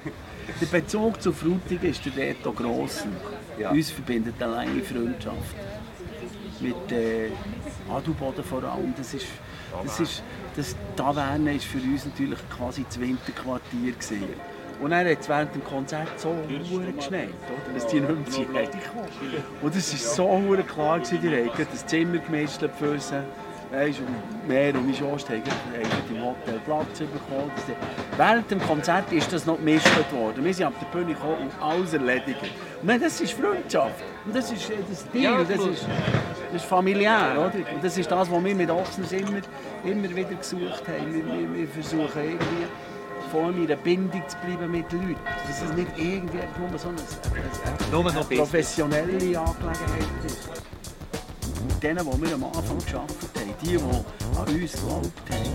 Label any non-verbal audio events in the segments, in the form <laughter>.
<laughs> Der Bezug zu Frutigen ist der Reto gross. Ja. Uns verbindet eine lange Freundschaft. Mit äh, Adelboden vor allem. Das ist, das ist, das Taverne ist für uns natürlich quasi das Winterquartier gewesen. Und dann hat es während dem Konzert so hure geschneit, oder? dass die nicht mehr Und es war so klar, gewesen, die haben das Zimmer gemischt für sie. Weißt, und mehr und mein Schwester haben im Hotel Platz bekommen. Während dem Konzert ist das noch gemischt worden. Wir sind auf der Bühne gekommen und alles erledigt. Und das ist Freundschaft. Und das ist das Stil, das ist, das ist familiär. Oder? Und das ist das, was wir mit Ochsners immer, immer wieder gesucht haben. Wir, wir, wir versuchen irgendwie vor allem in einer Bindung zu bleiben mit Leuten. Dass es nicht irgendwie nur so eine, eine, eine professionelle Angelegenheit ist. Mit denen, die wir am Anfang geschafft haben, die, die an uns geglaubt haben,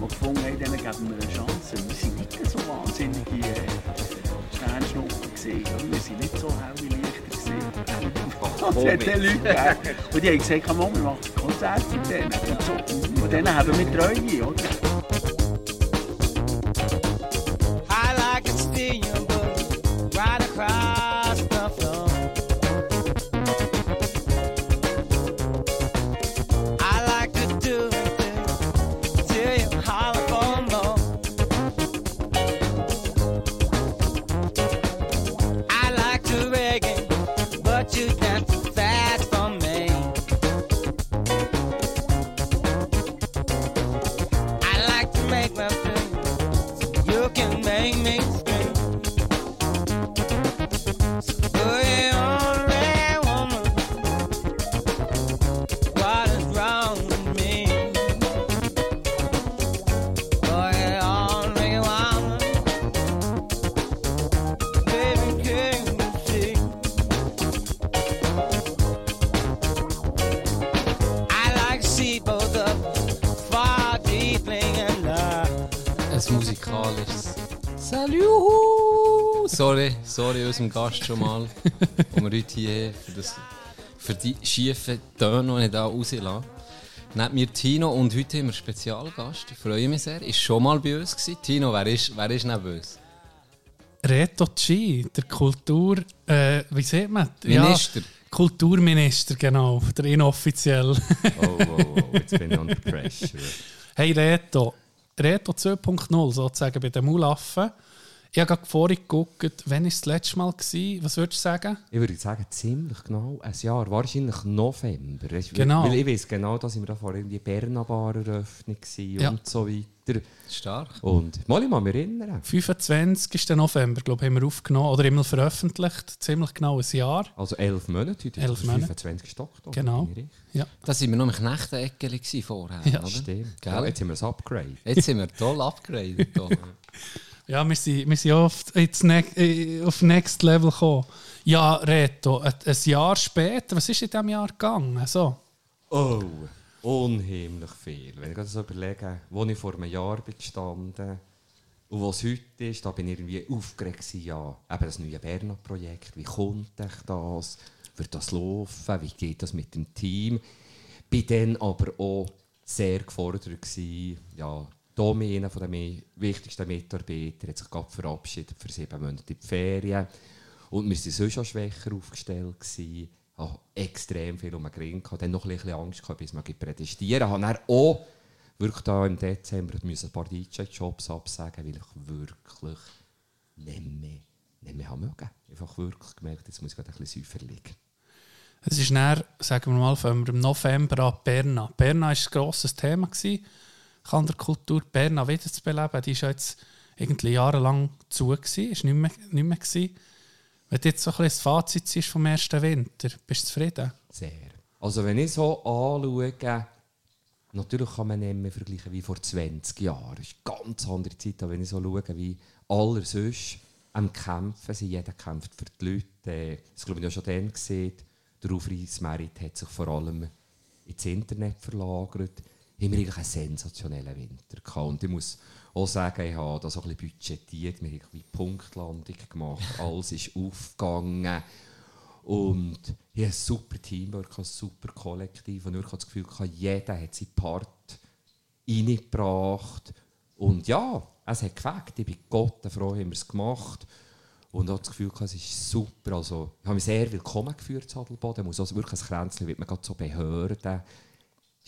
die gefunden haben, denen geben wir eine Chance. Wir sind nicht so wahnsinnige äh, Sternschnuppen gesehen. Wir sind nicht so hell wie Lichter gesehen. <laughs> Gegeben. Und die haben gesagt, komm, wir machen ein Konzert mit denen. Und, so. und denen haben wir Treue, oder? Unserem Gast schon mal, wo wir heute hier für, das, für die schiefen Töne nicht rauslassen. Neben mir Tino und heute haben wir einen Spezialgast. Ich freue mich sehr. Ist schon mal bei uns gewesen. Tino, wer ist, wer ist neben uns? Reto G, der Kultur... Äh, wie sieht man? Minister. Ja, Kulturminister, genau. Der inoffiziell. oh, oh, oh, jetzt bin ich unter pressure. Hey Reto. Reto 2.0 sozusagen bei den Mulaffen. Ich habe gerade vorhin geguckt, wann war das letzte Mal? Gewesen? Was würdest du sagen? Ich würde sagen, ziemlich genau ein Jahr. Wahrscheinlich November. Genau. Weil ich weiß genau, dass wir da vor irgendwie Bernabar-Eröffnung waren ja. und so weiter. Stark. Und mal ich mal mich erinnern. 25. November, glaube ich, haben wir aufgenommen oder immer veröffentlicht. Ziemlich genau ein Jahr. Also elf Monate. Heute elf ist Monate. 25. Oktober. Genau. Ja. Da waren wir noch im Knechteneckeli vorher. Ja, oder? stimmt. Ja, jetzt haben wir das Upgrade. Jetzt sind wir toll upgraded. <laughs> Ja, wir sind, wir sind oft jetzt ne äh, auf Next Level gekommen. Ja, Reto, ein, ein Jahr später, was ist in diesem Jahr gegangen? So. Oh, unheimlich viel. Wenn ich so überlege, wo ich vor einem Jahr bin gestanden und was heute ist, da bin ich irgendwie aufgeregt ja, eben das neue Berner-Projekt, wie kommt das, wird das laufen, wie geht das mit dem Team? Bin dann aber auch sehr gefordert gewesen, ja, Tommy, einer der wichtigsten Mitarbeiter, hat sich gerade verabschiedet für sieben Monate in die Ferien. Und wir waren sonst schon schwächer aufgestellt. Gewesen. Habe extrem viel um den Ring gehabt. Dann noch ein bisschen Angst gehabt, bis man prädestieren habe. Dann auch wirklich da im Dezember ein paar DJ-Jobs absagen, weil ich wirklich nicht mehr, nicht mehr haben mögen. Einfach wirklich gemerkt, jetzt muss ich gerade ein bisschen säufer liegen. Es ist näher, sagen wir mal, von im November an Berna. Berna war ein grosses Thema. Gewesen kann der Kultur Bern auch wiederzubeleben. Die ist ja jetzt irgendwie jahrelang zu, gewesen, nicht mehr, nicht mehr. Wenn du jetzt so ein das Fazit siehst vom ersten Winter, bist du zufrieden? Sehr. Also wenn ich so anschaue, natürlich kann man nicht vergleichen wie vor 20 Jahren. Das ist eine ganz andere Zeit, aber wenn ich so schaue, wie alle sonst am Kämpfen sind, jeder kämpft für die Leute. Das glaube ich auch schon dann gesehen. Der Aufreißmerit hat sich vor allem ins Internet verlagert haben wir eigentlich einen sensationellen Winter gehabt. Und ich muss auch sagen, ich habe das auch ein bisschen budgetiert. Wir haben eine Punktlandung gemacht. <laughs> Alles ist aufgegangen. Und ich habe ein super Teamwork, ein super Kollektiv. Und ich habe das Gefühl, jeder hat seinen Part reingebracht. Und ja, es hat gefällt. Ich bin Gott froh, haben wir es gemacht. Und auch das Gefühl, es ist super. Also, ich habe mich sehr willkommen gefühlt in Adelboden. muss also wirklich ein Kränzchen, wird man gerade so Behörden.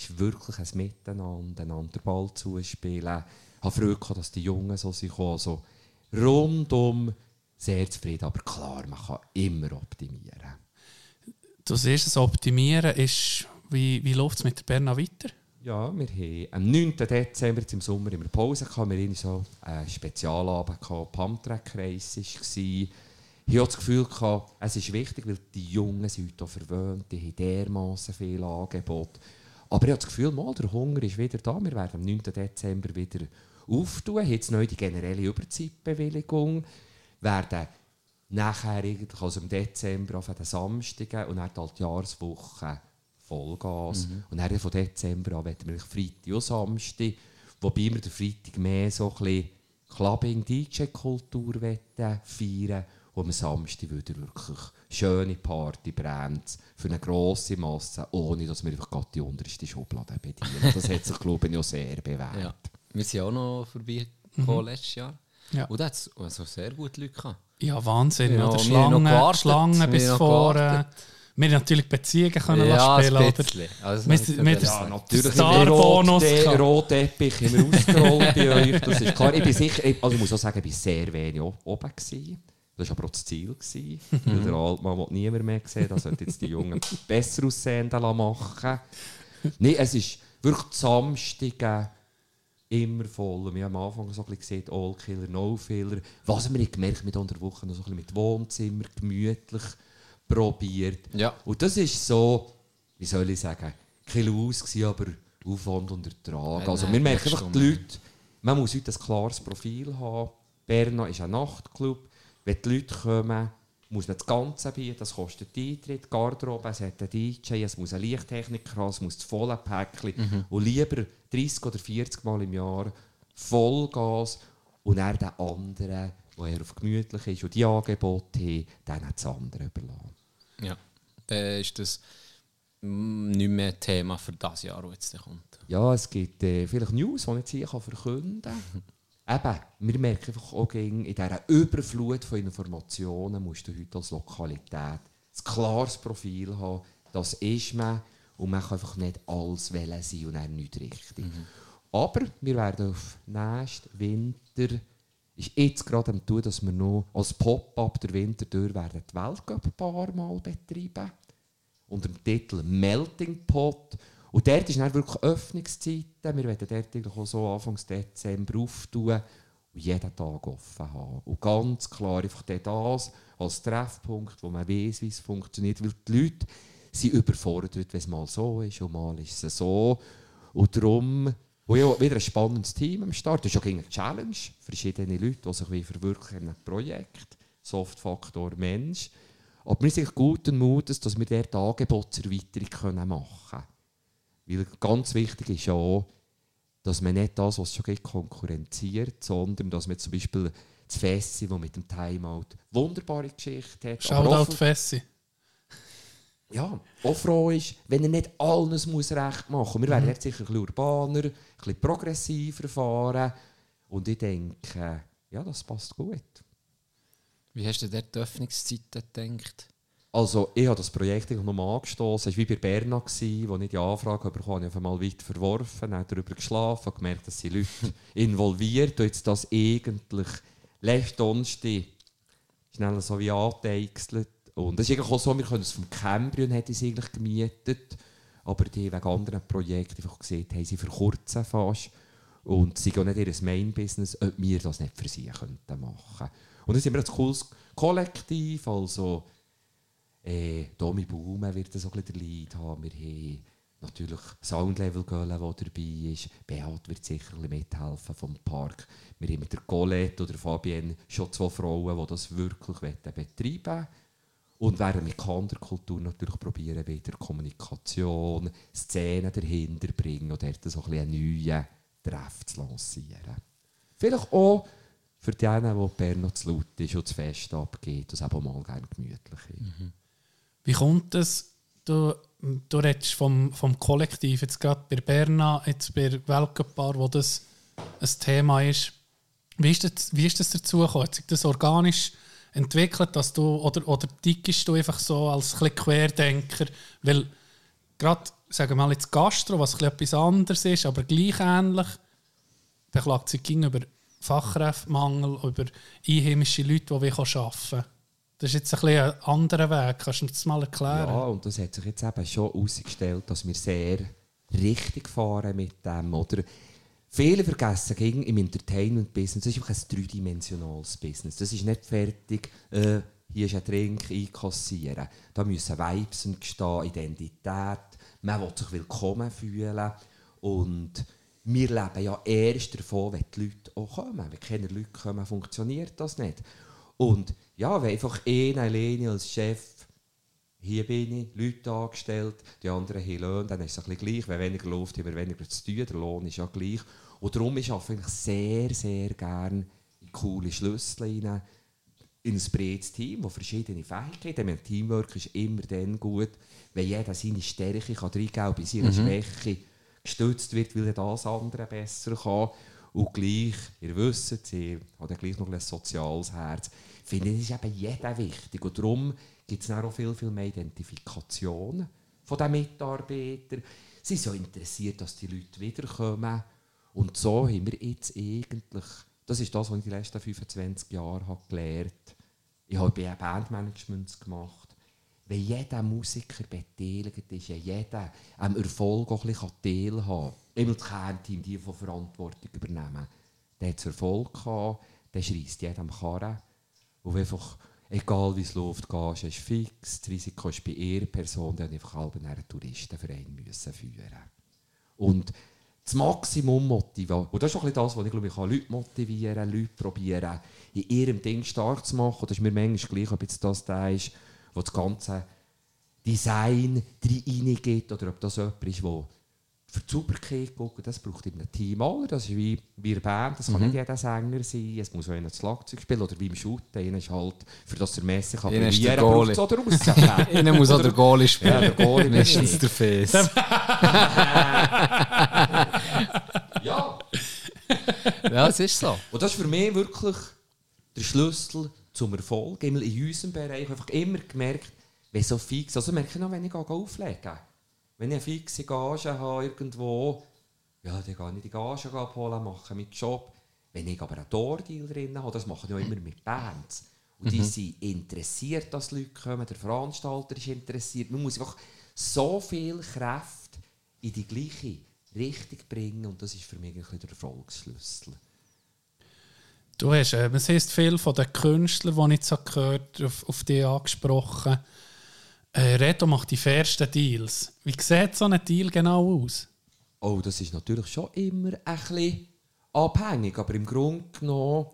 Es ist wirklich ein Miteinander, einander den Ball zuspielen. Ich habe Freude gehabt, dass die Jungen so sind. Also, rundum sehr zufrieden. Aber klar, man kann immer optimieren. Du siehst, das Optimieren ist, wie, wie läuft es mit der Berna weiter? Ja, wir haben am 9. Dezember im Sommer in der Pause gehabt. Wir hatten so einen Spezialabend, gehabt, Pumptrack-Race war. Ich hatte das Gefühl, gehabt, es ist wichtig, weil die Jungen sind heute verwöhnt, die haben dermassen viele Angebote. Aber ich habe das Gefühl, mal, der Hunger ist wieder da. Wir werden am 9. Dezember wieder auftun. Haben jetzt neu die generelle Überzeitbewilligung. werden nachher, also im Dezember, auf den Samstag und dann halt die Jahreswoche Vollgas. Mhm. Und dann von Dezember an werden wir Freitag und Samstag, wobei wir den Freitag mehr so ein bisschen Clubbing-DJ-Kultur feiern wo am Samstag wieder wirklich schöne Party brennt für eine grosse Masse, ohne dass wir einfach die unterste Schublade bedienen. Das hat sich, glaube ich, auch sehr bewährt. Ja. Wir sind auch noch vorbeigekommen mhm. letztes Jahr. Ja. Und da hat es also sehr gute Leute gehabt. Ja, Wahnsinn. Ja, oder? Schlangen, Schlangen bis vorne. Wir haben natürlich Beziehungen können ja, spielen oder? Also wir, wir ja, natürlich. Starbonus. Rotteppich immer ausgerollt bei euch. Das ist klar. Ich bin sicher, also ich muss auch sagen, ich war sehr wenig oben. Gewesen. Das war aber auch das Ziel. Gewesen, <laughs> weil der Altmann will niemand mehr sehen. Da sollten jetzt die Jungen <laughs> besser aussehen machen. Nein, es ist wirklich Samstag immer voll. Wir haben am Anfang so ein bisschen gesehen, All Killer, No Filler. Was wir gemerkt mit unter Woche noch so ein bisschen mit Wohnzimmer, gemütlich probiert. Ja. Und das ist so, wie soll ich sagen, kein Aus, aber Aufwand und Ertrag. Also wir merken einfach, die Leute, man muss heute ein klares Profil haben. Berna ist ein Nachtclub. Wenn die Leute kommen, muss man das Ganze bieten. Das kostet Eintritt, Garderobe, es hat einen DJ, es muss ein Lichttechniker haben, es muss das volle Päckchen. Mhm. Und lieber 30 oder 40 Mal im Jahr Vollgas und dann den anderen, der eher auf gemütlich ist und die Angebote haben, dann das andere überlassen. Ja, dann ist das nicht mehr Thema für das Jahr, das jetzt kommt. Ja, es gibt äh, vielleicht News, die ich jetzt hier verkünden kann. <laughs> Eben, wir merken einfach auch in dieser Überflut von Informationen musst du heute als Lokalität ein klares Profil haben. Das ist man und man kann einfach nicht alles wählen sein und dann nicht richtig. Mhm. Aber wir werden auf nächsten Winter ist jetzt gerade am tun, dass wir noch als Pop-up der Wintertür werden die Weltcup ein paar Mal betreiben. Unter dem Titel Melting Pot. Und dort ist dann wirklich Öffnungszeiten. Wir werden dort auch so Anfang Dezember auftun und jeden Tag offen haben. Und ganz klar einfach das als Treffpunkt, wo man weiß, wie es funktioniert. Weil die Leute sind überfordert, wenn es mal so ist und mal ist es so. Und darum und ja, wieder ein spannendes Team am Start. Das ist auch eine Challenge. Verschiedene Leute, die sich verwirklichen in einem Projekt. Softfaktor Mensch. Aber wir sind guten Mutes, dass wir dort Angebotserweiterung machen können. Weil ganz wichtig ist auch, dass man nicht das, was es schon gibt, konkurrenziert, sondern dass man zum Beispiel das Fessi, das mit dem Timeout wunderbare Geschichte hat. Shoutout Fessi ja, auch froh ist, wenn er nicht alles muss recht machen muss. Wir werden mhm. jetzt sicher ein bisschen urbaner, ein bisschen progressiver fahren. Und ich denke, ja, das passt gut. Wie hast du dir die Öffnungszeiten gedacht? Also, ich habe das Projekt nochmal angestoßen. Es war wie bei Berna, wo ich die Anfrage bekam, ich einmal weit verworfen, habe darüber geschlafen, gemerkt, dass die Leute <laughs> involviert und jetzt das eigentlich letzten Donnerstag schnell so wie angeteichselt und es ist eigentlich auch so, wir können es vom Cambrian hätte es eigentlich gemietet, aber die wegen anderen Projekten einfach gesehen, haben sie verkürzen fast. Und sie gehen nicht ihr Main-Business, ob wir das nicht für sie könnten machen. Und dann sind wir ein cooles Kollektiv, also äh, Domi Baume wird so ein bisschen der Lead haben. Wir haben natürlich Soundlevel Girl, der dabei ist. Beat wird sicher mithelfen vom Park. Wir haben mit der Colette oder Fabienne schon zwei Frauen, die das wirklich betreiben wollen. Und werden mit Kanterkultur natürlich probieren, wieder Kommunikation, Szenen dahinter bringen und dort so ein einen neuen Treff zu lancieren. Vielleicht auch für diejenigen, wo Bern noch zu laut ist und zu fest abgeht, dass es eben mal gerne gemütlich ist. Mhm. Wie kommt es, du, du redest vom, vom Kollektiv, jetzt gerade bei Berna, jetzt bei Weltcup-Bar, wo das ein Thema ist, Wie ist das, wie ist das dazu gekommen? Hat sich das organisch entwickelt, dass du, oder, oder tickst du einfach so als ein Querdenker? Weil gerade, sagen wir mal jetzt Gastro, was etwas anderes ist, aber gleich ähnlich, beklagt sich gegenüber Fachkräftemangel, über einheimische Leute, die wir arbeiten können. Das ist jetzt ein, ein anderer Weg. Kannst du mir das mal erklären? Ja, und das hat sich jetzt eben schon herausgestellt, dass wir sehr richtig fahren mit dem. Oder viele vergessen gegen im Entertainment-Business, das ist einfach ein dreidimensionales Business. Das ist nicht fertig, äh, hier ist ein Trink, einkassieren. Da müssen Vibes entstehen, Identität. Man will sich willkommen fühlen. Und wir leben ja erst davon, wenn die Leute auch kommen. Wenn keine Leute kommen, funktioniert das nicht. Und ja, wenn einfach einer alleine als Chef, hier bin ich, Leute angestellt, die anderen haben Lohn, dann ist es ein bisschen gleich. Wenn weniger Luft haben wir weniger zu tun, der Lohn ist ja gleich. Und darum ist ich sehr, sehr gerne in coole Schlüssel rein, in ein breites Team, das verschiedene Fähigkeiten hat. Teamwork ist immer dann gut, wenn jeder seine Stärke kann reingeben bei seiner mhm. Schwäche gestützt wird, weil er das andere besser kann. Und gleich, ihr wisst es, ihr habt gleich noch ein soziales Herz. Finde ich, ist eben jeder wichtig. Und darum gibt es auch viel, viel mehr Identifikation von den Mitarbeitern. Sie sind so interessiert, dass die Leute wiederkommen. Und so haben wir jetzt eigentlich, das ist das, was ich die letzten 25 Jahre habe gelernt habe. Ich habe bei Bandmanagement gemacht wenn jeder Musiker beteiligt ist, jeder am Erfolg auch ein bisschen teilhaben kann, immer das Kernteam, die Verantwortung übernehmen, dann hat Erfolg gehabt, dann schreist jeder am Karren. Und einfach, egal wie es läuft, gehst, ist fix, das Risiko ist bei ihrer Person, dann einfach halb einen Touristenverein müssen führen Und das Maximum motivieren, und das ist auch das, was ich glaube, ich kann Leute motivieren, Leute probieren, in ihrem Ding stark zu machen. Das ist mir manchmal gleich, ob jetzt das da ist, wo das ganze Design reingeht oder ob das jemand ist, der für die Sauberkeit guckt, das braucht eben ein Team. Oder? Das ist wie, wie eine Band, das kann mhm. nicht jeder Sänger sein, es muss auch einer das Schlagzeug spielen oder wie im Shooten, einer ist halt, für das der Messe kann brillieren, braucht es oder raus. <laughs> Einer muss auch der Goalie spielen. Ja, der Goalie Meistens der Face. <laughs> ja. ja, es ist so. Und das ist für mich wirklich der Schlüssel zum Erfolg. In unserem Bereich einfach immer gemerkt, wenn so fix, also merke ich noch, wenn ich auflege. Wenn ich eine fixe Gage habe irgendwo, ja, dann gehe ich die Gage abholen, mache meinen Job. Wenn ich aber einen Tordeal drin habe, das mache ich auch immer mit Bands. Und die mhm. sind interessiert, dass Leute kommen, der Veranstalter ist interessiert. Man muss einfach so viel Kraft in die gleiche Richtung bringen und das ist für mich ein bisschen der Erfolgsschlüssel. Du hast, äh, man sieht viel von den Künstlern, die ich jetzt gehört auf, auf dich angesprochen äh, Reto macht die fairsten Deals. Wie sieht so ein Deal genau aus? Oh, das ist natürlich schon immer ein bisschen abhängig, aber im Grunde genommen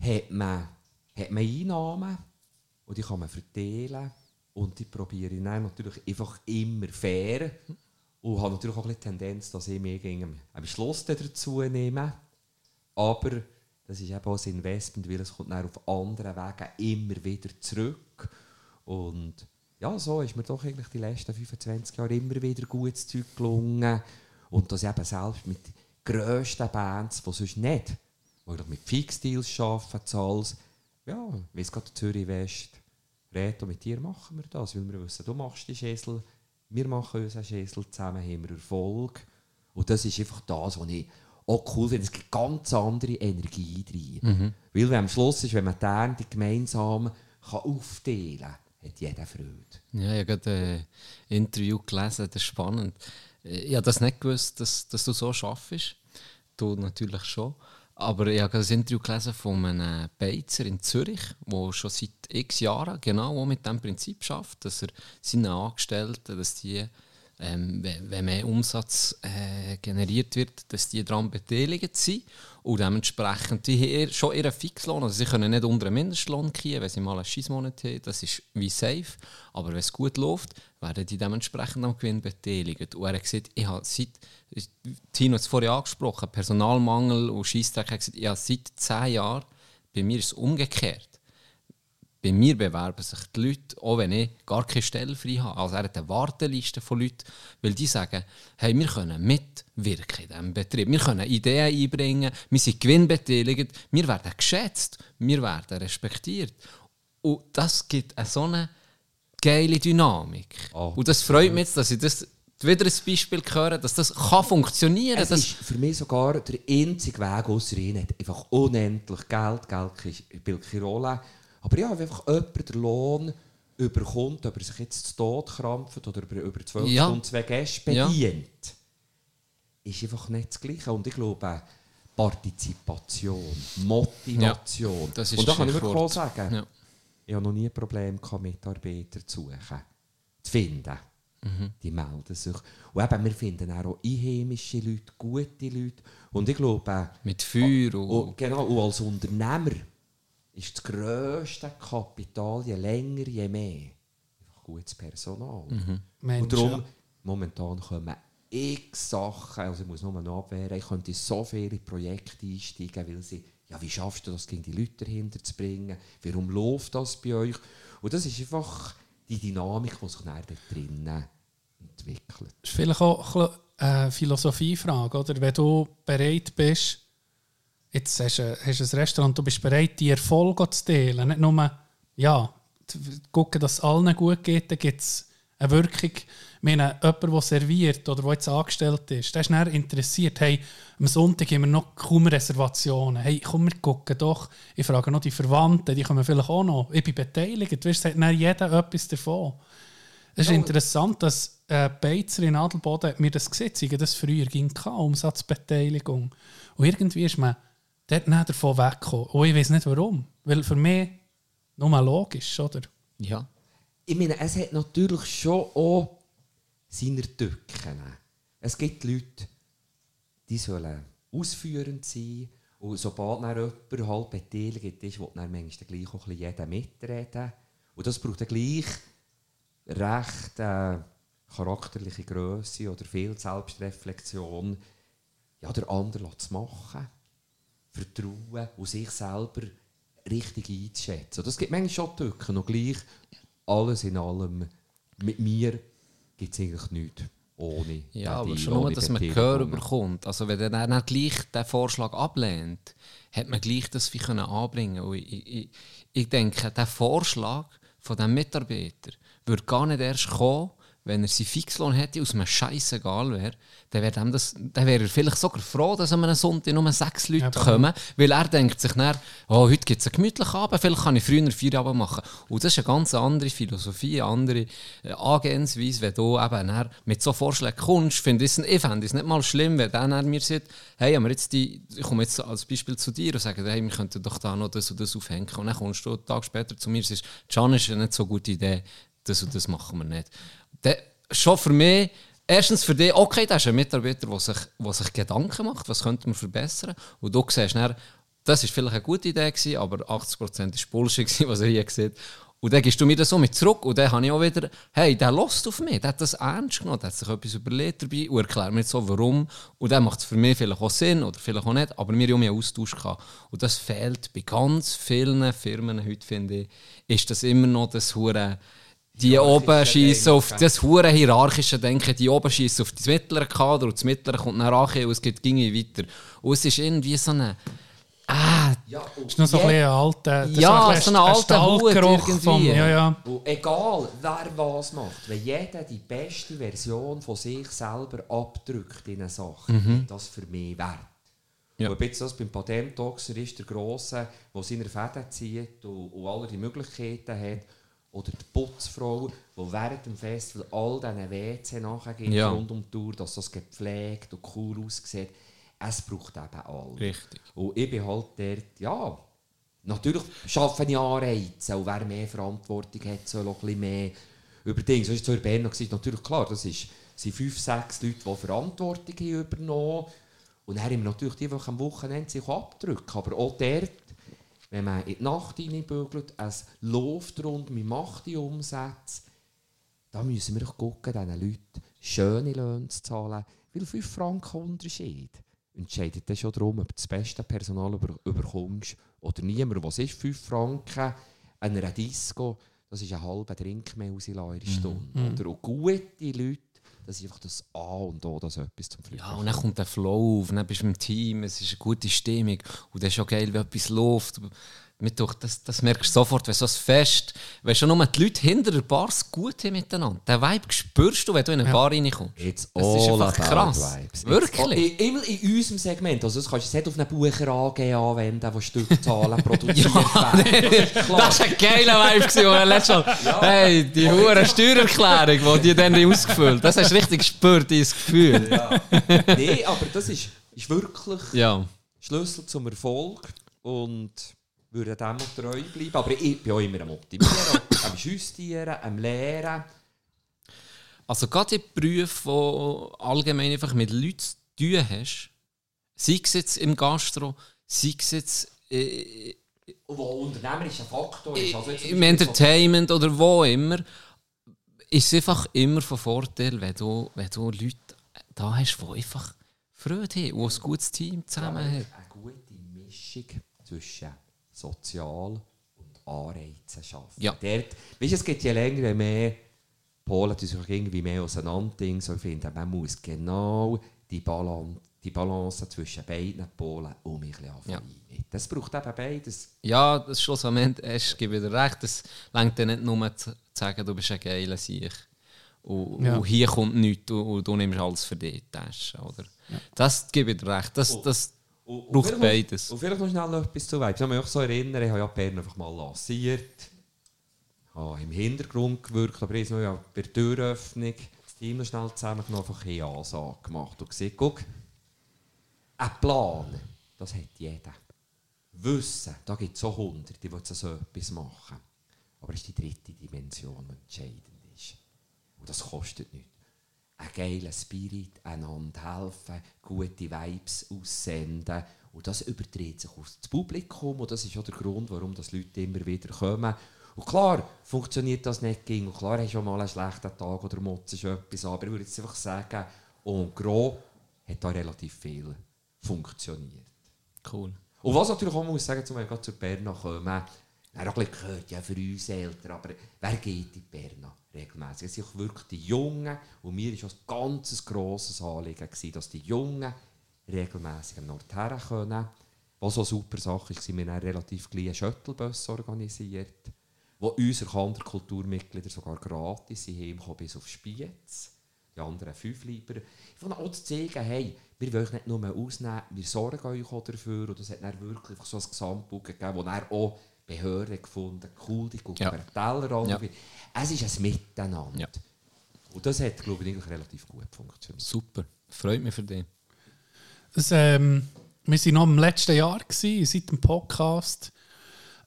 hat man, hat man Einnahmen und die kann man verteilen und die probiere ich dann natürlich einfach immer fair und habe natürlich auch eine Tendenz, dass ich mich am Schluss dazu nehme. Aber das ist eben auch ein Investment, weil es kommt dann auf anderen Wegen immer wieder zurück. Und ja, so ist mir doch eigentlich die letzten 25 Jahre immer wieder gutes Zeug gelungen. Und das eben selbst mit den grössten Bands, die sonst nicht, die mit Fixdeals arbeiten, Zahls, ja, wie es gerade Zürich West, Reto, mit dir machen wir das, weil wir wissen, du machst die Schäsel, wir machen unseren Schäsel, zusammen haben wir Erfolg. Und das ist einfach das, was ich auch cool finde. Es gibt ganz andere Energie drin. Mhm. Weil am Schluss ist, wenn man die gemeinsam kann aufteilen kann, hat jeder Freude. Ja, ich habe gerade ein Interview gelesen, das ist spannend. Ich habe das nicht gewusst, dass, dass du so schaffst. Du natürlich schon. Aber ich habe ein Interview gelesen von einem Beizer in Zürich, der schon seit x Jahren genau mit diesem Prinzip schafft, dass er seine Angestellten, dass die ähm, wenn mehr Umsatz äh, generiert wird, dass die daran beteiligt sind und dementsprechend die haben schon ihren Fixlohn, also sie können nicht unter einen Mindestlohn gehen, wenn sie mal einen Schissmonat haben, das ist wie safe, aber wenn es gut läuft, werden die dementsprechend am Gewinn beteiligt. Und er hat gesagt, ich habe seit, Tino hat es vorher angesprochen, Personalmangel und Scheissdreck, er hat gesagt, ich habe seit zehn Jahren, bei mir ist es umgekehrt bei mir bewerben sich die Leute, auch wenn ich gar keine Stelle frei habe. Also er hat eine Warteliste von Leuten, weil die sagen, hey, wir können mitwirken in diesem Betrieb, wir können Ideen einbringen, wir sind gewinnbeteiligt, wir werden geschätzt, wir werden respektiert. Und das gibt eine so eine geile Dynamik. Oh. Und das freut mich jetzt, dass ich das wieder ein Beispiel höre, dass das kann funktionieren Es kann. ist für mich sogar der einzige Weg, außer ihn hat einfach unendlich Geld. Geld spielt keine Rolle. Aber ja, wenn einfach jemand den Lohn überkommt, ob er sich jetzt zu Tod krampft oder über, über 12 Ja. Stunden zwei Gäste Ja. bedient, ist einfach nicht das Gleiche. Und ich glaube, Partizipation, Motivation. das ist Und da kann ich wirklich auch sagen, Ja. ich habe noch nie ein Problem gehabt, Mitarbeiter zu suchen, zu finden. Mhm. Die melden sich. Und eben, wir finden auch einheimische Leute, gute Leute. Und ich glaube, Mit Feuer und... und, genau, und als Unternehmer ist das grösste Kapital, je länger, je mehr, einfach gutes Personal. Und Mensch, darum, ja. momentan kommen x Sachen, also ich muss nur noch abwehren, ich könnte in so viele Projekte einsteigen, weil sie, ja, wie schaffst du das, gegen die Leute dahinter zu bringen? Warum läuft das bei euch? Und das ist einfach die Dynamik, die sich dann dort drinnen entwickelt. Das ist vielleicht auch eine Philosophiefrage, oder? Wenn du bereit bist, jetzt hast du, hast du ein Restaurant, du bist bereit, die Erfolge zu teilen, nicht nur, ja, gucken, dass es allen gut geht, dann gibt es eine Wirkung. Ich meine, jemand, der serviert oder der jetzt angestellt ist, der ist dann interessiert, hey, am Sonntag haben wir noch kaum Reservationen. Hey, komm, wir gucken doch. Ich frage noch die Verwandten, die kommen vielleicht auch noch. Ich bin beteiligt. Weißt, hat dann jeder etwas davon. Es ist Ja, interessant, dass äh, Beizer in Adelboden mir das gesehen, haben das früher ging Umsatzbeteiligung. Und irgendwie ist man dort nicht davon weggekommen. Und ich weiß nicht warum. Weil für mich nur mal logisch, oder? ja. Ich meine, es hat natürlich schon auch seine Tücken. Es gibt Leute, die sollen ausführend sein. Und sobald dann jemand halt beteiligt ist, will dann manchmal gleich auch jeder mitreden. Und das braucht dann gleich recht äh, charakterliche Größe oder viel Selbstreflexion, ja, der andere zu machen. Vertrauen und sich selber richtig einzuschätzen. Das gibt manchmal schon Tücken. Und gleich, alles in allem, mit mir gibt es eigentlich nichts ohne Ja, aber Deal, schon nur, dass man. Gehör bekommt. Also wenn er dann gleich den Vorschlag ablehnt, hat man gleich das wie können anbringen Und ich, ich, ich denke, der Vorschlag von dem Mitarbeiter würde gar nicht erst kommen, wenn er seinen Fixlohn hätte, aus einem Scheißegal wäre, dann wäre das- dann wäre er vielleicht sogar froh, dass an einem Sonntag nur sechs Leute Ja, kommen, weil er denkt sich dann, oh, heute gibt es einen gemütlichen Abend, vielleicht kann ich früher vier Abend machen. Und das ist eine ganz andere Philosophie, eine andere äh, Angehensweise, wenn du eben dann mit so Vorschlägen kommst, finde ich, ich fände es nicht mal schlimm, wenn dann er mir sagt, hey, haben wir jetzt die, ich komme jetzt als Beispiel zu dir und sage, hey, wir könnten doch da noch das und das aufhängen. Und dann kommst du einen Tag später zu mir und sagst, Can ist eine nicht so gute Idee, das und das machen wir nicht. Dann, schon für mich, erstens für dich, okay, das ist ein Mitarbeiter, der sich, sich Gedanken macht, was könnte man verbessern. Und du siehst dann, das war vielleicht eine gute Idee, gewesen, aber 80% war Bullshit, was er hier sieht. Und dann gibst du mir das so mit zurück und dann habe ich auch wieder, hey, der lässt auf mich, der hat das ernst genommen, der hat sich etwas überlegt dabei und erklärt mir so, warum. Und dann macht es für mich vielleicht auch Sinn oder vielleicht auch nicht, aber wir haben ja einen Austausch gehabt. Und das fehlt bei ganz vielen Firmen heute, finde ich, ist das immer noch das Hure die oben schießen auf das hure hierarchische Denken, die oben schießen auf das mittlere Kader und das mittlere kommt nach Rache und es geht ginge weiter. Und es ist irgendwie so eine ah, Ja, ist noch so ein je- bisschen ein alter, Ja, ein bisschen so ein alter Hut irgendwie. vom, ja, ja. Und egal, wer was macht, wenn jeder die beste Version von sich selber abdrückt in eine Sache, ist das für mich wert. Ja. Und jetzt das beim Patentdoxer ist, der Grosse, der seine Fäden zieht und, und alle die Möglichkeiten hat, oder die Putzfrau, die während dem Festival all diesen WC nachgeht Ja. rund um die Tour, dass das gepflegt und cool aussieht. Es braucht eben alle. Richtig. Und ich bin halt dort, ja, natürlich schaffe ich Anreize, und wer mehr Verantwortung hat, soll auch ein bisschen mehr über Dinge. So war es zu Bern noch, gewesen. natürlich klar, das ist, sind fünf, sechs Leute, die Verantwortung haben übernommen Und dann haben wir natürlich die, die am Wochenende sich abdrücken. Aber auch dort, wenn man in die Nacht reinbügelt, es läuft rund, man macht die Umsätze, da müssen wir doch gucken, diesen Leuten schöne Löhne zu zahlen, weil 5 Franken Unterschied entscheidet dann schon darum, ob du das beste Personal über, überkommst oder niemand. Was ist 5 Franken? an einer Disco, das ist ein halber Drink mehr aus in einer Stunde. Oder? Und gute Leute, das ist einfach das A und O, das etwas zum Fliegen. Ja, und dann kommt der Flow auf, dann bist du im Team, es ist eine gute Stimmung und das ist auch geil, wenn etwas läuft. Mit durch, das, das merkst du sofort, wenn so ein Fest, wenn schon nur die Leute hinter der Bar es gut haben miteinander. Den Vibe spürst du, wenn du in eine Bar reinkommst. It's Das ist einfach krass. Vibes. Wirklich? Immer in unserem Segment. Also das kannst du nicht auf einen Bucher AG anwenden, der Stückzahlen <laughs> produziert werden. Das war ein geiler Vibe, gewesen, wo er letztes Mal, hey, die hohe Steuererklärung, die die dann haben ausgefüllt das hast du richtig gespürt, dieses Gefühl. Ja. Nein, aber das ist, ist wirklich Schlüssel zum Erfolg und würde dem auch treu bleiben. Aber ich bin auch immer am Optimieren, <laughs> am Justieren, am Lehren. Also gerade in Berufen, die allgemein einfach mit Leuten zu tun hast, sei es jetzt im Gastro, sei es jetzt äh, wo unternehmerischer Faktor ist. Also im Entertainment oder wo immer, ist es einfach immer von Vorteil, wenn du, wenn du Leute da hast, die einfach Freude haben und ein gutes Team zusammen haben. Eine gute Mischung zwischen sozial und Anreizen schaffen. Ja. Dort, weißt, du, es gibt je länger je mehr Polen, die sich irgendwie mehr auseinander so finden, man muss genau die Balance, die Balance zwischen beiden Polen um ein bisschen Ja. Das braucht eben beides. Ja, das schlussendlich hast du wieder recht. Es längt dir nicht nur zu sagen, du bist ein geiler Sieg. Und, Ja. und hier kommt nichts und, und du nimmst alles für die Tasche. Oder? Das gebe ich dir recht. Das, das Und- und braucht beides. Noch, und vielleicht noch schnell noch etwas zu Vibes. Ich kann mich auch so erinnern, ich habe ja Bern einfach mal lanciert. habe im Hintergrund gewirkt, aber jetzt noch ja bei der Türöffnung das Team noch schnell zusammengenommen, einfach eine Ansage gemacht und gesagt, guck, ein Plan, das hat jeder. Wissen, da gibt es so Hunderte, die wollen so etwas machen. Aber es ist die dritte Dimension, die entscheidend ist. Und das kostet nichts. Ein geiler Spirit, einander helfen, gute Vibes aussenden. Und das überträgt sich auf das Publikum. Und das ist auch der Grund, warum das Leute immer wieder kommen. Und klar, funktioniert das nicht ging. Und klar, hast du schon mal einen schlechten Tag oder motzest etwas. Aber ich würde jetzt einfach sagen, en gros hat da relativ viel funktioniert. Cool. Und was natürlich auch muss sagen, zum Beispiel zu Berna kommen, haben auch gehört, ja, für uns Eltern, aber wer geht in Berna regelmäßig? Es sind wirklich die Jungen, und mir war ein ganz grosses Anliegen, gewesen, dass die Jungen regelmäßig am Ort her können. Was so super Sache ist, wir haben einen relativ kleinen Shuttlebus organisiert, wo unsere anderen Kulturmitglieder sogar gratis sind, heimkommen bis auf Spiez. Die anderen fünf lieber. Ich will auch zeigen, hey, wir wollen nicht nur ausnehmen, wir sorgen euch auch dafür. Und das hat dann wirklich so ein Gesamtbuch gegeben, wo dann auch Behörden gefunden cool, die gucken Ja. ja. Teller an. Ja. Es ist ein Miteinander. Ja. Und das hat, glaube ich, eigentlich relativ gut funktioniert. Super. Freut mich für dich. Das, ähm, wir waren noch im letzten Jahr, gewesen, seit dem Podcast.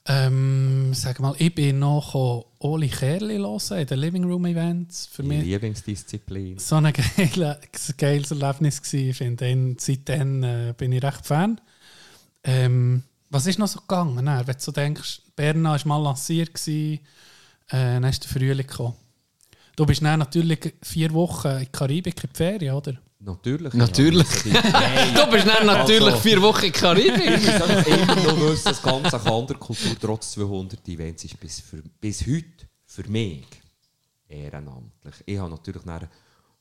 Ähm, sag mal, ich bin noch Oli Kerli hören in den Living Room Events. Für Die mich Lieblingsdisziplin. so ein geile, geiles Erlebnis gewesen. Ich finde, seitdem äh, bin ich recht Fan. Ähm, was ist noch so gegangen? Dann, wenn du so denkst, Berna war mal lanciert, äh, dann ist der Frühling gekommen. Du bist dann natürlich vier Wochen in die Karibik in die Ferien, oder? Natürlich. Natürlich. <laughs> Nein. Du bist dann natürlich Also- vier Wochen in Karibik. Ich muss immer noch wissen, das ganze Kanderkultur trotz 200 Events ist bis, für, bis heute für mich ehrenamtlich. Ich habe natürlich nach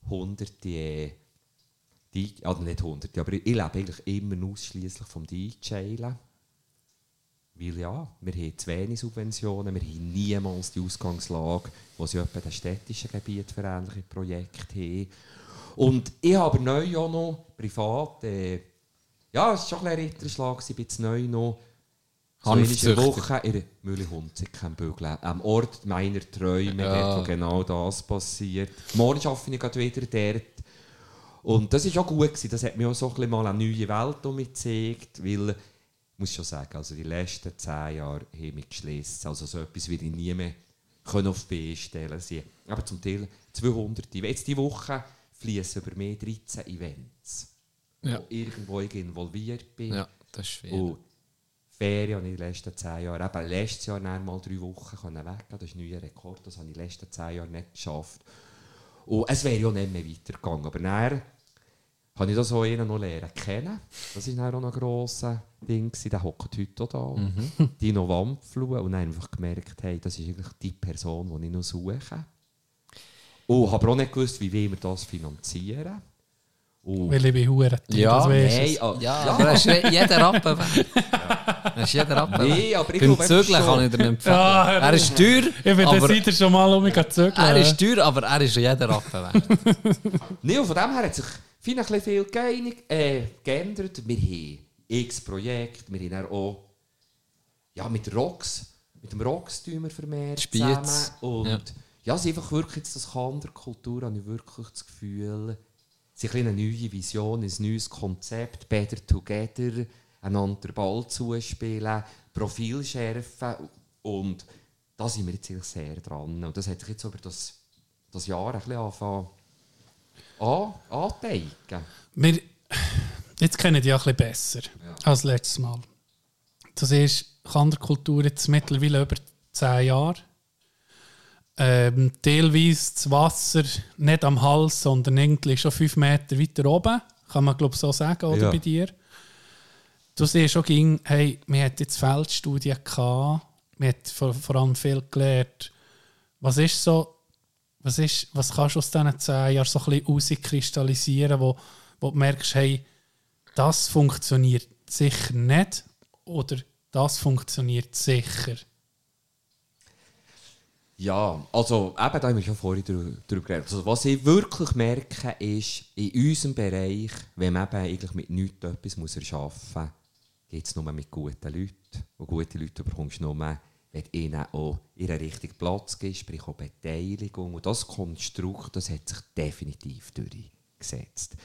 hunderte, äh, die, also nicht hunderte, aber ich lebe eigentlich immer ausschließlich vom DJen. Weil ja, wir haben zu wenig Subventionen, wir haben niemals die Ausgangslage, die sie etwa in den städtischen Gebieten für ähnliche Projekte haben. Und ich habe neu auch noch privat, äh, ja, es war schon ein bisschen Ritterschlag, gewesen, ein bisschen neu noch. So Hanfzüchter. Woche in der Mühlehunzig Bügeln. Am Ort meiner Träume, Ja. dort, wo genau das passiert. Morgen arbeite ich gerade wieder dort. Und das war auch gut. Gewesen. Das hat mir auch so ein bisschen mal eine neue Welt um mich gezeigt. Weil, ich muss schon sagen, also die letzten zehn Jahre haben mich geschlossen. Also so etwas will ich nie mehr können auf die Beine stellen. Sie, aber zum Teil 200. Jetzt diese Woche fließen über mehr 13 Events, Ja. wo irgendwo ich involviert bin. Ja, das ist viel. Und Ferien habe ich in den letzten zehn Jahren, eben letztes Jahr mal drei Wochen können weg Das ist ein neuer Rekord, das habe ich in den letzten zehn Jahren nicht geschafft. Und es wäre ja nicht mehr weitergegangen. Aber dann habe ich da so einen noch lernen kennen. Das war auch noch ein grosses Ding, gewesen. der hockt heute auch da. Mhm. <laughs> Dino Wampflue und dann einfach gemerkt, hey, das ist eigentlich die Person, die ich noch suche. Und habe auch nicht gewusst, wie wir das finanzieren. Und Weil ich bin hure Ja, das Nein, es. ah, Ja, aber das ist jeder Rappen weg. <laughs> Das ist jeder Rappen. Nee, aber ich Beim einfach kann ich dir nicht empfehlen. Ja, er ist teuer, Ich bin der aber Seite schon mal um mich zu zügeln. er ist teuer, aber er ist jeder Rappen weg. <laughs> Nee, und von dem her hat sich viel, ein bisschen viel geeinigt, äh, geändert. Wir haben x Projekte, wir haben dann auch ja, mit Rocks, mit dem Rocks tun wir vermehrt Spiez. zusammen. Und Ja. ja, es ist einfach wirklich jetzt das Kanderkultur, habe ich wirklich das Gefühl, es ist ein eine neue Vision, ein neues Konzept, Better Together, einander den Ball zuspielen, Profil schärfen und da sind wir jetzt sehr dran. Und das hat sich jetzt über das, das Jahr ein bisschen angefangen an, anteigen. Wir, jetzt kennen die ja ein bisschen besser als letztes Mal. Das ist Kanderkultur jetzt mittlerweile über 10 Jahre. Ähm, teilweise das Wasser nicht am Hals, sondern irgendwie schon 5 Meter weiter oben. Kann man glaube ich so sagen, oder Ja. bei dir? Du siehst schon, ging, hey, wir hatten jetzt Feldstudien gehabt, wir haben vor, vor allem viel gelernt. Was ist so, was, ist, was kannst du aus diesen 10 Jahren so ein bisschen rauskristallisieren, wo, wo du merkst, hey, das funktioniert sicher nicht oder das funktioniert sicher? Ja, also eben, da haben wir schon vorhin drüber geredet. Also, was ich wirklich merke, ist, in unserem Bereich, wenn man eben eigentlich mit nichts etwas muss erschaffen muss, geht es nur mit guten Leuten. Und gute Leute bekommst du nur, wenn ihnen auch ihren richtigen Platz gibst, sprich auch Beteiligung. Und das Konstrukt, das hat sich definitiv durchgesetzt.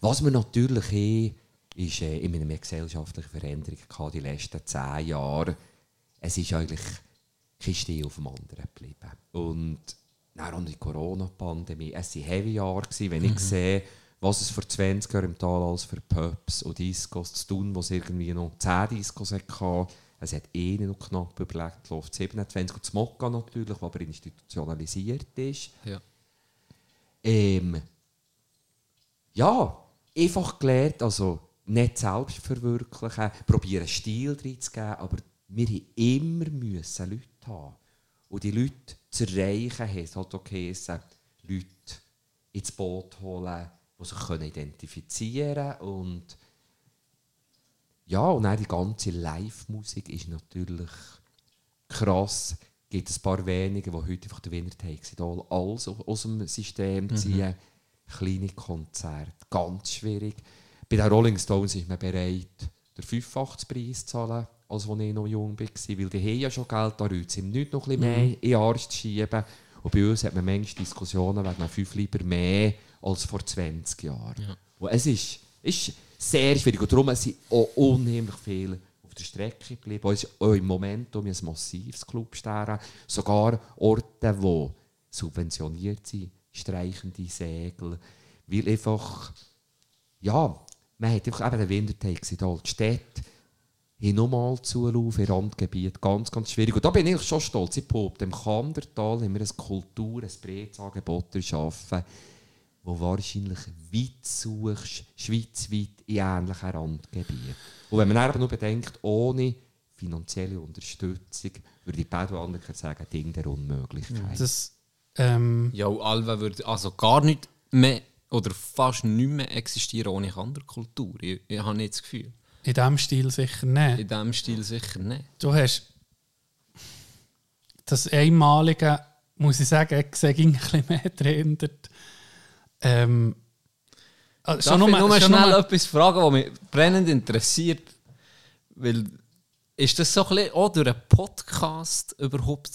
Was wir natürlich haben, ist äh, in einer gesellschaftlichen Veränderung gehabt, die letzten zehn Jahre. Es ist eigentlich kein Stil auf dem anderen geblieben. Und auch die Corona-Pandemie. Es waren heavy Jahre, wenn ich sehe, was es vor 20 Jahren im Tal alles für Pubs und Discos zu tun, wo es irgendwie noch 10 Discos hatte. Es hat eh noch knapp überlegt, es läuft 27 und das Mokka natürlich, was aber institutionalisiert ist. Ja. Ähm, ja, einfach gelernt, also nicht selbst verwirklichen, probieren Stil reinzugeben, aber wir haben immer müssen Leute haben. Und die Leute zu erreichen, heisst halt auch Leute ins Boot holen, die sich identifizieren können. Und ja, und dann die ganze Live-Musik ist natürlich krass. Es gibt ein paar wenige, die heute einfach den Winner Takes alles aus dem System ziehen. Kleine Konzerte, ganz schwierig. Bei den Rolling Stones ist man bereit, den 85-Preis zu zahlen, als als ich noch jung war. Weil die haben ja schon Geld, da rührt es ihm nicht noch ein bisschen mehr in den Arsch zu schieben. Und bei uns hat man manchmal Diskussionen wegen fünf lieber mehr als vor 20 Jahren. Und es ist, ist sehr schwierig. Und darum sind auch unheimlich viele auf der Strecke geblieben. Ist auch im Moment ein massives Clubsterben. Sogar Orte, die subventioniert sind, streichende Segel. Weil einfach, ja, man hat einfach eben den Wintertag gesehen. Die Städte haben nochmal zulaufen in Randgebiet. Ganz, ganz schwierig. Und da bin ich schon stolz. Ich behaupte, im Kandertal haben wir eine Kultur, ein Breitsangebot erschaffen, wo wahrscheinlich weit suchst, schweizweit in ähnlichen Randgebieten. Und wenn man aber nur bedenkt, ohne finanzielle Unterstützung, würde die Pädagogiker sagen, Ding der Unmöglichkeit. Das, ähm, Ja, und Alva würde also gar nicht mehr oder fast nicht mehr existieren ohne Kanderkultur. Ich, ich habe nicht das Gefühl. in diesem Stil sicher nicht. In diesem Stil sicher nicht. Du hast das Einmalige, muss ich sagen, ich sehe ein bisschen mehr <laughs> dahinter. Ähm, also Darf schon ich nur- nur schon schnell nur- etwas fragen, was mich brennend interessiert? Weil, ist das so ein bisschen auch durch einen Podcast überhaupt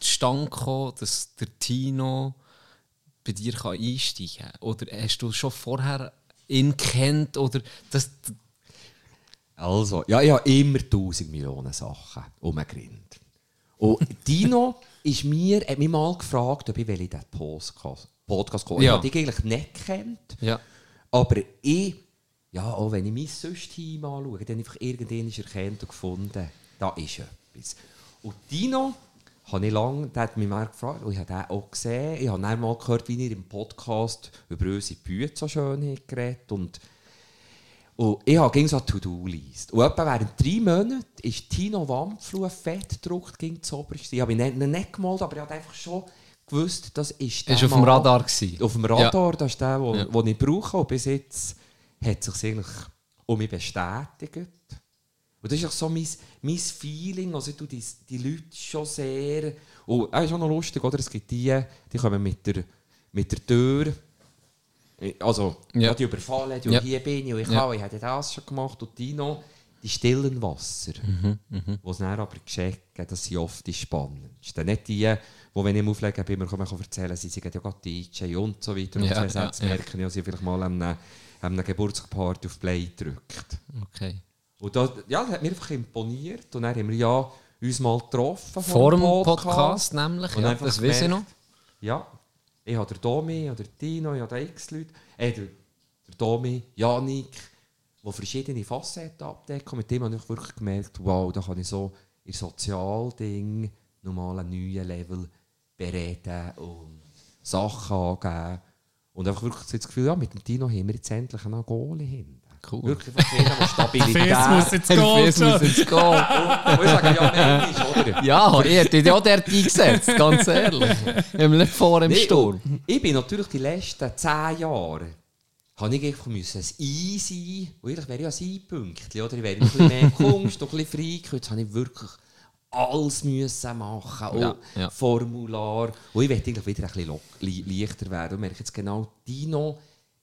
zustande gekommen, dass der Tino bei dir kann einsteigen kann? Oder hast du schon vorher ihn kennt? Oder das, Also, ja, ich habe immer tausend Millionen Sachen umgerinnt. Und Dino <laughs> ist mir, hat mich mal gefragt, ob ich diesen Podcast, Podcast kommen Ja. Ich habe dich eigentlich nicht gekannt. ja. Aber ich, ja, auch wenn ich mein Sonst-Team anschaue, dann einfach irgendwann erkannt und gefunden, da ist etwas. Und Dino habe ich lange, der hat mich mal gefragt, und ich habe den auch gesehen. Ich habe dann mal gehört, wie ihr im Podcast über unsere Bücher so schön geredet und und ich habe so eine To-Do-List. Und etwa während drei Monaten ist Tino Wampflu fett gedruckt gegen das Oberste. Ich habe ihn nicht, nicht gemalt, aber ich habe einfach schon gewusst, das ist der Ist auf dem Radar gewesen. Auf dem Radar, ja. das ist der, den ja. ich brauche. Und bis jetzt hat es sich eigentlich um mich bestätigt. Und das ist auch so mein, mein Feeling. Also, du die, die Leute schon sehr. Und es ist auch noch lustig, oder? Es gibt die, die kommen mit der, mit der Tür. Also, ja. die überfallen, die ja. hier bin ich, und ich ja. habe, ich habe das schon gemacht. Und die noch, die stillen Wasser, mhm, mh. wo es dann aber checken, das sind oft die spannendsten. Nicht die, die, wenn ich auflege, bei mir kommen, erzählen, sie sind ja gerade DJ und so weiter. Und ja, zwei Sätze ja, merken, ja, sie vielleicht mal an einer, einer Geburtstagsparty auf Play drückt. Okay. Und das, ja, das hat mir einfach imponiert. Und dann haben wir ja uns mal getroffen. Vor dem Podcast, Podcast nämlich, und ja, das weiß ich noch. Ja, ich habe den Domi, oder Tino, ich habe x Leute. Äh, der, der Domi, Janik, die verschiedene Facetten abdecken. Mit dem habe ich wirklich gemerkt, wow, da kann ich so in Sozialding nochmal einen neuen Level bereden und Sachen angeben. Und einfach wirklich das Gefühl, ja, mit dem Tino haben wir jetzt endlich einen Goalie hin. Cool. Wirklich von jeder <laughs> Stabilität. Fes muss jetzt gehen. Fes muss jetzt gehen. Und ich sage, ja, nein, ist, oder? Ja, ihr habt ja dort eingesetzt, ganz ehrlich. Wir haben nicht vor im nee, Sturm. Ich bin natürlich die letzten zehn Jahre habe ich einfach müssen ein I sein. Und eigentlich wäre ja ein I-Pünktchen, oder? Ich wäre ein bisschen mehr <laughs> Kunst, ein bisschen Freak. Jetzt habe ich wirklich alles müssen machen ja, ja. Formular. Und ich möchte eigentlich wieder ein bisschen leichter werden. Und merke jetzt genau, Dino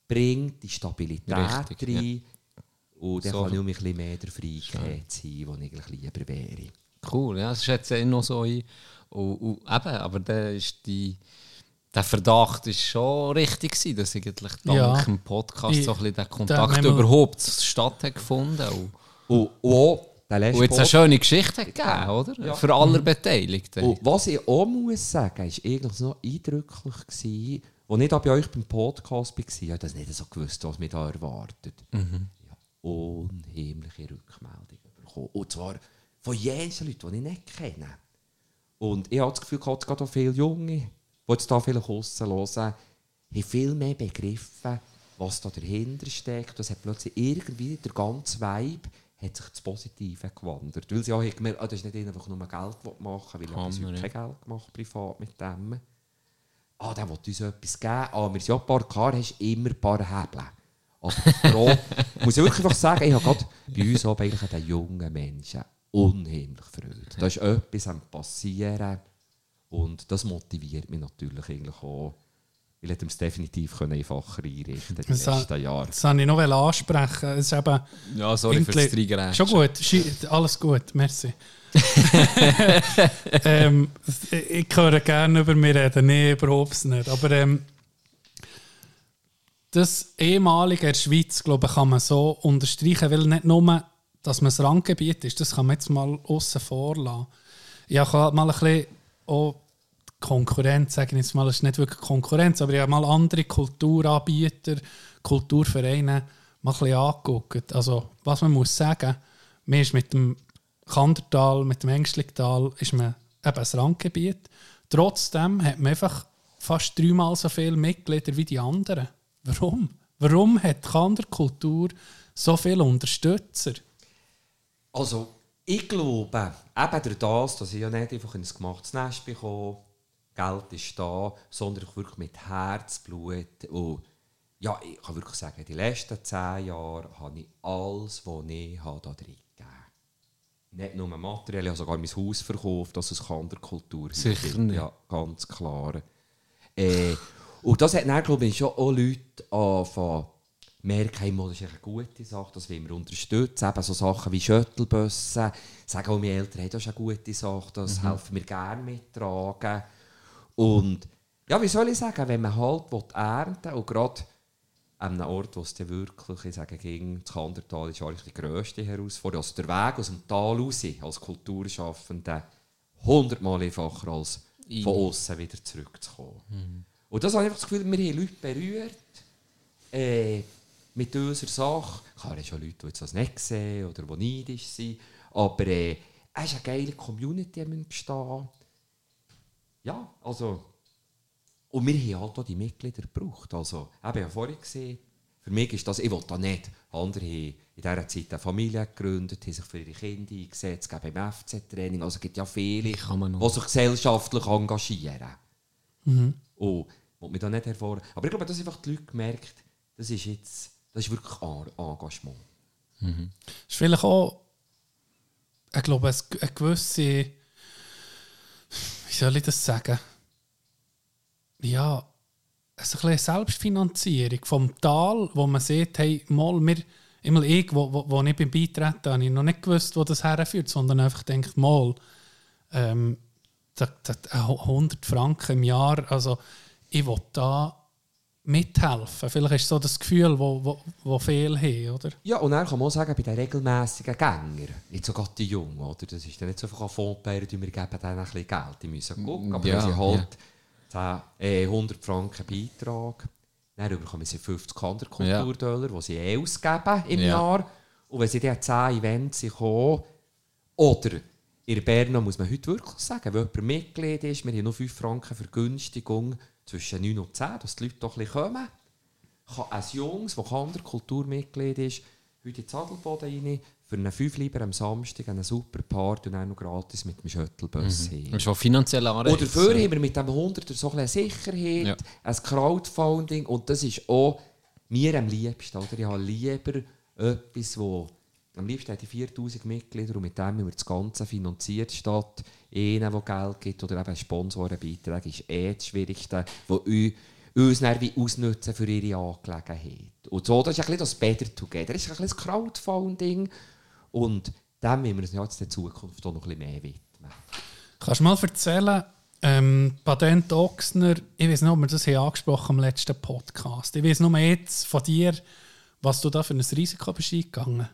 bringt die Stabilität Richtig, rein. Ja. Und dann so. kann ich mich ein bisschen mehr der Freiheit sein, wo ich eigentlich lieber wäre. Cool, ja, das schätze ich noch so ein. Und, und eben, aber dann ist die, der Verdacht ist schon richtig gewesen, dass eigentlich dank ja. dem Podcast ich, so ein bisschen der Kontakt überhaupt stattgefunden hat. Und, und, und der und jetzt eine schöne Geschichte gegeben, oder? Ja. Für alle. Beteiligten. Und was ich auch muss sagen, ist eigentlich noch eindrücklich gewesen, als ich da bei euch beim Podcast war, ich habe das nicht so gewusst, was mich da erwartet. Mhm. Ja, unheimliche Rückmeldungen bekommen. Und zwar von jenen Leuten, die ich nicht kenne. Und ich habe das Gefühl, es gibt auch viele Junge, die jetzt hier vielleicht hören, haben viel mehr begriffen, was da dahinter steckt. Das hat plötzlich irgendwie der ganze Vibe hat sich das Positive gewandert. Weil sie auch gemerkt, ah, das ist nicht einfach nur Geld machen, weil ich habe kein Geld gemacht privat mit dem ah, der will uns etwas geben, ah, wir sind ja ein paar Kar, hast immer ein paar Hebel. Aber Frau, <laughs> muss ich wirklich einfach sagen, ich habe gerade bei uns auch eigentlich den jungen Menschen unheimlich Freude. Da ist etwas am passieren und das motiviert mich natürlich eigentlich auch. Ich hätte es definitiv einfacher einrichten in den letzten Jahren. Das wollte ich noch ansprechen. Es ist eben ja, sorry für das Trigger. Schon gut, alles gut, merci. <laughs> ähm, ich höre gerne über mich reden, nee, überhaupt nicht. Aber ähm, das ehemalige in der Schweiz, glaube ich, kann man so unterstreichen, weil nicht nur, dass man das Randgebiet ist, das kann man jetzt mal außen vor lassen. Ich habe mal ein bisschen auch Konkurrenz, sagen jetzt mal, es ist nicht wirklich Konkurrenz, aber ich habe mal andere Kulturanbieter, Kulturvereine mal ein bisschen angeguckt. Also, was man muss sagen, mir ist mit dem Kandertal, mit dem Ängstlichtal ist man eben ein Randgebiet. Trotzdem hat man einfach fast dreimal so viele Mitglieder wie die anderen. Warum? Warum hat die Kanderkultur so viele Unterstützer? Also, ich glaube, eben durch das, dass ich ja nicht einfach ins gemachtes Nest bekomme, Geld ist da, sondern ich wirklich mit Herzblut und ja, ich kann wirklich sagen, die letzten zehn Jahre habe ich alles, was ich habe, da drin nicht nur materiell, ich habe sogar mein Haus verkauft, das ist Kanderkultur. Sicher nicht. Ja, ganz klar. Äh, und das hat dann, glaube ich, schon auch Leute angefangen merken, das ist eine gute Sache, das wollen wir unterstützen. Eben so Sachen wie Shuttlebössen, sagen auch meine Eltern, hey, das ist eine gute Sache, das mhm. helfen wir gerne mittragen. Und ja, wie soll ich sagen, wenn man halt ernten will, und gerade an einem Ort, wo es dann wirklich, ich sage, ging, das Kandertal ist eigentlich die grösste Herausforderung. Also der Weg aus dem Tal raus, als Kulturschaffender, hundertmal einfacher als von außen wieder zurückzukommen. Mhm. Und das habe ich einfach das Gefühl, wir haben Leute berührt äh, mit unserer Sache. Klar, es schon Leute, die das nicht sehen oder die neidisch sind, aber äh, es ist eine geile Community entstanden. Ja, also. Und wir haben halt auch die Mitglieder gebraucht. Also, ich habe vorhin gesehen, für mich ist das, ich will da nicht. Andere haben in dieser Zeit eine Familie gegründet, haben sich für ihre Kinder eingesetzt, geben im FC-Training. Also es gibt ja viele, die sich gesellschaftlich engagieren. Mhm. Und ich will mich da nicht hervor... Aber ich glaube, dass einfach die Leute gemerkt das ist jetzt, das ist wirklich En- Engagement. ist vielleicht auch, ich glaube, eine gewisse, soll ich das sagen? Ja, es ist ein bisschen Selbstfinanzierung vom Tal, wo man sieht, hey, mal, wir, immer ich, wo, wo, wo ich beim Beitreten habe ich noch nicht gewusst, wo das herführt, sondern einfach denkt, mal, ähm, das, das, 100 Franken im Jahr, also ich will da mithelfen. Vielleicht ist so das Gefühl, wo, wo, wo viele haben, oder? Ja, und dann kann man auch sagen, bei den regelmässigen Gängern, nicht so gerade die Jungen, oder? das ist dann nicht so einfach ein Fondpeier, die wir geben denen ein bisschen Geld, die müssen gucken, aber Ja, wenn sie halt 10, äh, 100 Franken Beitrag, dann bekommen sie 50 andere Kulturdollar, die sie eh ausgeben im Ja. Jahr. Und wenn sie dann 10 Events kommen, oder in Bern muss man heute wirklich sagen, wenn jemand Mitglied ist, wir haben nur 5 Franken Vergünstigung zwischen 9 und 10, dass die Leute doch ein bisschen kommen kann ein Jungs, das kein anderer Kulturmitglied ist, heute ins Adelboden rein, für einen 5 lieber am Samstag eine super Party und dann noch gratis mit dem Shuttlebus hin. Das ist auch finanziell Anreiz. Und dafür haben wir mit dem 100er so ein Sicherheit, Ja. ein Crowdfunding und das ist auch mir am liebsten. Oder? Ich habe lieber etwas, wo am liebsten hat die 4000 Mitglieder und mit dem haben wir das Ganze finanziert, statt einen, der Geld gibt oder eben Sponsorenbeitrag ist eh das Schwierigste, u- uns dann wie ausnutzen für ihre Angelegenheit. Und so, das ist ein bisschen das Better Together, das ist ein bisschen das Crowdfunding und dem wollen wir uns jetzt in der Zukunft auch noch ein bisschen mehr widmen. Kannst du mal erzählen, ähm, Patent Ochsner, ich weiß nicht, ob wir das haben angesprochen im letzten Podcast. Ich weiß nur jetzt von dir, was du da für ein Risiko bist eingegangen.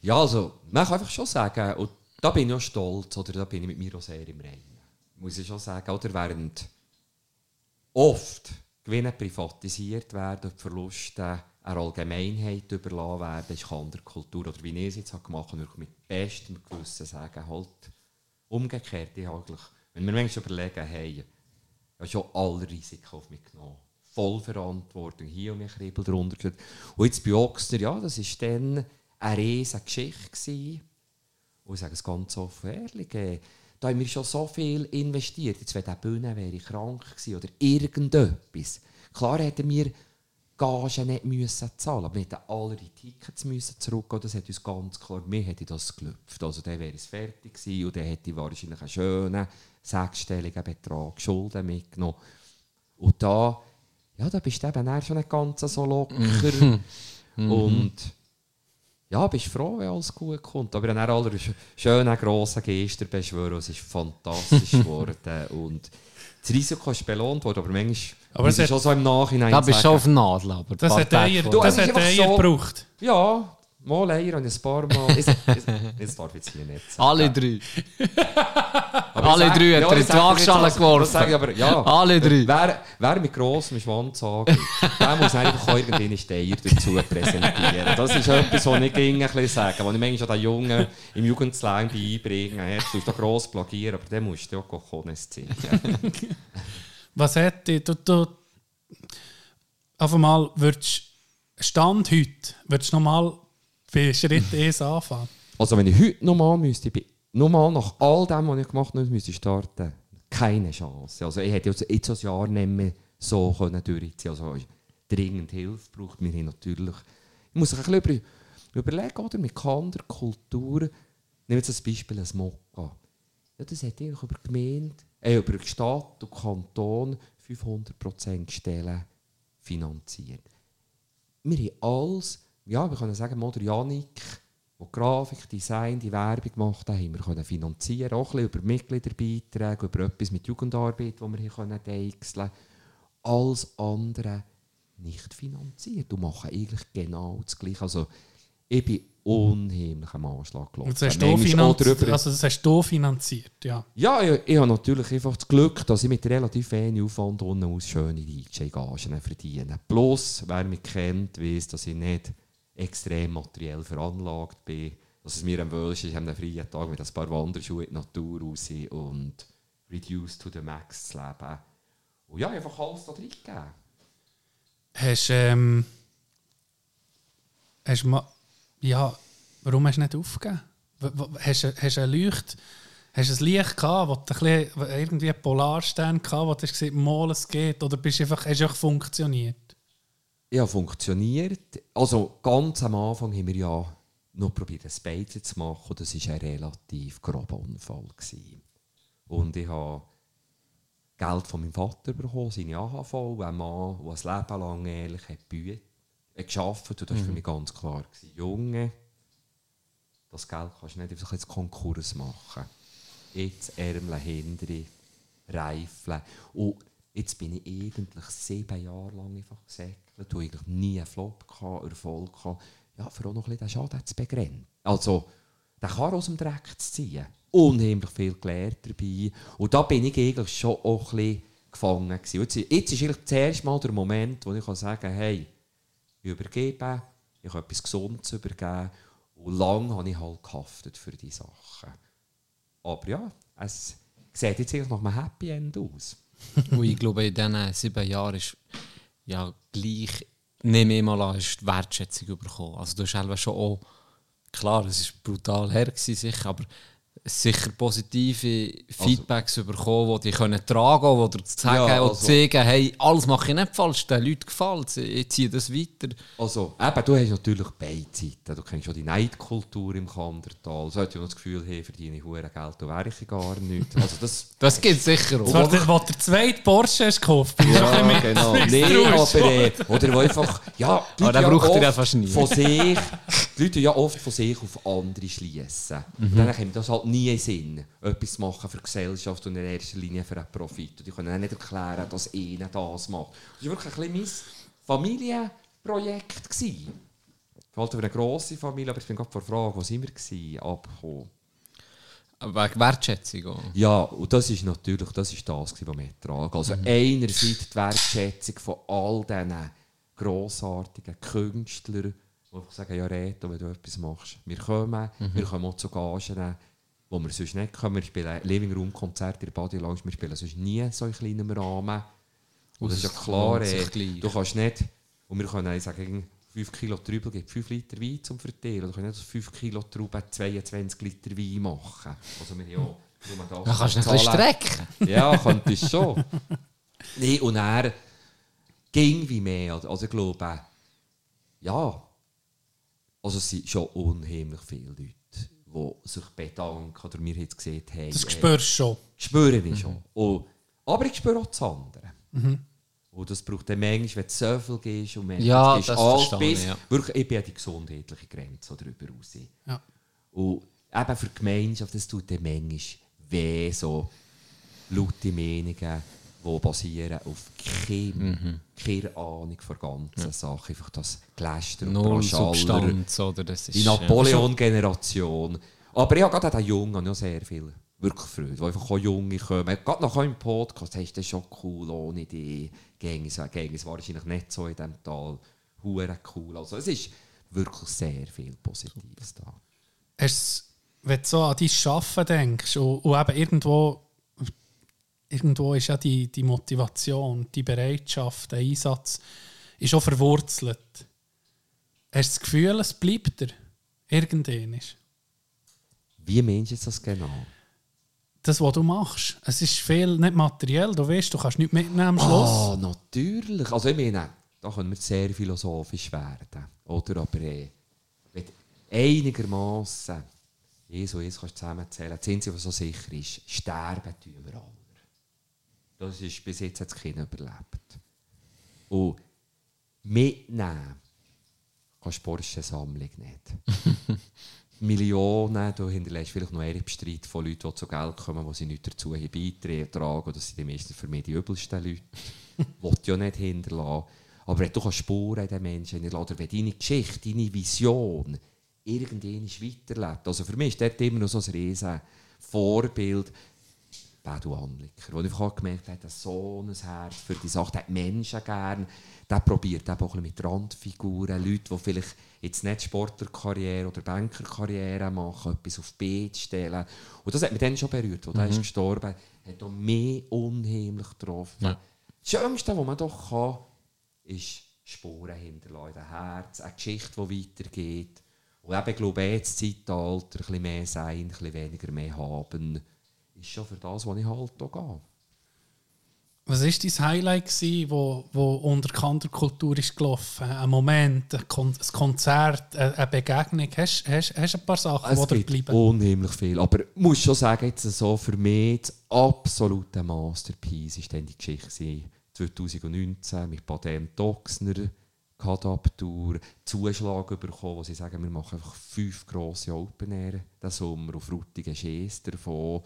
Ja, also, man kann einfach schon sagen, und da bin ich auch stolz, oder da bin ich mit mir auch sehr im Reinen. Muss ich schon sagen, oder während oft Gewinne privatisiert werden, die Verluste einer Allgemeinheit überlassen werden, ist keine andere Kultur, oder wie ich es jetzt gemacht habe, mit bestem Gewissen sagen, halt umgekehrt, ich eigentlich, wenn wir manchmal überlegen, hey, ich habe schon alle Risiken auf mich genommen. Vollverantwortung, hier und ein Kribbel drunter. Und jetzt bei Ochsner, ja, das war dann eine riesige Geschichte. Gewesen. Und ich sage es ganz offen ehrlich, äh, da haben wir schon so viel investiert. Jetzt, wenn der Bühne wäre ich krank gewesen oder irgendetwas. Klar hätten wir Gagen nicht müssen zahlen, aber wir hätten alle die Tickets müssen zurückgehen. Das hat uns ganz klar, mir hätte das gelüpft. Also dann wäre es fertig gewesen und dann hätte ich wahrscheinlich einen schönen sechsstelligen Betrag Schulden mitgenommen. Und da, ja, da bist du eben schon nicht ganz so locker. <laughs> und ja, bist froh, wenn alles gut kommt. Aber dann alle sch- schönen, grossen Geister beschwören, es ist fantastisch <laughs> geworden. Und das Risiko ist belohnt worden, aber manchmal Aber es hat- schon so im Nachhinein Da bist du schon auf Nadel, aber Das hat das Eier so- gebraucht. Ja, mal Eier und ein paar Mal. Jetzt darf ich jetzt hier nicht sagen. Alle drei. <laughs> Aber alle sag- drei hat ja, er in die Waagschale geworfen. Sage ich aber, ja. Alle drei. Wer, wer mit grossem Schwanz sagt, der muss einfach irgendwie einen Steier dazu präsentieren. Das ist etwas, was ich ging ein bisschen sagen, was ich manchmal den Jungen im Jugendslang beibringen. Hey, Du musst da gross plagieren, aber dann musst du ja auch Cojones zeigen. Was hätte du, du auf einmal würdest Stand heute, würdest du nochmal bei Schritt 1 anfangen? Also wenn ich heute nochmal müsste, nochmal nach all dem, was ich gemacht habe, müsste starten, keine Chance. Also ich hätte jetzt ein Jahr nicht mehr so können durchziehen Also ich dringend Hilfe braucht. Haben natürlich, ich muss sich ein bisschen über, überlegen, oder, mit anderer Kultur, nehmen wir jetzt als Beispiel ein Mokka. Ja, das hat eigentlich über Gemeinde, äh, über Stadt und Kanton 500% Stellen finanziert wir haben alles, ja, wir können sagen, mal der Janik, der Grafik, Design, die Werbung gemacht haben wir können finanzieren, auch ein bisschen über Mitgliederbeiträge, über etwas mit Jugendarbeit, wo wir hier können deichseln Alles andere nicht finanziert und machen eigentlich genau das Gleiche. Also, ich bin unheimlich am Anschlag gelaufen. Das hast, du finanziert, also das hast du finanziert, ja. ja, ich, ich habe natürlich einfach das Glück, dass ich mit relativ wenig Aufwand unten aus schöne DJ-Gagen verdiene. Plus, wer mich kennt, weiß, dass ich nicht extrem materiell veranlagt bin. Dass es mir am wohlsten ist, an einem freien Tag mit ein paar Wanderschuhen in die Natur raus und reduced to the max zu leben. Und ja, einfach alles da drin gegeben. Hast ähm, hast ma, ja, warum hast du nicht aufgegeben? Hast du hast ein Leucht, hast du ein Licht gehabt, du ein bisschen, irgendwie einen Polarstern gehabt, wo du hast gesehen, mal es geht, oder bist einfach, hast du einfach funktioniert? Ja, funktioniert. Also ganz am Anfang haben wir ja noch probiert, ein Beizen zu machen. Das war ein relativ grober Unfall. Gewesen. Und ich habe Geld von meinem Vater bekommen, seine AHV, ein Mann, der ein Leben lang ehrlich hat gebüht, hat gearbeitet. Und das war für mich ganz klar. Gewesen. Junge, das Geld kannst du nicht einfach jetzt Konkurs machen. Jetzt Ärmel hinter, Reifeln. Und jetzt bin ich eigentlich sieben Jahre lang einfach gesäckelt und eigentlich nie einen Flop gehabt, Erfolg gehabt. Ja, für auch noch ein bisschen den Schaden zu begrenzen. Also, den Karren aus dem Dreck zu ziehen. Unheimlich viel gelernt dabei. Und da bin ich eigentlich schon auch ein bisschen gefangen gewesen. Jetzt, jetzt ist eigentlich das erste Mal der Moment, wo ich kann sagen kann, hey, ich übergebe, ich habe etwas Gesundes übergeben. Und lange habe ich halt gehaftet für diese Sachen. Aber ja, es sieht jetzt eigentlich nach Happy End aus. Und ich glaube, in diesen sieben Jahren ist ja gleich nicht mehr mal an, ist die Wertschätzung bekommen. Also du hast schon auch, klar, es war brutal her, gewesen, sicher, aber sicher positive Feedbacks bekommen, die dich können tragen können, die dir sagen Ja, also- zeigen, hey, alles mache ich nicht falsch, den Leuten gefällt es, ich ziehe das weiter. Also, eben, du hast natürlich beide Seiten. Du kennst schon die Neidkultur im Kandertal. So hat ja noch das Gefühl, hey, verdiene ich hure Geld, da wäre ich gar nicht. Also das... <laughs> Das gibt es sicher auch. der, wo der zweite Porsche hast gekauft, <laughs> ich bisschen genau. mit- Nee, aber... Äh, oder wo einfach... Ja, die Aber den Leute braucht ihr ja fast nie. Von sich... Die Leute ja oft von sich auf andere schließen. Und dann kommt das halt nie in den Sinn, etwas zu machen für die Gesellschaft und in erster Linie für einen Profit. Und die können auch nicht erklären, dass einer das macht. Das war wirklich ein bisschen mein Familienprojekt. gewesen. Halt über eine grosse Familie, aber ich bin gerade vor der Frage, wo sind wir gewesen, abgekommen. Wegen Wertschätzung auch. Ja, und das ist natürlich das, ist das was wir tragen. Also einerseits die Wertschätzung von all diesen grossartigen Künstlern, die einfach sagen, ja Reto, wenn du etwas machst, wir kommen, wir kommen auch zu Gagen, wo wir sonst nicht kommen. Wir spielen Living Room Konzerte in der Body Lounge, wir spielen sonst nie so in kleinem Rahmen. Und das ist ja klar, gleich. du kannst nicht, und wir können ich sage, 5 Kilo Trübel gibt 5 Liter Wein zum Verteilen. Du kannst nicht aus 5 Kilo Trauben 22 Liter Wein machen. Also wir ja, nur das Da kannst du ein bisschen strecken. Ja, könnte ich schon. nee, und er ging wie mehr. Also ich glaube, ja, also es sind schon unheimlich viele Leute, die sich bedanken oder mir jetzt gesehen haben. Das äh, spürst du schon. spüre ich schon. Und, aber ich spüre auch das andere. Und das braucht dann manchmal, wenn du so viel gehst und manchmal Ja, gehst alles verstehe bis, ich, ja. wirklich, ich bin an die gesundheitliche Grenze darüber raus. Ja. Und eben für die Gemeinschaft, das tut dann manchmal weh, so laute Meinungen, die basieren auf kein, keine Ahnung von der ganzen Sache. Einfach das Geläster und Null. Substanz, oder? Das ist, Die Napoleon-Generation. Aber ich habe gerade den Jungen auch sehr viel wirklich Freude, wo einfach auch Junge kommen. Gerade nach eurem Podcast du das schon cool, ohne die Gänge. Gänge es wahrscheinlich nicht so in diesem Tal. Hure cool. Also es ist wirklich sehr viel Positives da. Hast, wenn du so an dein Arbeiten denkst und, und eben irgendwo, irgendwo ist ja die, die Motivation, die Bereitschaft, der Einsatz ist auch verwurzelt. Hast du das Gefühl, es bleibt dir? Irgendwann. Wie meinst du das genau? Das, was du machst, es ist viel nicht materiell. Du weißt, du kannst nichts mitnehmen am Schluss. Ah, natürlich. Also ich meine, da können wir sehr philosophisch werden. Oder aber eh, du einigermaßen Jesus, Jesus kannst du zusammenzählen. Das Einzige, was so sicher ist, sterben tun wir alle. Das ist bis jetzt hat Kind überlebt. Und mitnehmen kannst du die Porsche-Sammlung nicht. <laughs> Millionen, du hinterlässt vielleicht noch Erbstreit von Leuten, die zu Geld kommen, wo sie nicht dazu beitragen. Das sind die meisten für mich die übelsten Leute. <laughs> Wollt ja nicht hinterlassen. Aber wenn du kannst Spuren in den Menschen hinterlassen oder wenn deine Geschichte, deine Vision irgendwann weiterlebt. Also für mich ist dort immer noch so ein riesen Vorbild. Bedu Anliker, ich einfach gemerkt habe, er hat so ein Herz für die Sache, der hat Menschen gern, der probiert auch ein mit Randfiguren, Leute, die vielleicht jetzt nicht Sportlerkarriere oder Bankerkarriere machen, etwas auf die Beine stellen. Und das hat mich dann schon berührt, wo mhm. der ist gestorben, hat auch mehr unheimlich getroffen. Ja. Das Schönste, was man doch kann, ist Spuren hinterlassen in dem Herz, eine Geschichte, die weitergeht. Und eben, glaube ich, das Zeitalter, ein bisschen mehr sein, ein bisschen weniger mehr haben, ist schon für das, was ich halt auch gehe. Was war dein Highlight, gewesen, wo, wo unter Kanterkultur ist gelaufen? Ein Moment, ein, Kon ein Konzert, eine Begegnung? Hast du ein paar Sachen, es die bleiben? unheimlich viel. Aber ich muss schon sagen, jetzt so für mich das absolute Masterpiece war dann die Geschichte 2019 mit Badem Doxner, Kadaptur, Zuschlag bekommen, wo sie sagen, wir machen einfach fünf grosse Open Air diesen Sommer auf Ruttigen Schäster davon.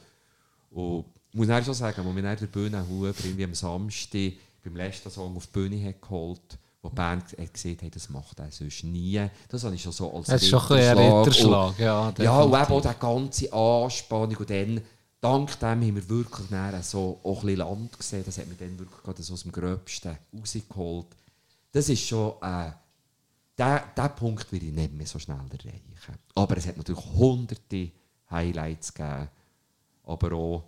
Und ich muss auch schon sagen, als wir nach der Bühne Huber irgendwie am Samstag beim letzten Song auf die Bühne hat geholt wo die Band gesehen hat, das macht er sonst nie. Das habe ich schon so als Das ist schon ein Ritterschlag, ja. Ja, und eben auch die ganze Anspannung und dann, dank dem haben wir wirklich so auch ein bisschen Land gesehen, das hat mir dann wirklich gerade so aus dem Gröbsten rausgeholt. Das ist schon, äh, der Punkt will ich nicht mehr so schnell erreichen. Aber es hat natürlich hunderte Highlights gegeben, aber auch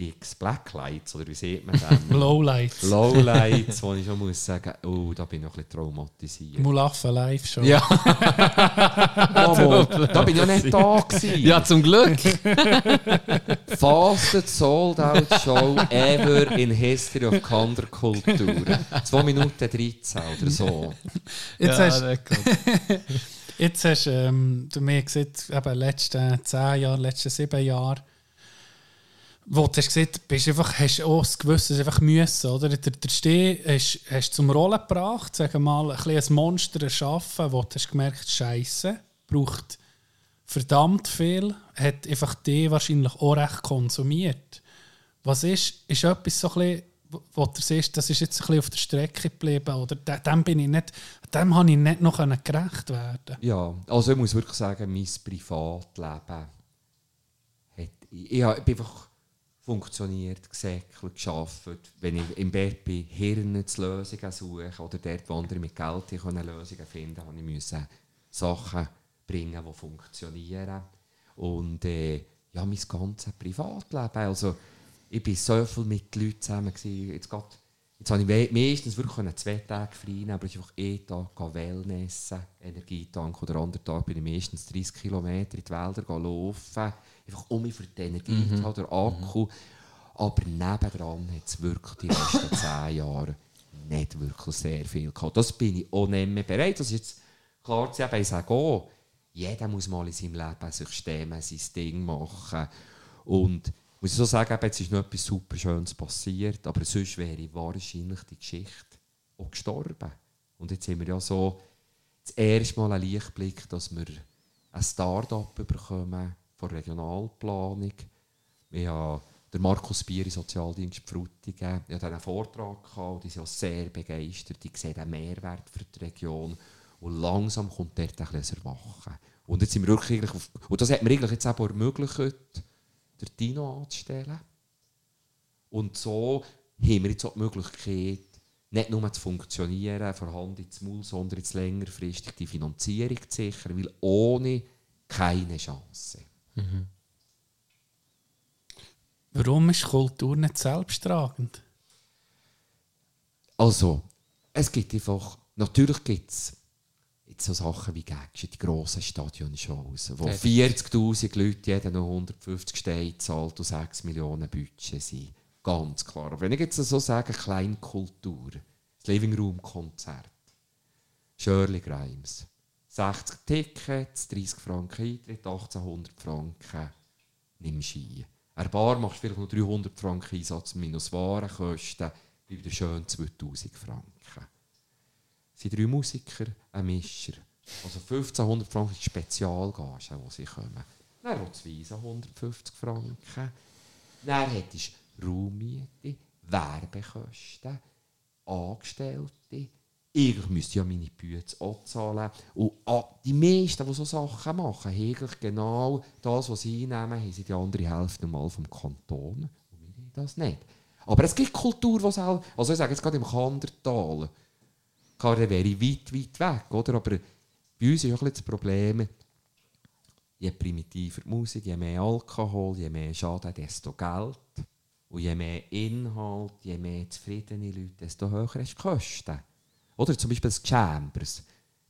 X Blacklights, oder wie sieht man <laughs> das? Lowlights. Lowlights, wo ich schon muss sagen, oh, da bin ich noch ein bisschen traumatisiert. Mulaffen live schon. Ja. <laughs> oh, da bin ich ja nicht da gewesen. Ja, zum Glück. <laughs> Fastest sold out show ever in history of Kanderkultur. 2 Minuten 13 oder so. Jetzt ja, hast, jetzt hast ähm, du mir gesagt, eben letzten 10 Jahre, letzten 7 Jahre, wo du hast gesagt bist einfach, hast auch das Gewissen einfach müssen, oder? Der, der Steh hast, hast zum Rollen gebracht, sagen mal, ein, ein Monster erschaffen, wo du hast gemerkt, Scheiße, braucht verdammt viel, hat einfach die wahrscheinlich auch recht konsumiert. Was ist, ist etwas so ein bisschen, wo du siehst, das ist jetzt ein bisschen auf der Strecke geblieben, oder dem bin ich nicht, dem habe ich nicht noch gerecht werden Ja, also ich muss wirklich sagen, mein Privatleben hat, ich, ich bin einfach funktioniert, gesäckelt, geschafft. Wenn ich im Bett bin, Hirn zu Lösungen suchen oder dort, wo andere mit Geld können Lösungen finden konnte, musste ich Sachen bringen, die funktionieren. Und äh, ja, mein ganzes Privatleben. Also, ich war so viel mit Leuten zusammen. Jetzt, grad, jetzt habe ich meistens wirklich zwei Tage frei aber ich einfach einen Tag Wellnessen, Energietank oder anderen Tag bin ich meistens 30 Kilometer in die Wälder laufen einfach um mich für die Energie mhm. zu der Akku. Mhm. Aber nebendran hat es wirklich die letzten <laughs> zehn Jahre nicht wirklich sehr viel gehabt. Das bin ich auch nicht mehr bereit. Das ist jetzt klar zu sagen, ich sage auch, jeder muss mal in seinem Leben sich stemmen, sein Ding machen. Und muss ich so sagen, jetzt ist noch etwas super Schönes passiert, aber sonst wäre wahrscheinlich die Geschichte auch gestorben. Und jetzt haben wir ja so das erste Mal einen Lichtblick, dass wir ein Start-up bekommen, von Regionalplanung. Wir haben der Markus Bieri, Sozialdienst Frutigen, ich hatte einen Vortrag und die sind auch sehr begeistert. Die sehen den Mehrwert für die Region. Und langsam kommt dort ein bisschen Erwachen. Und, jetzt sind wir wirklich auf, und das hat mir eigentlich jetzt auch ermöglicht, den Dino anzustellen. Und so haben wir jetzt auch die Möglichkeit, nicht nur zu funktionieren, von Hand ins Maul, sondern jetzt längerfristig die Finanzierung zu sichern, weil ohne keine Chance. Mhm. Warum ist Kultur nicht selbsttragend? Also, es gibt einfach, natürlich gibt es so Sachen wie Gagschen, die grossen Stadionshows, wo 40'000 Leute jeden noch 150 Steine zahlt und 6 Millionen Budget sind. Ganz klar. Aber wenn ich jetzt so sage, Kleinkultur, das Living Room Konzert, Shirley Grimes, 60 Tickets, 30 Franken Eintritt, 1800 Franken nimmst du ein. Ein Bar machst vielleicht noch 300 Franken Einsatz minus Warenkosten, bleibt dir schön 2000 Franken. Es sind drei Musiker, ein Mischer. Also 1500 Franken Spezialgage, die sie kommen. Dann hat es 150 Franken. Dann hättest du Raummiete, Werbekosten, Angestellte, eigentlich müsste ich ja meine Bütze auch zahlen. Und ah, die meisten, die so Sachen machen, haben genau das, was sie einnehmen, haben sie die andere Hälfte normal vom Kanton. Und wir haben das nicht. Aber es gibt Kultur, die selber... Also ich sage jetzt gerade im Kandertal, Klar, wäre weit, weit weg, oder? Aber bei uns ist auch ein das Problem, je primitiver die Musik, je mehr Alkohol, je mehr Schaden, desto Geld. Und je mehr Inhalt, je mehr zufriedene Leute, desto höher ist die Kosten. Oder zum Beispiel das Chambers.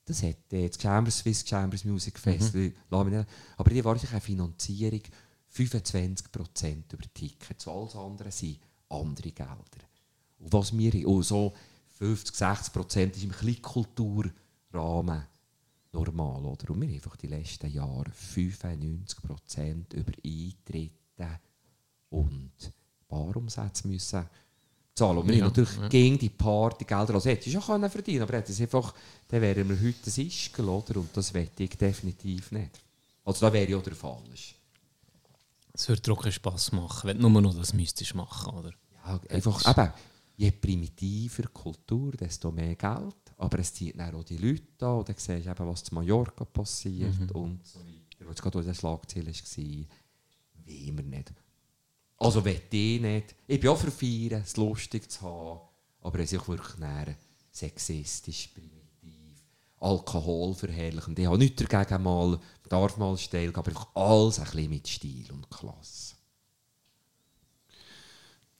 Das hat äh, das Chambers, Swiss Chambers Music Festival. Mhm. Aber die wahrscheinlich eine Finanzierung 25% über Tickets. Alles andere sind andere Gelder. Und was wir und so 50, 60 Prozent ist im Kleinkulturrahmen normal. Oder? Und wir haben einfach die letzten Jahre 95 Prozent über Eintritte und Barumsätze müssen zahlen. Und wir ja, haben natürlich ja. gegen die Partygelder, also hätte ich schon können verdienen aber hätte es einfach, dann wären wir heute ein Ischgl, oder? Und das wette ich definitiv nicht. Also da wäre ja der Fall. Es würde auch Spass machen, wenn du nur noch das müsstest machen, oder? Ja, einfach, eben, je primitiver Kultur, desto mehr Geld. Aber es zieht dann auch die Leute an. Und dann siehst du eben, was in Mallorca passiert mhm. und so weiter. Was gerade in der Schlagzeile war, wie wir nicht. Also will ich nicht. Ich bin auch für Feiern, es lustig zu haben. Aber es ist wirklich näher sexistisch, primitiv, Alkohol verherrlichend. Ich habe nichts dagegen, mal, darf mal steil, aber alles ein bisschen mit Stil und Klasse.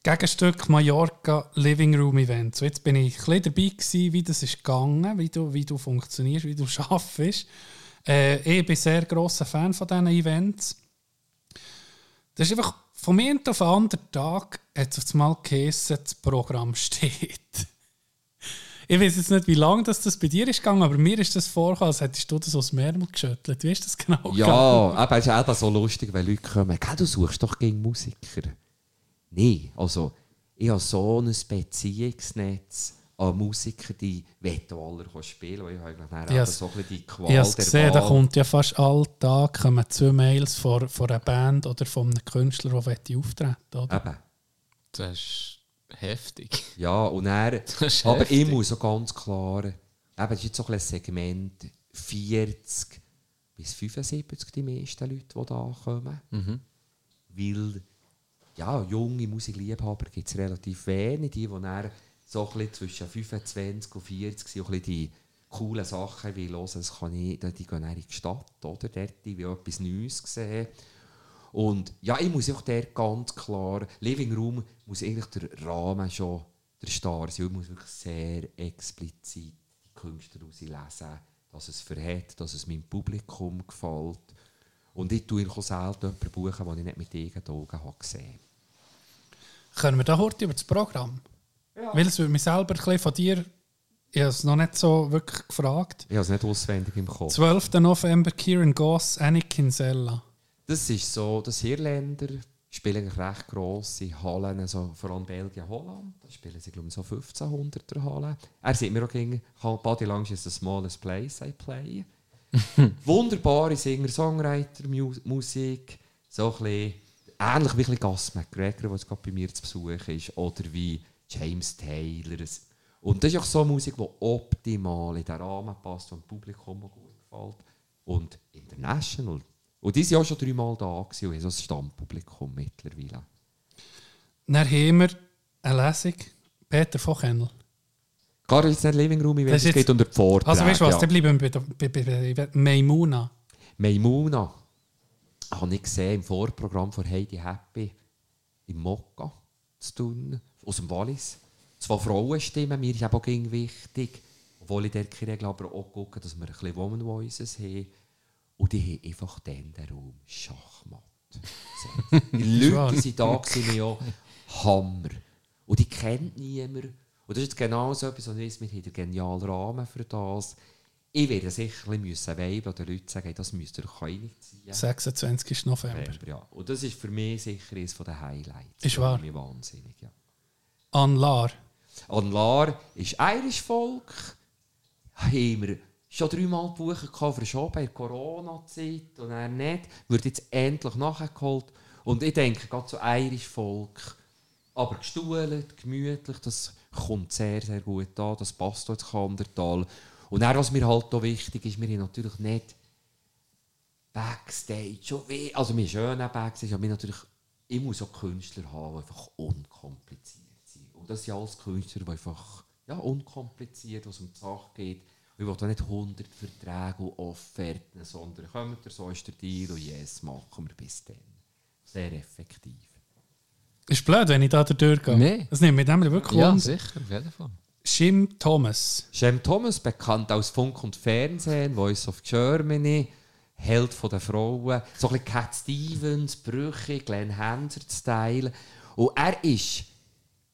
Gegenstück Mallorca Living Room Event. So, jetzt bin ich ein dabei gewesen, wie das ist gegangen, wie du, wie du funktionierst, wie du <laughs> schaffst. Äh, ich bin sehr grosser Fan von diesen Events. Das ist einfach von einem auf den anderen Tag hat es mal geheißen, das Programm <laughs> steht. Ich weiß jetzt nicht, wie lange das, das bei dir ist gegangen, aber mir ist das vorgekommen, als hättest du das aus dem Ärmel geschüttelt. Wie ist das genau Ja, aber es ist auch so lustig, wenn Leute kommen, du suchst doch gegen Musiker. Nein, also ich habe so ein Beziehungsnetz an Musiker, die alle spielen weil ich habe yes. so ein die Qual Ich habe gesehen, da kommt ja fast alltag kommen zwei Mails von, von einer Band oder von einem Künstler, der auftreten oder? Eben. Das ist heftig. Ja, und er, <laughs> aber heftig. ich muss so ganz klar, eben, das ist jetzt so ein Segment 40 bis 75 die meisten Leute, die da kommen. Mhm. Weil ja, junge Musikliebhaber gibt es relativ wenig, die, die so ein zwischen 25 und 40 sind, und die coolen Sachen wie hören, das kann ich, die gehen in die Stadt, oder? Dort will etwas Neues sehen. Und ja, ich muss auch dort ganz klar, Living Room muss eigentlich der Rahmen schon der Star sein. Ich muss wirklich sehr explizit die Künstler lesen, dass es verhält, dass es meinem Publikum gefällt. Und ich tue auch selten jemanden buchen, den ich nicht mit eigenen Augen habe gesehen können wir da heute über das Programm? Ja. Weil es würde mich selber ein von dir, ich habe es noch nicht so wirklich gefragt. Ich habe es nicht auswendig im Kopf. 12. November, Kieran Goss, Annie Kinsella. Das ist so, das Irländer spielen recht grosse Hallen, also vor allem Belgien, Holland. Da spielen sie, glaube ich, so 1500er Hallen. Er sieht mir auch gegen Body Lunch is the smallest place I play. <laughs> Wunderbare Singer-Songwriter-Musik, so ein bisschen ähnlich wie Gus McGregor, der gerade bei mir zu Besuch ist, oder wie James Taylor. Und das ist auch so Musik, die optimal in den Rahmen passt und dem Publikum gut gefällt. Und international. Und die waren auch schon dreimal da und haben so ein Stammpublikum mittlerweile. Dann haben wir eine Lesung. Peter von Kennel. Gar nicht Living Room Event, es geht unter die Vorträge. Also weißt du was, ja. dann bleiben wir bei, bei, bei, bei Maimuna. Maimuna habe ich gesehen im Vorprogramm von Heidi Happy im Mokka zu tun, aus dem Wallis. Zwei Frauenstimmen, mir ist auch wichtig. Obwohl ich dort Regel aber auch gucke, dass wir ein bisschen Woman Voices haben. Und die haben einfach dann den Raum Schachmatt. die <laughs> Leute sind da, sind ja Hammer. Und die kennt niemand. Und das ist genau so etwas, was ich weiss, wir haben einen genialen Rahmen für das. Ich werde sicher ein bisschen weibeln oder Leute sagen, das müsst ihr euch nicht ziehen. 26. November. Ja. Und das ist für mich sicher eines der Highlights. Ist wahr. Wahnsinnig, ja. Anlar. Anlar ist Irish Volk. Haben schon dreimal gebucht für schon bei der Corona-Zeit und er nicht. Wird jetzt endlich nachgeholt. Und ich denke, gerade so Irish Volk Aber gestuhlt, gemütlich, das kommt sehr, sehr gut an. Das passt auch ins Kandertal. Und dann, was mir halt auch wichtig ist, wir haben natürlich nicht Backstage. Also wir schön auch Backstage, aber wir natürlich, ich muss auch Künstler haben, einfach unkompliziert das sind alles Künstler, die einfach ja, unkompliziert, was um die Sache geht. Und ich will da nicht 100 Verträge und Offerten, sondern kommt ihr, so ist der Deal und yes, machen wir bis dann. Sehr effektiv. Ist blöd, wenn ich da durchgehe. Nee. Das nimmt mich nämlich wirklich Ja, sicher, auf jeden Fall. Jim Thomas. Shem Thomas, bekannt aus Funk und Fernsehen, Voice of Germany, Held von der Frauen, so ein bisschen Cat Stevens, Brüche, Glenn Hansard-Style. Und er ist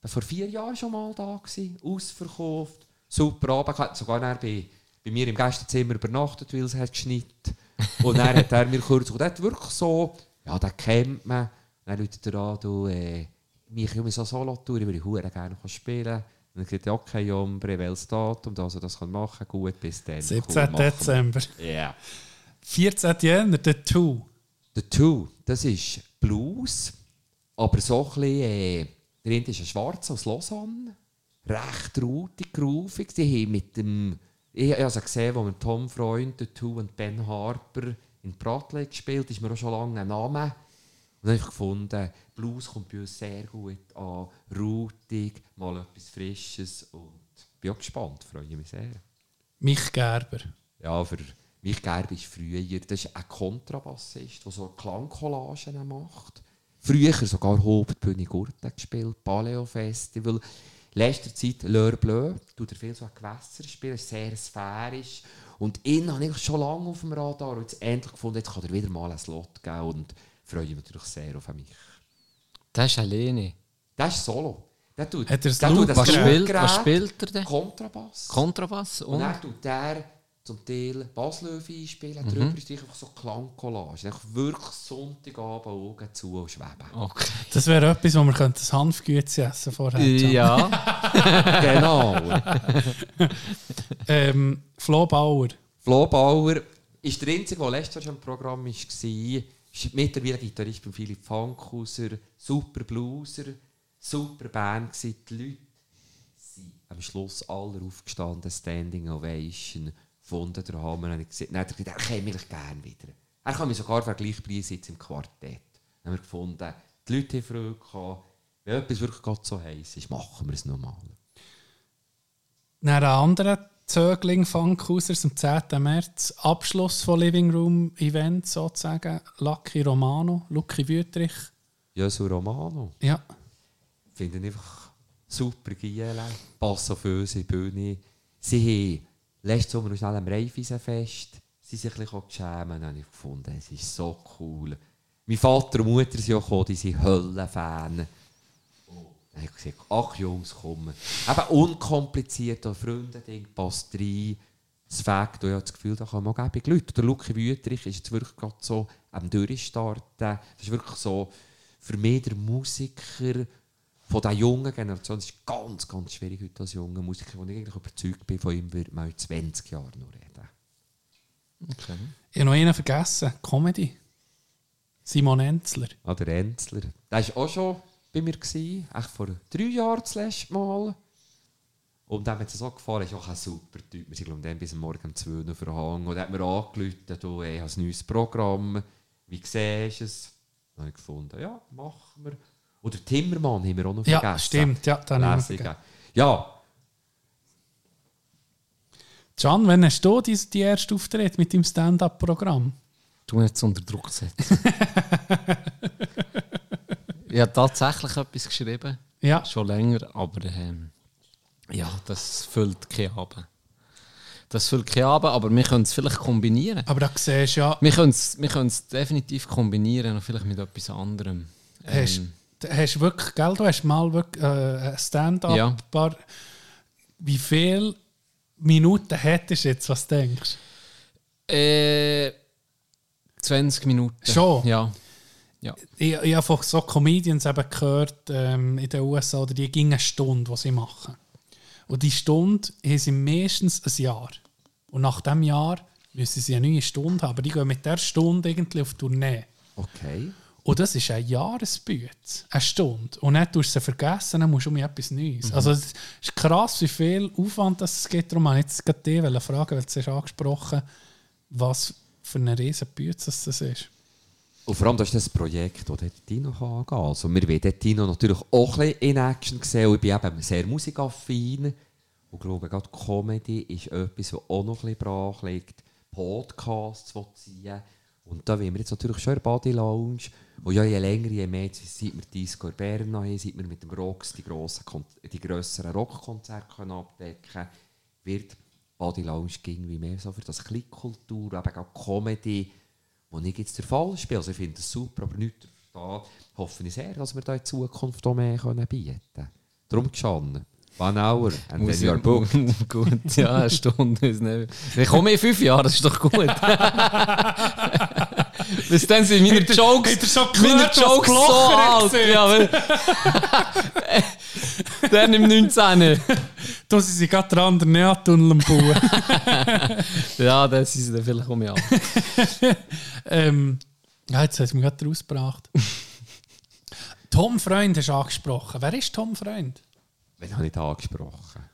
vor vier Jahren schon mal da gewesen, ausverkauft, super Abend, hat sogar dann bei, bei mir im Gästezimmer übernachtet, weil es hat geschnitten. Und dann hat er mir kurz gesagt, er hat wirklich so, ja, den kennt man. Dann ruft er an, du, äh, mich um so Solo-Tour, ich würde hure gerne spielen. Und dann sagt er, okay, Hombre, welches Datum, er das kann machen gut, bis dann. 17. Cool. Dezember. Ja. 14. Jänner, The Two. The Two, das ist Blues, aber so ein bisschen, äh, der eine ist ein Schwarzer aus Lausanne, recht rautig, groovig. Die haben mit dem, ich habe also gesehen, wo wir Tom Freund, Two und Ben Harper in Pratley gespielt, ist mir auch schon lange ein Name. Und dann habe ich gefunden, Blues kommt bei uns sehr gut an, rautig, mal etwas Frisches und bin auch gespannt, freue mich sehr. Mich Gerber. Ja, für mich Gerb ist früher, das ist ein Kontrabassist, der so Klangcollagen macht. Früher sogar Hauptbühne Gurten gespielt, Paleo Festival. Letzter Zeit L'Heure Bleu, tut er viel so an Gewässer spielen, ist sehr sphärisch. Und ihn habe ich schon lange auf dem Radar und jetzt endlich gefunden, jetzt kann er wieder mal einen Slot geben und freue mich natürlich sehr auf mich. Das ist alleine. Das ist Solo. Der tut, Hat er das der tut Loop- Was spielt, was spielt er denn? Kontrabass. Kontrabass Und und? dann tut er zum Teil Basslöwe einspielen, Mhm. drüber ist einfach so Klangcollage. Einfach wirklich Sonntagabend Augen zu und schweben. Okay. Das wäre etwas, wo wir könnten das Hanfgützi essen vorher. Ja. <laughs> genau. <laughs> Ähm, Flo Bauer. Flo Bauer ist der Einzige, der letztes Jahr schon im Programm war. Ist mittlerweile Gitarrist bei Philipp Fankhauser. Super Blueser. Super Band gewesen. Die Leute sind am Schluss alle aufgestanden. Standing Ovation. Gefunden, Hammer. Und ich gesagt, nein, der käme ich gerne wieder. Er kann mich sogar vergleichbar sitzen im Quartett. Dann haben wir gefunden, die Leute haben Freude gehabt. Wenn etwas wirklich gerade so heiß ist, machen wir es nochmal. Dann ein anderer Zögling Funkhausers am 10. März. Abschluss von Living Room Event sozusagen. Lucky Romano, Lucky Wüttrich. Jesu Romano. Ja. finde ich einfach super geil. Pass auf unsere Bühne. Sie haben letzten Sommer noch schnell am Reifwiesenfest sie sich ein geschämt. Habe ich gefunden, es ist so cool. Mein Vater und Mutter sind auch gekommen, die sind Höllenfan. Dann habe ich gesagt, ach Jungs, kommen. Eben unkompliziert, ein Freundending, passt rein. Das Fakt, ich habe das Gefühl, da kann man auch gäbig Leute. Der Lucky Wüterich ist jetzt wirklich gerade so am Durchstarten. Das ist wirklich so für mich der Musiker von der jungen Generation. Es ist ganz, ganz schwierig heute als junger Musiker, wo ich eigentlich überzeugt bin, von ihm würde man in 20 Jahren noch reden. Okay. Ich habe noch einen vergessen. Comedy. Simon Enzler. Ah, der Enzler. Der war auch schon bei mir, gewesen, echt vor drei Jahren das letzte Mal. Und dem hat es so gefallen, er ist auch ein super Typ. Wir sind dann bis Morgen um 2 Uhr verhangen. Und er hat mir angerufen, du, ey, ich habe ein neues Programm. Wie siehst du es? Dann habe ich gefunden, ja, machen wir. Oder Timmermann haben wir auch noch Ja, vergessen. stimmt. Ja, den haben wir. Ja, Can, wann hast du die, die erste Auftritt mit deinem Stand-Up-Programm? Du musst jetzt unter Druck setzen. <laughs> ich habe tatsächlich etwas geschrieben. Ja. Schon länger, aber ähm, ja, das füllt keinen Abend. Das füllt keinen Abend, aber wir können es vielleicht kombinieren. Aber da siehst du ja, Wir können es wir können es definitiv kombinieren, und vielleicht mit etwas anderem. hast, Ähm, hast wirklich, gell, du hast mal wirklich äh, ein Stand-Up. Ja. Wie viele Minuten hättest du jetzt, was denkst äh, 20 Minuten. Schon? Ja. ja. Ich, ich habe von so Comedians eben gehört ähm, in den USA, oder die gingen eine Stunde, die sie machen. Und die Stunde haben sie meistens ein Jahr. Und nach diesem Jahr müssen sie eine neue Stunde haben. Aber die gehen mit der Stunde irgendwie auf Tournee. okay. Und das ist ein Jahresbüte, eine Stunde. Und dann tust du sie vergessen, dann musst du um etwas Neues. Also es ist krass, wie viel Aufwand das es gibt. Darum wollte ich jetzt gerade dich fragen, weil du hast angesprochen was für eine riesen Büte das ist. Und vor allem, das ist das Projekt, das Tino angehen kann. Also wir wollen Tino natürlich auch ein bisschen in Action sehen. Und ich bin eben sehr musikaffin. Und ich glaube, gerade Comedy ist etwas, das auch noch ein bisschen brach liegt. Podcasts zu ziehen. Und da wollen wir jetzt natürlich schon in der Body Lounge. Und ja, je länger, je mehr, seit wir Disco in Bern haben, seit wir mit dem Rocks die, grossen, die grösseren Rockkonzerte abdecken können, wird Body Lounge irgendwie mehr so für das Klickkultur, eben auch Comedy, wo ich jetzt der Fall spiele. Also ich finde das super, aber nicht da hoffe ich sehr, dass wir da in Zukunft auch mehr können bieten können. Darum schon. One hour and then you're booked. <laughs> gut, ja, eine Stunde. ist nicht- Ich komme in fünf Jahren, das ist doch gut. <laughs> <laughs> Bis dann sind meine Jokes, hat er schon meine Jokes so alt. Ja, weil, dann im 19. Da sind sie gerade dran, der Neatunnel am Bauen. <laughs> Ja, das ist dann vielleicht um mich <laughs> ab. ähm, ja, jetzt hat es mich gerade rausgebracht. Tom Freund hast du angesprochen. Wer ist Tom Freund? Wen habe ich da angesprochen?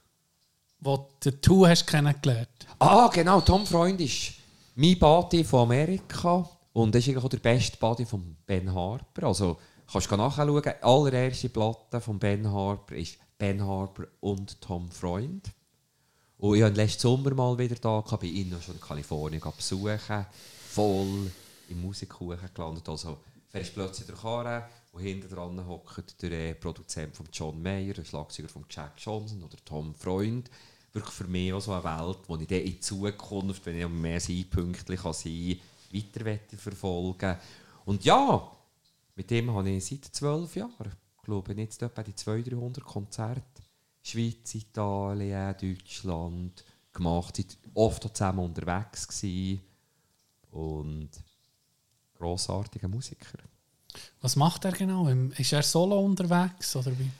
Wo du Tu hast kennengelernt. Ah, genau. Tom Freund ist mein Buddy von Amerika und das ist eigentlich auch der beste Buddy von Ben Harper. Also kannst du nachschauen. Die allererste Platte von Ben Harper ist Ben Harper und Tom Freund. Und ich habe letzten Sommer mal wieder da, bei Ihnen schon in Kalifornien besuchen, voll im Musikkuchen gelandet. Also fährst plötzlich durch Karre und hinten dran hockt der äh, Produzent von John Mayer, der Schlagzeuger von Jack Johnson oder Tom Freund. Wirklich für mich auch so eine Welt, wo ich dann in Zukunft, wenn ich mehr Zeitpunkte kann sein kann, weiter verfolgen Und ja, mit dem habe ich seit zwölf Jahren, glaube ich, jetzt etwa die 200, 300 Konzerte Schweiz, Italien, Deutschland gemacht, oft auch zusammen unterwegs gewesen. und grossartiger Musiker. Was macht er genau? Ist er solo unterwegs? Oder wie?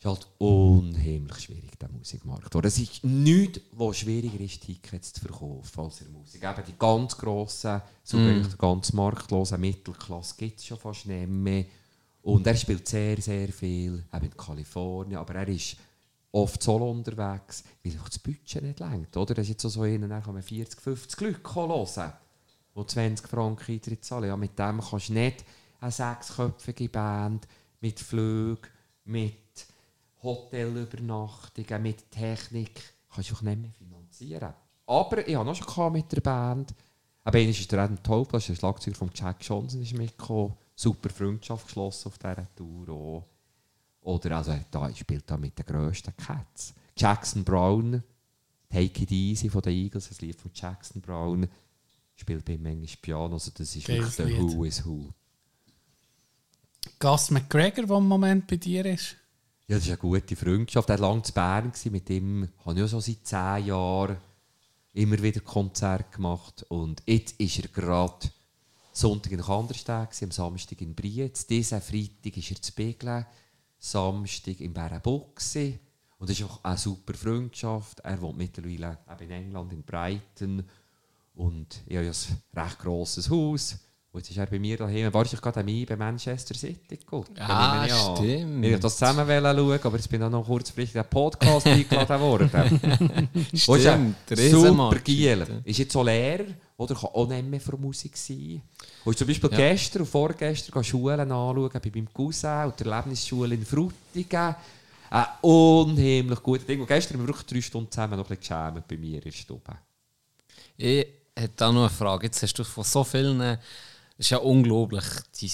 Ist halt unheimlich schwierig, der Musikmarkt. Oder es ist nichts, was schwieriger ist, Tickets zu verkaufen als in der Musik. Eben die ganz grossen, so mm. der ganz marktlosen Mittelklasse gibt es schon fast nicht mehr. Und er spielt sehr, sehr viel, eben in Kalifornien, aber er ist oft solo unterwegs, weil auch das Budget nicht lenkt. Oder? Das ist jetzt auch so einer, dann kann man 40, 50 Leute hören, die 20 Franken Eintritt zahlen. Ja, mit dem kannst du nicht eine sechsköpfige Band mit Flügen, mit Hotelübernachtungen, mit Technik, kannst du auch nicht mehr finanzieren. Aber ich habe noch schon mit der Band. Aber einer ist der Adam Taub, das ist der Schlagzeuger von Jack Johnson, ist mitgekommen. Super Freundschaft geschlossen auf dieser Tour. Auch. Oder also, da spielt da mit den grössten Cats. Jackson Brown, Take It Easy von den Eagles, das Lied von Jackson Brown, spielt bei manchmal Piano. Also das ist wirklich der. Who is Who. Gus McGregor, der im Moment bei dir ist. Ja, das ist eine gute Freundschaft. Er war lange zu Bern. Mit ihm habe ich ja so seit zehn Jahren immer wieder Konzerte gemacht. Und jetzt ist er gerade Sonntag in Kandersteg, am Samstag in Brietz. Diesen Freitag ist er zu Begle, Samstag in Bärenbuck. gewesen. Und das ist auch eine super Freundschaft. Er wohnt mittlerweile in England, in Brighton. Und ich habe ein recht grosses Haus. Und jetzt ist er bei mir daheim. Wahrscheinlich gerade an mich bei Manchester City. Gut, Ah, stimmt. Ich das zusammen schauen, aber jetzt bin ich noch kurzfristig in den Podcast <laughs> eingeladen worden. Stimmt, der Super. Giel. Ist jetzt so Lehrer oder kann auch nicht mehr für Musik sein. Ich zum Beispiel Ja. gestern und vorgestern Schulen anschauen, bei meinem Cousin und der Erlebnisschule in Frutigen. Ein unheimlich gutes Ding. Und gestern haben wir wirklich drei Stunden zusammen noch ein bisschen geschämt bei mir in der Stube. Ich hätte da noch eine Frage. Jetzt hast du von so vielen. Es ist ja unglaublich, dein,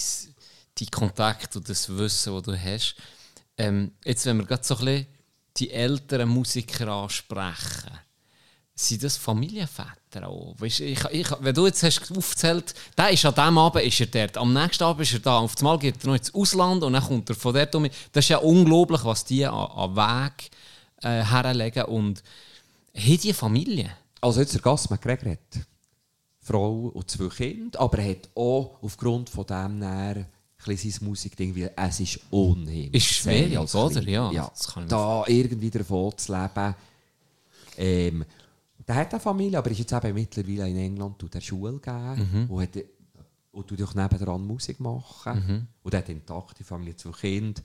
die Kontakte und das Wissen, das du hast. Ähm, jetzt, wenn wir gerade so ein bisschen die älteren Musiker ansprechen, sind das Familienväter auch? Weißt, ich, ich, wenn du jetzt hast aufgezählt, der ist an diesem Abend ist er dort, am nächsten Abend ist er da, auf einmal geht er noch ins Ausland und dann kommt er von dort um. Das ist ja unglaublich, was die an, an Weg äh, herlegen. Und haben die Familie? Also jetzt der Gas McGregor hat Frau und zwei Kinder, aber er hat auch aufgrund von dem näher sein Musikding, weil es ist unheimlich. Ist schwierig, als oder? Ja, ja da irgendwie davon zu leben. Ähm, der hat eine Familie, aber ist jetzt eben mittlerweile in England tut er Schule gegeben Mhm. und hat und du dich nebendran Musik machen. Mhm. Und er hat intakte Familie, zwei Kinder.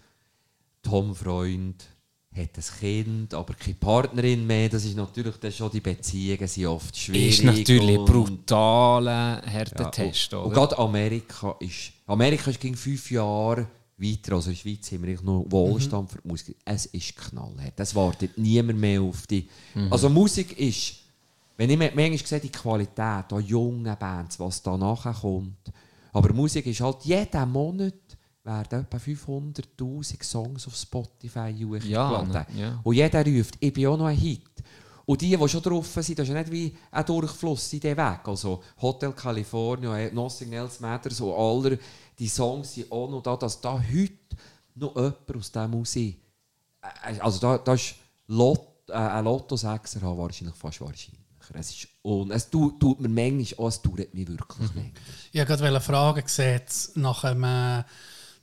Tom Freund hat ein Kind, aber keine Partnerin mehr. Das ist natürlich dann schon, die Beziehungen sind oft schwierig. Ist natürlich ein und- brutaler ja, Härtetest, und, und oder? gerade Amerika ist. Amerika ist gegen fünf Jahre weiter. Also in der Schweiz haben wir noch Wohlstand für die Musik. Es ist knallhart. Es wartet niemand mehr auf die. Also Musik ist. Wenn ich mir- manchmal sehe, die Qualität an jungen Bands, was da nachher kommt. Aber Musik ist halt jeden Monat werden etwa 500'000 Songs auf Spotify Ja, hochgeladen. ne, ja. Und jeder ruft, ich bin auch noch ein Hit. Und die, die schon drauf sind, das ist ja nicht wie ein Durchfluss, sind die weg. Also Hotel California, eh, Nothing Else Matters und alle die Songs sind auch noch da, dass da heute noch jemand aus dem raus... äh, Also da, da ist Lot, äh, ein Lotto-Sechser haben wahrscheinlich fast wahrscheinlicher. Es, ist, und es tut, tut mir manchmal auch, es tut mich wirklich manchmal. Ich wollte gerade fragen, sieht es nach einem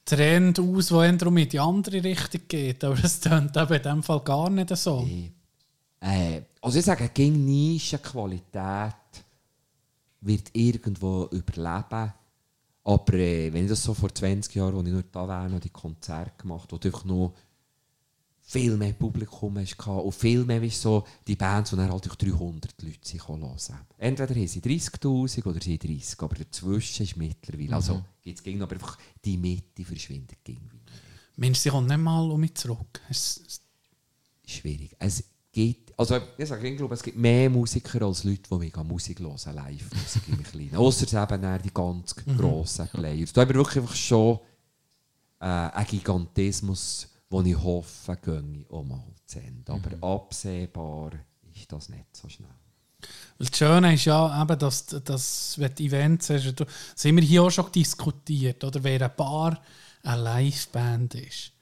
Trend aus, der eher in die andere Richtung geht? Aber es tönt eben in diesem Fall gar nicht so. Äh, also ich sage, gegen Nischenqualität wird irgendwo überleben. Aber äh, wenn ich das so vor 20 Jahren, als ich nur war, noch die Konzerte gemacht du einfach noch viel mehr Publikum hast und viel mehr wie so die Bands, die dann halt durch 300 Leute sich hören Entweder haben sie 30'000 oder sie 30, aber dazwischen ist mittlerweile, also gibt es aber einfach die Mitte verschwindet irgendwie. Mensch, sie kommt nicht mal um mich zurück. Es, es, schwierig. Es gibt, also ich sage, ich glaube, es gibt mehr Musiker als Leute, die mega Musik hören, Live-Musik im Kleinen. Ausser eben die ganz grossen Players. Da haben wir wirklich einfach schon äh, einen Gigantismus, den ich hoffe, gehe auch mal zu Ende. Aber absehbar ist das nicht so schnell. Weil das Schöne ist ja eben, dass, dass wenn du Events hast, du, das haben wir hier auch schon diskutiert, oder wer ein Bar eine Liveband ist,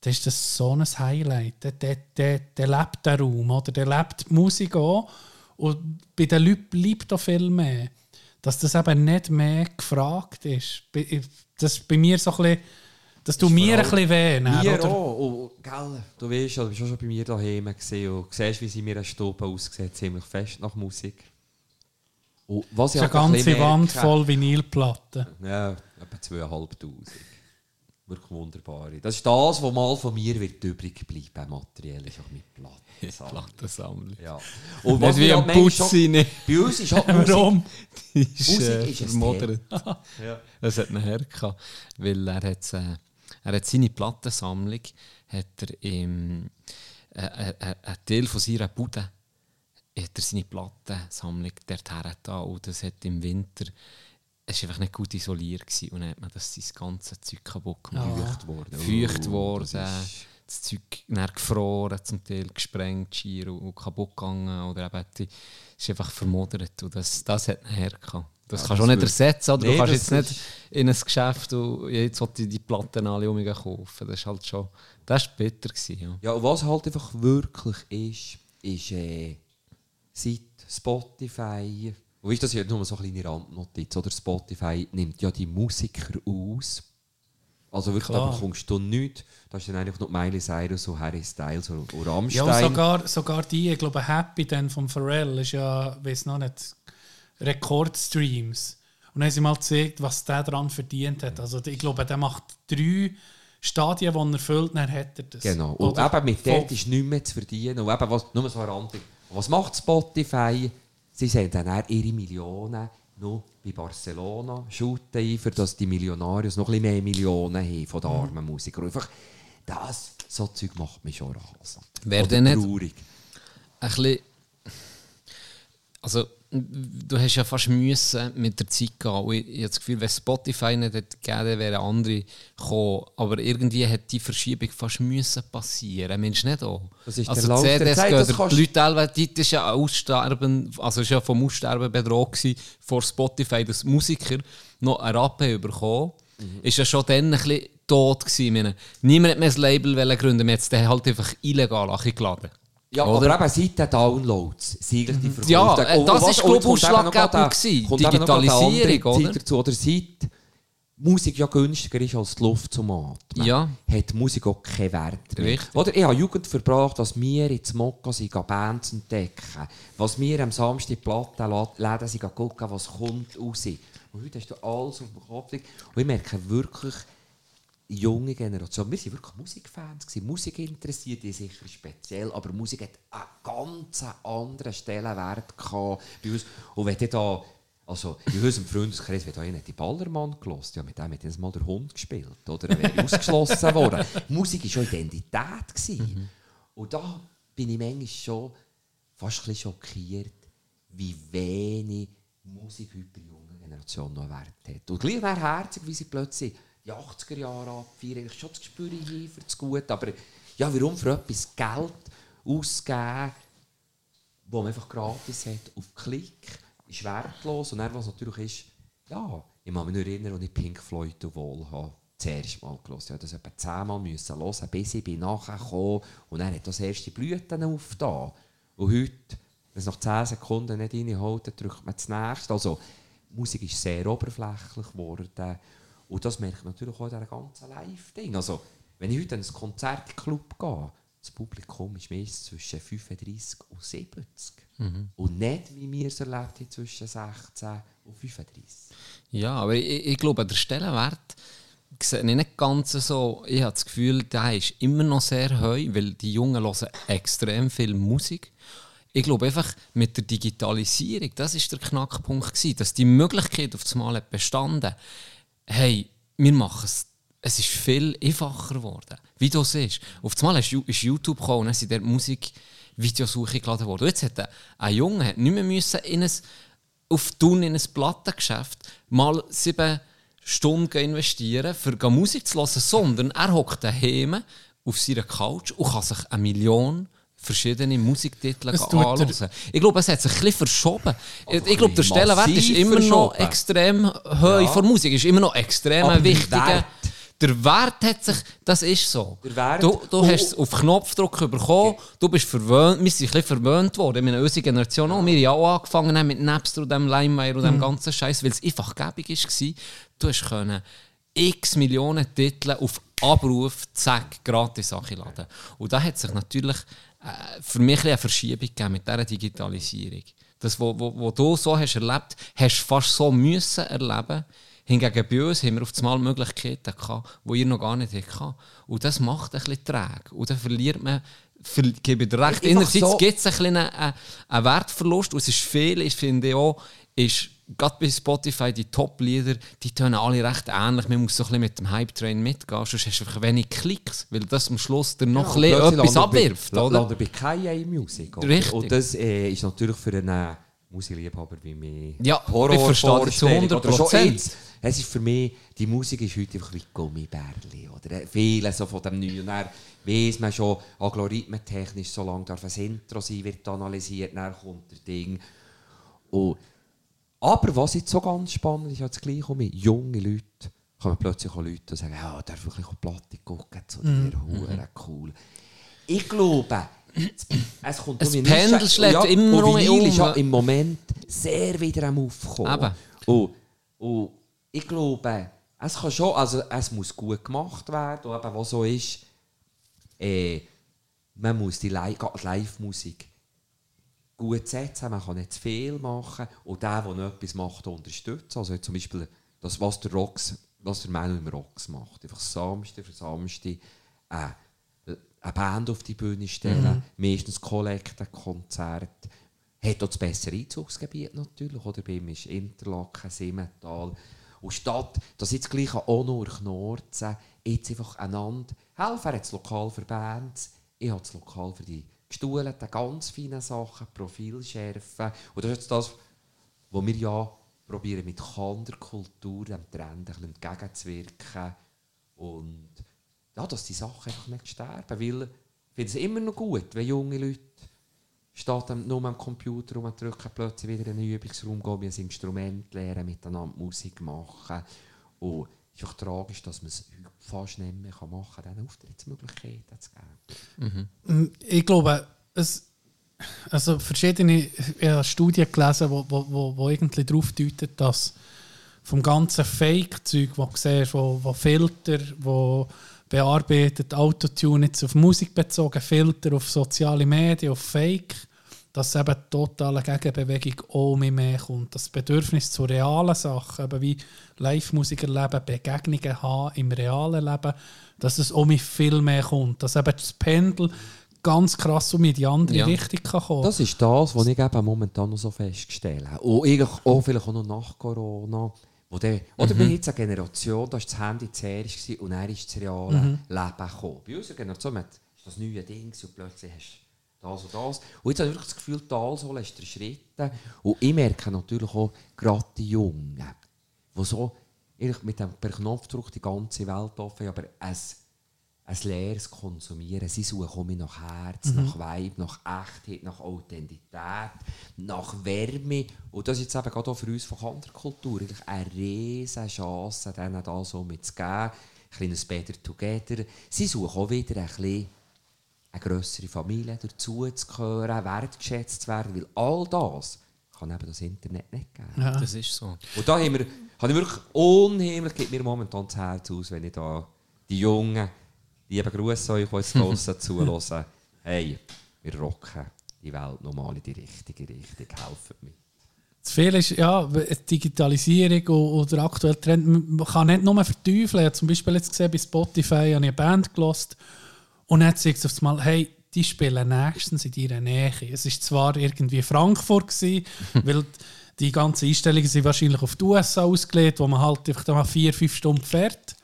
dann ist das so ein Highlight. Der, der, der, der lebt den Raum, oder? der lebt die Musik auch und bei den Leuten bleibt auch viel mehr. Dass das eben nicht mehr gefragt ist. Das ist bei mir so ein bisschen, das tut mir ein bisschen weh. dann, Mir oder? auch. Gell, du weißt, du bist auch schon bei mir daheim gesehen und siehst, wie sie in meiner Stube aussieht, ziemlich fest nach Musik. Und was Das ich ist eine halt ein ganze bisschen Wand merke- voll Vinylplatten. Ja, etwa 2'500. Wirklich wunderbar. Das ist das, was mal von mir wird übrig bleiben, materiell, ist auch mit Platten. <laughs> Plattensammlung. Ja. Und wie wir am halt Putzi, nicht. schon- Bei uns ist halt <laughs> Musik... Warum? Die ist, Musik äh, ist ein vermodert. <laughs> Ja. Es hat einen Herr gehabt, weil er hat, äh, er hat seine Plattensammlung hat er im äh, äh, äh, ein Teil von seiner Bude hat er seine Plattensammlung dorthin da und das hat im Winter es war einfach nicht gut isoliert gewesen, und dann hat man das sein ganze Zeug kaputt gemacht. Feucht worden. Feucht Oh, worden, das ist- das Zeug gefroren, zum Teil gesprengt, schier und, und kaputt gegangen oder eben die, ist einfach vermodert und das, das hat Herr gehabt. Das Ja, kannst du auch nicht ersetzen, oder? Nee, du kannst jetzt nicht ist- in ein Geschäft und jetzt wollte ich die Platten alle um kaufen. Das ist halt schon, das war bitter. Gewesen, ja. Ja, und was halt einfach wirklich ist, ist äh, seit Spotify, und weißt, das ist ja nur so eine kleine Randnotiz, oder Spotify nimmt ja die Musiker aus. Also wirklich, da bekommst du nichts. Da ist dann eigentlich noch Miley Cyrus und Harry Styles und, und Ja, Rammstein. und sogar, sogar die, ich glaube, Happy dann von Pharrell ist ja, weiß noch nicht, Rekordstreams. Und dann haben sie mal gezeigt, was der daran verdient hat. Also ich glaube, der macht drei Stadien, die er erfüllt, dann hat er das. Genau. Und Oder eben mit dort ist nichts mehr zu verdienen. Und eben, was, nur so eine Randung. Was macht Spotify? Sie sehen dann auch ihre Millionen noch bei Barcelona shooten ein, für dass die Millionarios noch ein bisschen mehr Millionen haben von den Mhm. armen Musikern. Einfach das, so Zeug macht mich schon rasend. Wäre Oder denn nicht- traurig. ein bisschen. Also, du hast ja fast müssen mit der Zeit gehen. Und ich, ich habe das Gefühl, wenn Spotify nicht hätte gegeben wären andere gekommen. Aber irgendwie hat die Verschiebung fast müssen passieren. Mensch, nicht auch. Das ist also der Lauf der CDs Zeit, gehen, das der- die Leute teilweise, die ist ja Aussterben, also ist ja vom Aussterben bedroht gewesen, vor Spotify, dass Musiker noch einen Rappen bekommen. Mhm. Ist ja schon dann ein bisschen tot gewesen. Niemand hat mehr ein Label gründen, man hat es halt einfach illegal geladen. Ja, Oder? aber eben seit den Downloads sind eigentlich die Verkäufe. Ja, äh, Und- das und ist, was- glaub und jetzt ich, ausschlaggebend gewesen. Digitalisierung, oder? Dazu, oder seit Musik ja günstiger ist als die Luft zum Atmen, Ja. hat Musik auch keinen Wert mehr. Richtig. Oder ich habe Jugend verbracht, dass wir ins Mokka sind, Bands entdecken. Was wir am Samstag in Plattenläden sind, gucken, was kommt raus. Und heute hast du alles auf dem Kopf. Und ich merke wirklich, junge Generation, wir waren wirklich Musikfans, gewesen, Musik interessiert die sicher speziell, aber Musik hat einen ganz anderen Stellenwert gehabt bei uns. Und wenn da, also in unserem Freundeskreis wird einer die Ballermann gelost, ja, mit dem hat mal der Hund gespielt, oder er wäre ausgeschlossen worden. <laughs> Musik war schon Identität. Gewesen. Mhm. Und da bin ich manchmal schon fast ein schockiert, wie wenig Musik heute bei der jungen Generation noch Wert hat. Und gleich wäre herzig, wie sie plötzlich die 80er Jahre abfeiern. Ich schon das Gespür hier für das Gute, aber ja, warum für etwas Geld ausgeben, wo man einfach gratis hat, auf Klick, ist wertlos. Und dann, was natürlich ist, ja, ich kann mich nur erinnern, als ich Pink Floyd Wohl habe zuerst mal gelesen. Ich musste das etwa zehnmal müssen hören, bis ich nachher kam. Und dann hat das erste Blüten aufgetan. Und heute, wenn es nach 10 Sekunden nicht reinholt, drückt man das nächste. Also, Musik ist sehr oberflächlich geworden. Und das merkt man natürlich auch in diesem ganzen Live-Ding. Also, wenn ich heute in einen Konzertclub gehe, das Publikum ist meistens zwischen 35 und 70. Mhm. Und nicht, wie wir es erlebt haben, zwischen 16 und 35. Ja, aber ich, ich glaube, der Stellenwert sehe ich nicht ganz so. Ich habe das Gefühl, der ist immer noch sehr hoch, weil die Jungen hören extrem viel Musik. Ich glaube einfach, mit der Digitalisierung, das ist der Knackpunkt gewesen, dass die Möglichkeit auf das Mal bestanden hey, wir machen es es ist viel einfacher geworden. Wie du siehst. Auf einmal ist YouTube gekommen und dann sind dort Musikvideos hochgeladen worden. Und jetzt hat ein Junge nicht mehr müssen in ein, auf Tun in ein Plattengeschäft mal sieben Stunden investieren, für Musik zu hören, sondern er hockt daheim auf seiner Couch und kann sich eine Million verschiedene Musiktitel anschauen. Ich glaube, es hat sich ein bisschen verschoben. Ich, ich glaube, der Stellenwert ist immer noch extrem hoch ja. von Musik, ist immer noch extrem wichtig. Der Wert hat sich, das ist so. du du oh. hast es auf Knopfdruck bekommen, du bist verwöhnt, wir sind ein bisschen verwöhnt worden, in unserer Generation auch. Wir haben auch angefangen mit Napster und dem Limewire und dem mhm. ganzen Scheiß, weil es einfach gäbig war. Du hast können x Millionen Titel auf Abruf, zack, gratis Sachen laden. Und da hat sich natürlich äh, für mich eine Verschiebung gegeben mit dieser Digitalisierung. Das, was wo, wo du so hast erlebt, hast du fast so müssen erleben. Hingegen bei uns haben wir auf einmal Möglichkeiten gehabt, die ihr noch gar nicht hattet. Und das macht ein bisschen träge. Und dann verliert man, ver gebe dir recht, einerseits so gibt es ein einen, einen Wertverlust und es ist viel, ich finde auch, ist gerade bei Spotify, die Top-Lieder, die tönen alle recht ähnlich. Man muss so ein bisschen mit dem Hype-Train mitgehen, sonst hast du einfach wenig Klicks, weil das am Schluss dann noch ja, ein etwas abwirft. Bei, oder? bei KI Music. Richtig. Und das äh, ist natürlich für einen Musikliebhaber wie mich ja, Horror ich verstehe zu 100%. Es ist für mich, die Musik ist heute einfach wie Gummibärli. Oder viele so von dem Neuen. dann weiss man schon, algorithmentechnisch, solange darf ein Intro sein, wird analysiert, dann kommt der Ding. Und aber was jetzt so ganz spannend ist, jetzt gleich mit junge Leute, kommen plötzlich auch Leute und sagen, ja, darf wirklich auch Platte gucken zu dir, mm. cool. Ich glaube, es kommt es um Pendel schlägt ja, immer um. ist ja im Moment sehr wieder am Aufkommen. Und, und ich glaube, es kann schon, also es muss gut gemacht werden, und eben, was so ist, äh, man muss die Live-Musik gut setzen, man kann nicht zu viel machen und der, der noch etwas macht, unterstützen. Also zum Beispiel das, was der Rocks, was der Manu im Rocks macht. Einfach Samstag für Samstag äh, eine Band auf die Bühne stellen, mhm. meistens Kollektenkonzert. Hat auch das bessere Einzugsgebiet natürlich, oder? Bei ihm ist Interlaken, Simmental. Und statt, dass jetzt gleich auch nur Knorzen, jetzt einfach einander helfen. Er hat das Lokal für Bands, ich habe das Lokal für die gestuhlten, ganz feinen Sachen, Profil schärfen. Und das ist jetzt das, was wir ja probieren mit Kanderkultur, dem Trend ein entgegenzuwirken. Und ja, dass die Sachen einfach nicht sterben. Weil ich finde es immer noch gut, wenn junge Leute statt nur am Computer rumdrücken, plötzlich wieder in einen Übungsraum gehen, ein Instrument lernen, miteinander Musik machen. Und ist auch tragisch, dass man es fast nicht mehr machen kann, diese Auftrittsmöglichkeiten zu geben. Mhm. Ich glaube, es, also verschiedene Studien gelesen, wo, wo, wo, wo irgendwie darauf deuten, dass vom ganzen Fake-Zeug, das du siehst, wo, wo Filter, wo bearbeitet, Autotune jetzt auf Musik bezogen, Filter auf soziale Medien, auf Fake, dass eben die totale Gegenbewegung auch mehr, mehr kommt. Das Bedürfnis zu realen Sachen, eben wie Live-Musik erleben, Begegnungen haben im realen Leben, dass es auch mit viel mehr kommt. Dass eben das Pendel ganz krass um in die andere Ja. Richtung kann kommen Das ist das, was ich eben momentan noch so festgestellt habe. Und eigentlich auch vielleicht auch noch nach Corona. Wo der, oder haben jetzt eine Generation, da war das Handy zuerst und dann ist das reale Leben gekommen. Bei unserer Generation ist das neue Ding und plötzlich hast du das und das. Und jetzt habe ich wirklich das Gefühl, die Talsohle ist der Schritt. Und ich merke natürlich auch gerade die Jungen, die so mit dem per Knopfdruck die ganze Welt offen aber es ein leeres Konsumieren. Sie suchen mehr nach Herz, nach Vibe, nach Echtheit, nach Authentität, nach Wärme. Und das ist jetzt eben gerade auch für uns von Kanterkultur eine riesige Chance, denen da so mitzugeben. Ein kleines Better Together. Sie suchen auch wieder ein bisschen eine grössere Familie dazu zu gehören, wertgeschätzt zu werden, weil all das kann eben das Internet nicht geben. Ja. Das ist so. Und da haben wir, habe ich wirklich unheimlich, gibt mir momentan das Herz aus, wenn ich da die Jungen, liebe Grüße euch, die jetzt <laughs> draussen zuhören, hey, wir rocken die Welt nochmal in die richtige Richtung, helfen mir. Das Viele ist, ja, die Digitalisierung und, und der aktuelle Trend, man kann nicht nur verteufeln. Ich habe zum Beispiel jetzt gesehen, bei Spotify habe ich eine Band gelost und dann sagt es auf einmal, hey, die spielen nächstens in ihrer Nähe. Es war zwar irgendwie Frankfurt, gewesen, <laughs> weil die ganzen Einstellungen sind wahrscheinlich auf die USA ausgelegt, wo man halt einfach mal vier, fünf Stunden fährt.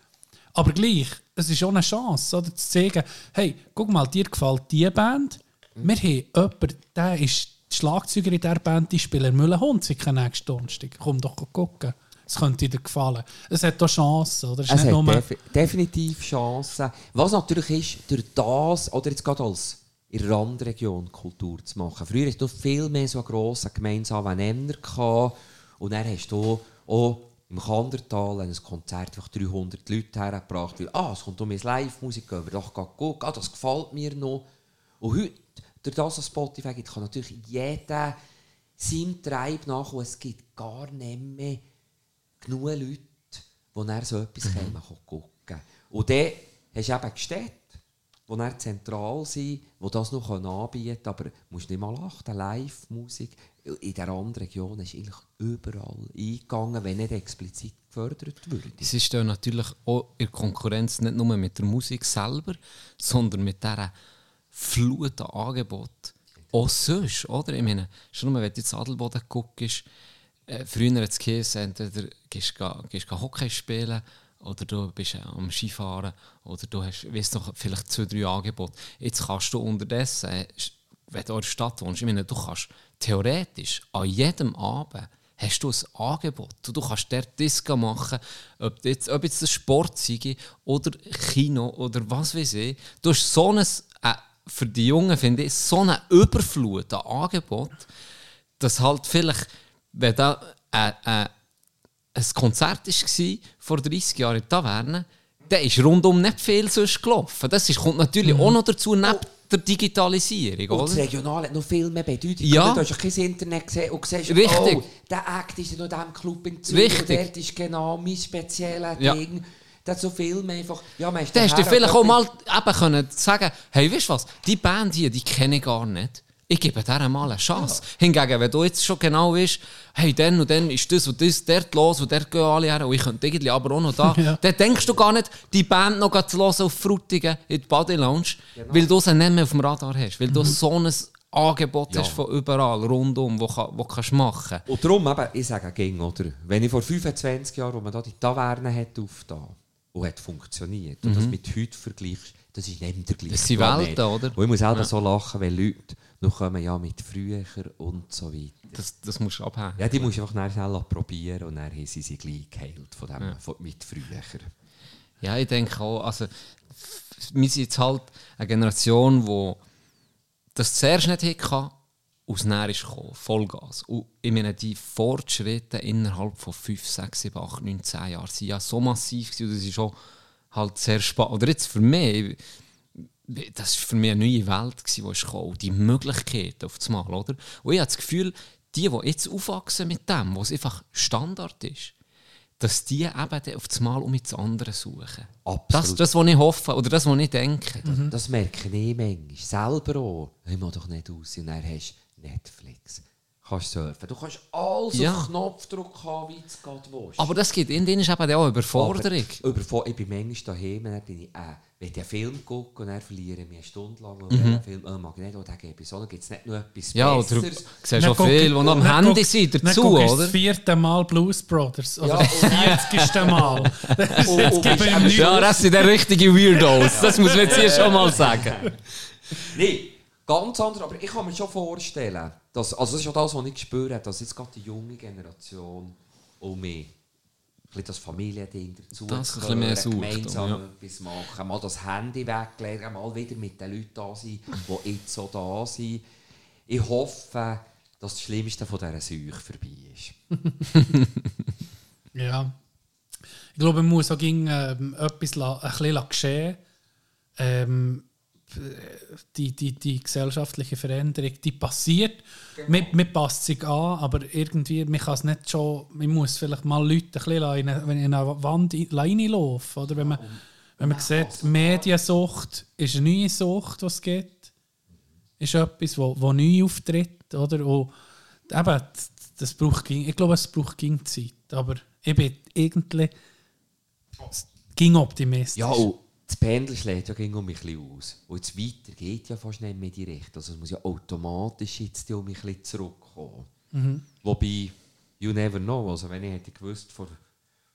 Aber gleich, es ist auch eine Chance, oder, zu sagen, hey, guck mal, dir gefällt diese Band. Wir haben jemanden, der ist die Schlagzeuger in dieser Band, die spielen Müllenhund sicher nächsten Donnerstag. Komm doch gucken. Es könnte dir gefallen. Es hat auch Chancen, oder? Es Es hat nur... defi definitiv Chancen. Was natürlich ist, durch das, oder jetzt gerade als in der Randregion Kultur zu machen. Früher hast du viel mehr so einen grossen gemeinsamen Nenner gehabt. Und dann hast du auch im Kandertal ein Konzert einfach 300 Leute hergebracht, weil ah, es kommt um meine Live-Musik, wir doch gucken, ah, das gefällt mir noch. Und heute, durch das, was Spotify gibt, kann natürlich jeder seinem Treib nach und es gibt gar nicht mehr genug Leute, die dann so etwas mhm. gucken können. Und dann hast du eben Städte, die dann zentral sind, die das noch anbieten können, aber du musst nicht mal achten, Live-Musik in dieser anderen Region ist eigentlich überall eingegangen, wenn nicht explizit gefördert würde. Es ist ja natürlich auch in der Konkurrenz nicht nur mit der Musik selber, sondern mit dieser Flut an Angebot. Auch sonst, oder? Ich meine, schon nur, wenn du jetzt Adelboden guckst, äh, früher hat es entweder gehst du Hockey spielen oder du bist äh, am Skifahren oder du hast weißt noch, vielleicht zwei, drei Angebote. Jetzt kannst du unterdessen, äh, wenn du in der Stadt wohnst, ich meine, du kannst theoretisch an jedem Abend hast du ein Angebot. Du, du kannst dort Disco machen, ob jetzt, ob jetzt das Sport sei oder Kino oder was weiß ich. Du hast so ein, äh, für die Jungen finde ich, so eine Überflut an Angebot, dass halt vielleicht, wenn da äh, äh, ein Konzert war vor 30 Jahren in der Taverne, dann ist rundum nicht viel sonst gelaufen. Das ist, kommt natürlich Mhm. auch noch dazu, neben der Digitalisierung. Und das Oder? Regional hat noch viel mehr Bedeutung. Ja. Du hast ja kein Internet gesehen und siehst, Richtig. oh, der Act ist ja noch in diesem Club in Zürich. Richtig. Und dort ist genau mein spezielles Ja. Ding. Das hat so viel mehr einfach... Ja, man ist Dann hast du vielleicht auch mal eben können sagen hey, weißt du was, die Band hier, die kenne ich gar nicht. Ich gebe der mal eine Chance. Hingegen, wenn du jetzt schon genau weißt, hey, dann und dann ist das und das dort los und dort gehen alle her und ich könnte irgendwie aber auch noch da, <laughs> Ja. dann denkst du gar nicht, die Band noch zu hören auf Frutigen in die Body Lounge, weil du sie nicht mehr auf dem Radar hast, weil du so ein Angebot Ja. hast von überall, rundum, wo, wo kannst du machen. Und darum, eben, ich sage ging, oder? Wenn ich vor 25 Jahren, wo man da die Taverne hat aufgetan und hat funktioniert, und das mit heute vergleichst, das ist nicht der gleiche Mhm. Das sind. Welten, oder? Und ich muss selber so lachen, wenn Leute noch kommen, ja, mit früher und so weiter. Das, das musst du abhängen. Ja, die musst du einfach schnell probieren und dann haben sie sich gleich geheilt von dem, von, mit früher. Ja, ich denke auch, also wir sind jetzt halt eine Generation, die das zuerst nicht hatte, aus näher ist gekommen, Vollgas. Und ich meine, die Fortschritte innerhalb von 5, 6, 7, 8, 9, 10 Jahren sind ja so massiv gewesen, und das ist auch halt sehr spannend. Oder jetzt für mich, das war für mich eine neue Welt, gewesen, die gekommen. Die Möglichkeiten auf das Mal, oder? Und ich habe das Gefühl, die, die jetzt aufwachsen mit dem, was einfach Standard ist, dass die eben auf das Mal um das andere suchen. Absolut. Das, das, was ich hoffe oder das, was ich denke. Das merke ich manchmal. Selber auch. Ich muss doch nicht aus. Und dann hast du Netflix. Kannst surfen. Du kannst alles Ja. auf Knopfdruck haben, wie es geht willst. Aber das gibt in denen ist eben auch Überforderung. Aber Überfor ich bin manchmal daheim, dann bin ich, äh, wenn ich einen Film gucke und dann verliere ich mich eine Stunde lang, und mhm. Film, oh, mag ich nicht, oder gebe ich gibt es nicht noch etwas Ja, oder du Besseres. siehst schon viele, die noch am Handy sind dazu, du oder? das vierte Mal Blues Brothers. Oder Ja, das und dann- vierzigste Mal. <laughs> Das Und- jetzt und. Ja, das sind der richtige Weirdos. Das muss man jetzt hier schon mal sagen. Nein, ganz anders, aber ich kann mir schon vorstellen, dass, also das ist auch das, was ich gespürt habe, dass jetzt gerade die junge Generation auch mehr ein bisschen das Familiending dazu Das ein bisschen mehr sucht, gemeinsam ja. etwas machen, mal das Handy weglegen, mal wieder mit den Leuten da sein, die jetzt so da sind. Ich hoffe, dass das Schlimmste von dieser Seuche vorbei ist. <laughs> Ja. Ich glaube, man muss auch gegen, ähm, etwas la, ein bisschen geschehen. Ähm, die, die, die gesellschaftliche Veränderung, die passiert. Man, man passt sich an, aber irgendwie, man kann es nicht schon, man muss vielleicht mal Leute ein bisschen in eine, in eine Wand ein- reinlaufen. Oder wenn man, wenn man sieht, Mediensucht ist eine neue Sucht, die es gibt. Ist etwas, wo, wo neu auftritt. Oder? Und eben, das braucht, ich glaube, es braucht Zeit. Aber ich bin irgendwie ging optimistisch. Ja, und das Pendel schlägt ja gegen um mich ein aus. Und jetzt weiter geht ja fast nicht mehr Richtung. Also es muss ja automatisch jetzt um mich ein zurückkommen. Wobei, you never know. Also wenn ich hätte gewusst, vor,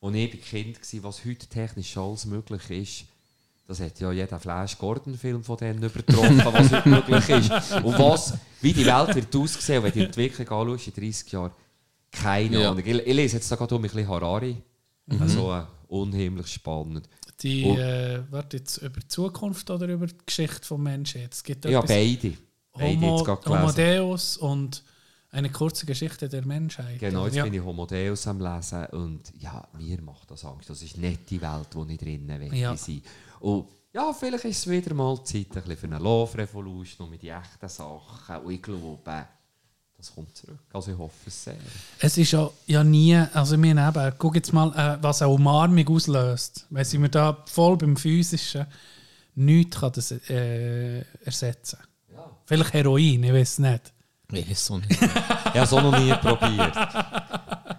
als ich Kind war, was heute technisch alles möglich ist, das hat ja jeder Flash Gordon-Film von denen übertroffen, <laughs> was heute möglich ist. Und was, wie die Welt wird aussehen, wenn du die Entwicklung anschaust in 30 Jahren, keine Ja. Ahnung. Ich, ich lese jetzt da gerade um ein bisschen Harari. Also äh, unheimlich spannend. Die, Und- äh, warte jetzt über die Zukunft oder über die Geschichte des Menschen? Es gibt Ja, beide. Homo, jetzt Homo. Deus und eine kurze Geschichte der Menschheit. Genau, jetzt ja. bin ich Homo Deus am Lesen und ja, mir macht das Angst. Das ist nicht die Welt, wo ich drinnen will Ja. sein. Und ja, vielleicht ist es wieder mal Zeit ein bisschen für eine Love Revolution und mit den echten Sachen. Und ich glaube, das kommt zurück. Also ich hoffe es sehr. Es ist ja, ja nie, also wir eben, guck jetzt mal, äh, was eine Umarmung auslöst. Wenn sie mir da voll beim Physischen nichts kann das äh, ersetzen. Vielleicht Heroin, ich weiß nicht. Ich weiß so nicht. Ich habe es auch noch nie probiert. <laughs>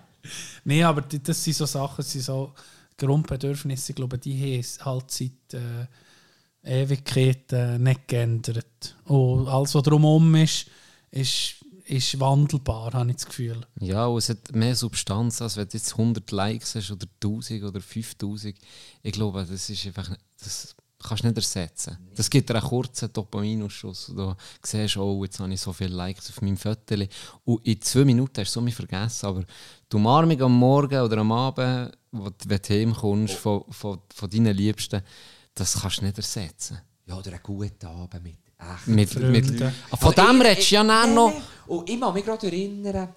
Nein, aber das sind so Sachen, das sind so Grundbedürfnisse, ich glaube, die haben es halt seit äh, Ewigkeit äh, nicht geändert. Und alles, was drumherum ist, ist, ist wandelbar, habe ich das Gefühl. Ja, und es hat mehr Substanz, als wenn du jetzt 100 Likes hast oder 1000 oder 5000. Ich glaube, das ist einfach nicht, das kannst du nicht ersetzen. Das gibt dir einen kurzen Dopaminausschuss. Du siehst, oh, jetzt habe ich so viele Likes auf meinem Foto. Und in zwei Minuten hast du so mich vergessen. Aber die Umarmung am Morgen oder am Abend, wo du, wenn du heimkommst von, von, von deinen Liebsten, das kannst du nicht ersetzen. Ja, oder einen guten Abend mit echt. Mit, mit. Ah, von dem redest du ja dann noch. Und ich kann mich gerade erinnern,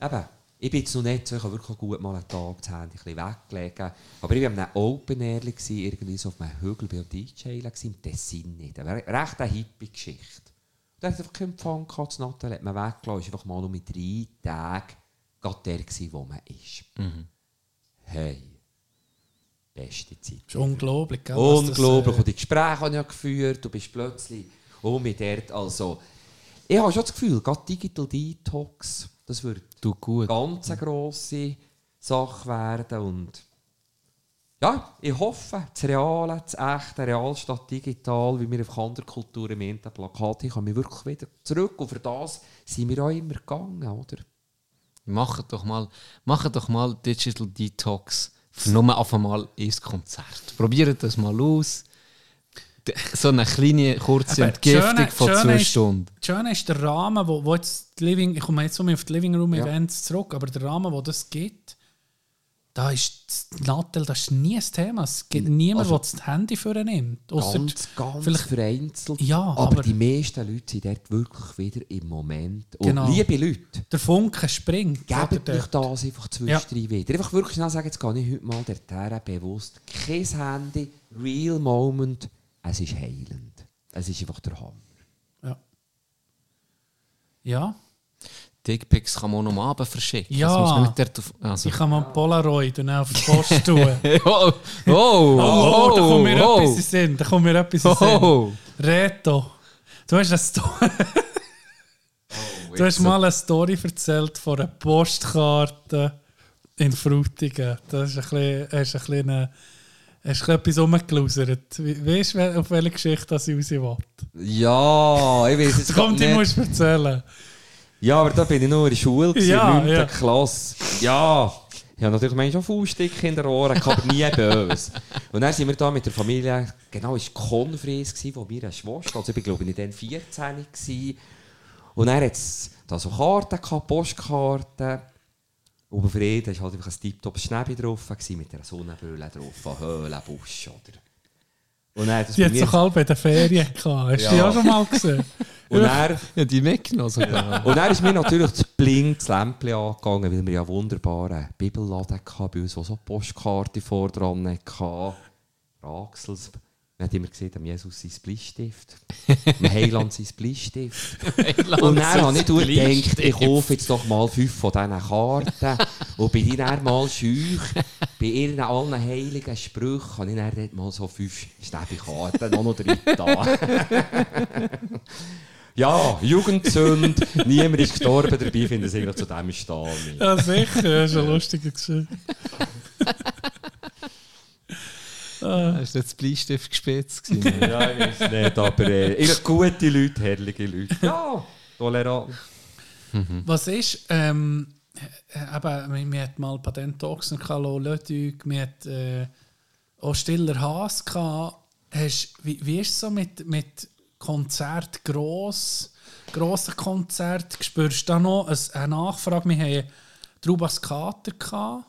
eben, ich bin jetzt noch nicht so, ich habe wirklich gut mal einen Tag das Handy ein bisschen weglegen. Aber ich war an einem Open Air, gewesen, irgendwie so auf einem Hügel bei einem DJ gewesen, im Tessin. nicht. Das war recht eine hippie Geschichte. Da hat einfach keinen Empfang gehabt, das Nattel hat man weggelassen, ist einfach mal nur mit drei Tagen gerade der gewesen, wo man ist. Hey, beste Zeit. Das ist unglaublich. Gell, Unglaublich. Das, Und die Gespräche habe ich ja geführt. Du bist plötzlich oh, mit dort. Also, ich habe schon das Gefühl, gerade Digital Detox, das wird Du gut. ganz eine grosse Sache werden. Und ja, ich hoffe, das Reale, das Echte, real statt digital, wie wir auf andere Kulturen im Plakat, ich kann mich wirklich wieder zurück. Und für das sind wir auch immer gegangen, oder? Macht doch mal, macht doch mal Digital Detox. Nur auf einmal ein Konzert. Probiert das mal aus. So eine kleine, kurze Aber Entgiftung von Schöne- das zwei ist- Stunden. Das Schöne ist der Rahmen, wo, wo jetzt die Living, ich komme jetzt so auf die Living Room Events zurück, aber der Rahmen, wo das gibt, da ist das Nattel, das ist nie ein Thema. Es gibt niemand, der das Handy für nimmt. Ausser Ganz, ganz vielleicht- vereinzelt. Ja, aber, aber- die meisten Leute sind dort wirklich wieder im Moment. Und Genau. liebe Leute, der Funke springt. gebt euch das einfach zwischendrin wieder. Einfach wirklich schnell sagen, jetzt gehe ich heute mal der Terra bewusst. Kein Handy, real moment. Es ist heilend. Es ist einfach der Hammer. Ja. ja, Dickpics kann man auch noch am Abend verschicken. Ja. Auf, also. ich kann mal Polaroid und dann auf die Post tun. <laughs> oh, oh, Oh, oh, da kommt mir oh, etwas in Sinn. Da kommt mir etwas in Sinn. oh. Reto. Du hast das. <laughs> Du hast mal eine Story erzählt von einer Postkarte in Frutigen. Das ist ein bisschen, hast ein bisschen, eine, hast ein etwas rumgelusert. Weißt du, auf welche Geschichte das ich raus will? Ja, ich weiß es <laughs> Kommt, ich muss erzählen. Ja, aber da bin ich nur in der Schule, ja, in der 9. ja. Klasse. Ja, ich habe natürlich manchmal schon Faustdicke in den Ohren, aber nie <laughs> böse. Und dann sind wir da mit der Familie, genau, es war Konferenz, wo wir eine Schwester, also ich glaube, ich war dann 14 gewesen. Und dann hat da so Karten gehabt, Postkarten. Oben für jeden war halt einfach ein tiptop Schnäbi drauf, mit einer Sonnenbrille drauf, von Höhlenbusch, oder? Und dann, das die hat doch halb in den Ferien gehabt. Hast du ja. die auch schon mal gesehen? <laughs> Und er, ja, die mitgenommen sogar. Und dann ist mir natürlich das Bling, das Lämpchen angegangen, weil wir ja wunderbaren Bibelladen hatten bei uns, wo so Postkarte vor dran hatten. Raxels. Man hat immer gesehen, am Jesus sein Bleistift. <laughs> am Heiland sein Bleistift. und dann habe ich durchgedacht, ich kaufe jetzt doch mal fünf von diesen Karten. und bin ich dann mal schüch. Bei ihren allen heiligen Sprüchen habe ich dann mal so fünf Stäbe-Karten noch, noch drin da. <laughs> Ja, Jugendsünd, niemand ist gestorben dabei, finde ich eigentlich zu dem stehen. Ja, sicher, das ist eine lustige Geschichte. <laughs> ah. Hast du jetzt Bleistift gespitzt? <laughs> ja, ich weiß nicht, aber äh, gute Leute, herrliche Leute. Ja, tolerant. Mhm. Was ist, ähm, äh, eben, wir hatten mal Patent Ochsen, Lödüg, wir hatten äh, auch Stiller Haas gehabt. Hast, wie, wie ist es so mit, mit Konzert gross, grosse Konzert. Spürst du da noch eine Nachfrage? Wir hatten Trubas Kater. Gehabt.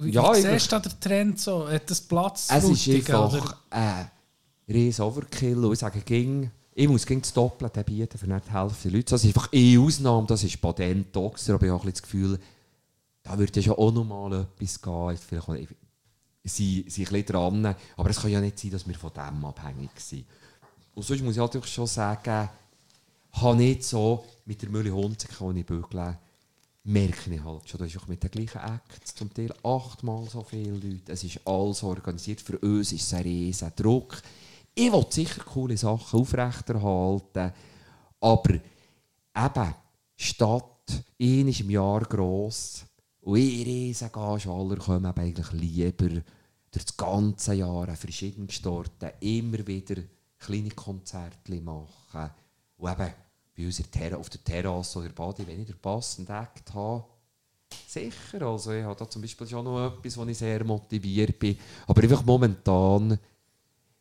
Wie, ja, siehst du den Trend so? Hat das Platz? Es ist einfach ein äh, riesen Overkill. Und ich sage, ging, ich muss gegen das Doppelte bieten für nicht die Hälfte der Leute. Das ist einfach eine Ausnahme, das ist Patent Doxer, aber ich habe das Gefühl, da würde ja schon auch noch mal etwas gehen. Vielleicht sie, sie ein bisschen dran, aber es kann ja nicht sein, dass wir von dem abhängig sind. Und sonst muss ich natürlich schon sagen, habe nicht so mit der Mülle Hunzeke, die ich bügle, merke ich halt schon, da ist auch mit den gleichen Acts zum Teil achtmal so viele Leute. Es ist alles organisiert. Für uns ist es ein riesen Druck. Ich will sicher coole Sachen aufrechterhalten, aber eben, Stadt, ein ist im Jahr gross und ich riesen Gagewaller kommen eigentlich lieber durch das ganze Jahr an verschiedenen Orten immer wieder kleine Konzerte machen. Und eben bei uns auf der Terrasse oder Body, wenn ich den passenden Act habe, sicher. Also ich habe da zum Beispiel schon noch etwas, wo ich sehr motiviert bin. Aber einfach momentan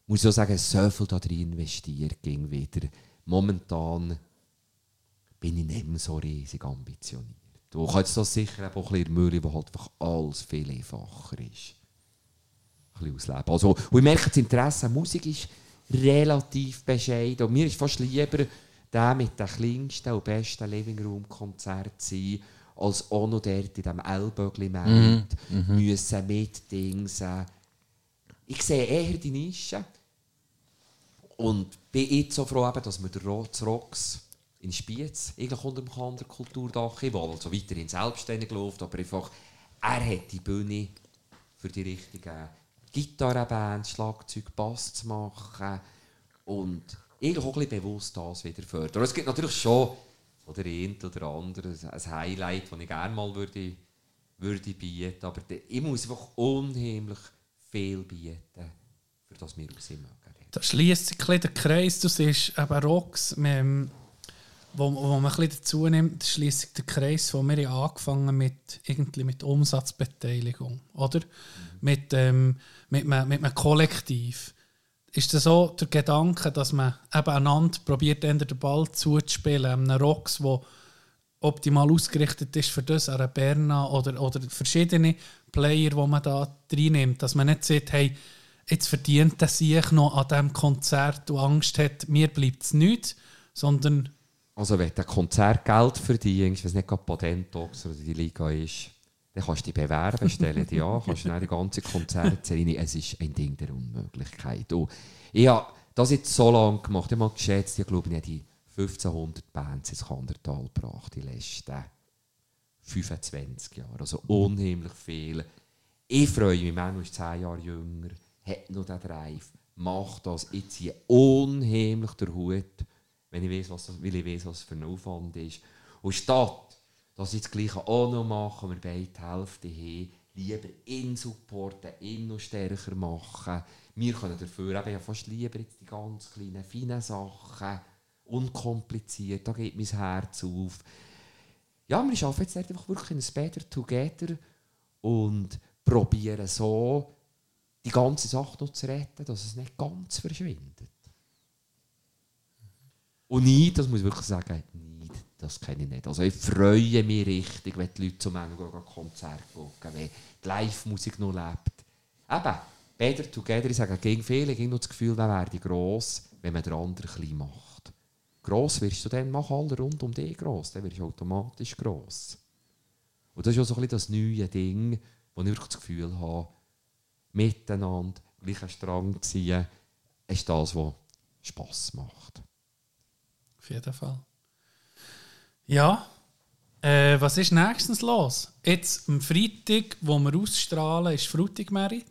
muss ich auch sagen, so viel da drin investiert ging wieder. Momentan bin ich nicht mehr so riesig ambitioniert. Du kannst das sicher auch ein bisschen Mühle, wo halt einfach alles viel einfacher ist. Ein bisschen ausleben. Also, und ich merke, das Interesse an Musik ist relativ bescheiden. Und mir ist fast lieber, der mit dem kleinsten und besten Living Room Konzert sein, als auch noch dort in diesem Ellbögli mm -hmm. müssen mit Dingsen. Ich sehe eher die Nische und bin jetzt so froh, dass wir den Rocks in Spiez eigentlich unter dem Kander Kulturdach ich will also weiterhin selbstständig läuft, aber einfach er hat die Bühne für die richtigen Gitarrenband, Schlagzeug, Bass zu machen und irgendwie auch ein bisschen bewusst das wieder fördern. Es gibt natürlich schon oder ein oder andere ein Highlight, das ich gerne mal würde, würde bieten aber ich muss einfach unheimlich viel bieten, für das wir raus mögen. Da schließt sich ein der Kreis. Du siehst eben Rocks, wo, wo man ein bisschen dazu nimmt, schließt sich der Kreis, wo wir angefangen mit, irgendwie mit Umsatzbeteiligung, oder? Mhm. Mit, ähm, mit, mit, mit einem Kollektiv. Ist das so der Gedanke, dass man eben einander probiert, den Ball zuzuspielen, einem Rocks, der optimal ausgerichtet ist für das, an Berna oder, oder verschiedene Player, die man da reinnimmt, dass man nicht sagt, hey, jetzt verdient er sich noch an diesem Konzert und Angst hat, mir bleibt es nicht, sondern... Also wenn du ein Konzert Geld verdienst, wenn es nicht gerade Patentox oder die Liga ist, dann kannst du dich bewerben, stellen dich an, kannst du die ganze Konzertserie Es ist ein Ding der Unmöglichkeit. Und ich habe das jetzt so lange gemacht, ich habe mal geschätzt, ich glaube, ich die 1500 Bands ins Kandertal gebracht, die letzten 25 Jahre. Also unheimlich viel. Ich freue mich, Manu ist 10 Jahre jünger, hat noch den Drive, macht das. Ich ziehe unheimlich den Hut, wenn ich weiß, was, weil ich weiß, was für ein Aufwand ist. Und statt, dass sie das Gleiche auch noch machen, wir beide die Hälfte haben, lieber ihn supporten, ihn noch stärker machen. Wir können dafür eben ja fast lieber jetzt die ganz kleinen, feinen Sachen, unkompliziert, da geht mein Herz auf. Ja, wir arbeiten jetzt einfach wirklich ein Better Together und probieren so, die ganze Sache noch zu retten, dass es nicht ganz verschwindet. Und nicht, das muss ich wirklich sagen, nicht, das kenne ich nicht. Also ich freue mich richtig, wenn die Leute zum Ende Konzert gucken, wenn die Live-Musik noch lebt. Eben, Better Together, ich sage gegen viele, ich habe noch das Gefühl, dann werde gross, wenn man den anderen klein macht. Gross wirst du dann, mach alle rund um dich gross, dann wirst du automatisch gross. Und das ist auch so ein bisschen das neue Ding, wo ich wirklich das Gefühl habe, miteinander, gleichen Strang ziehen, ist das, was Spass macht. Auf jeden Fall. Ja, äh, was ist nächstens los? Jetzt am Freitag, wo wir ausstrahlen, ist Frutig Merit.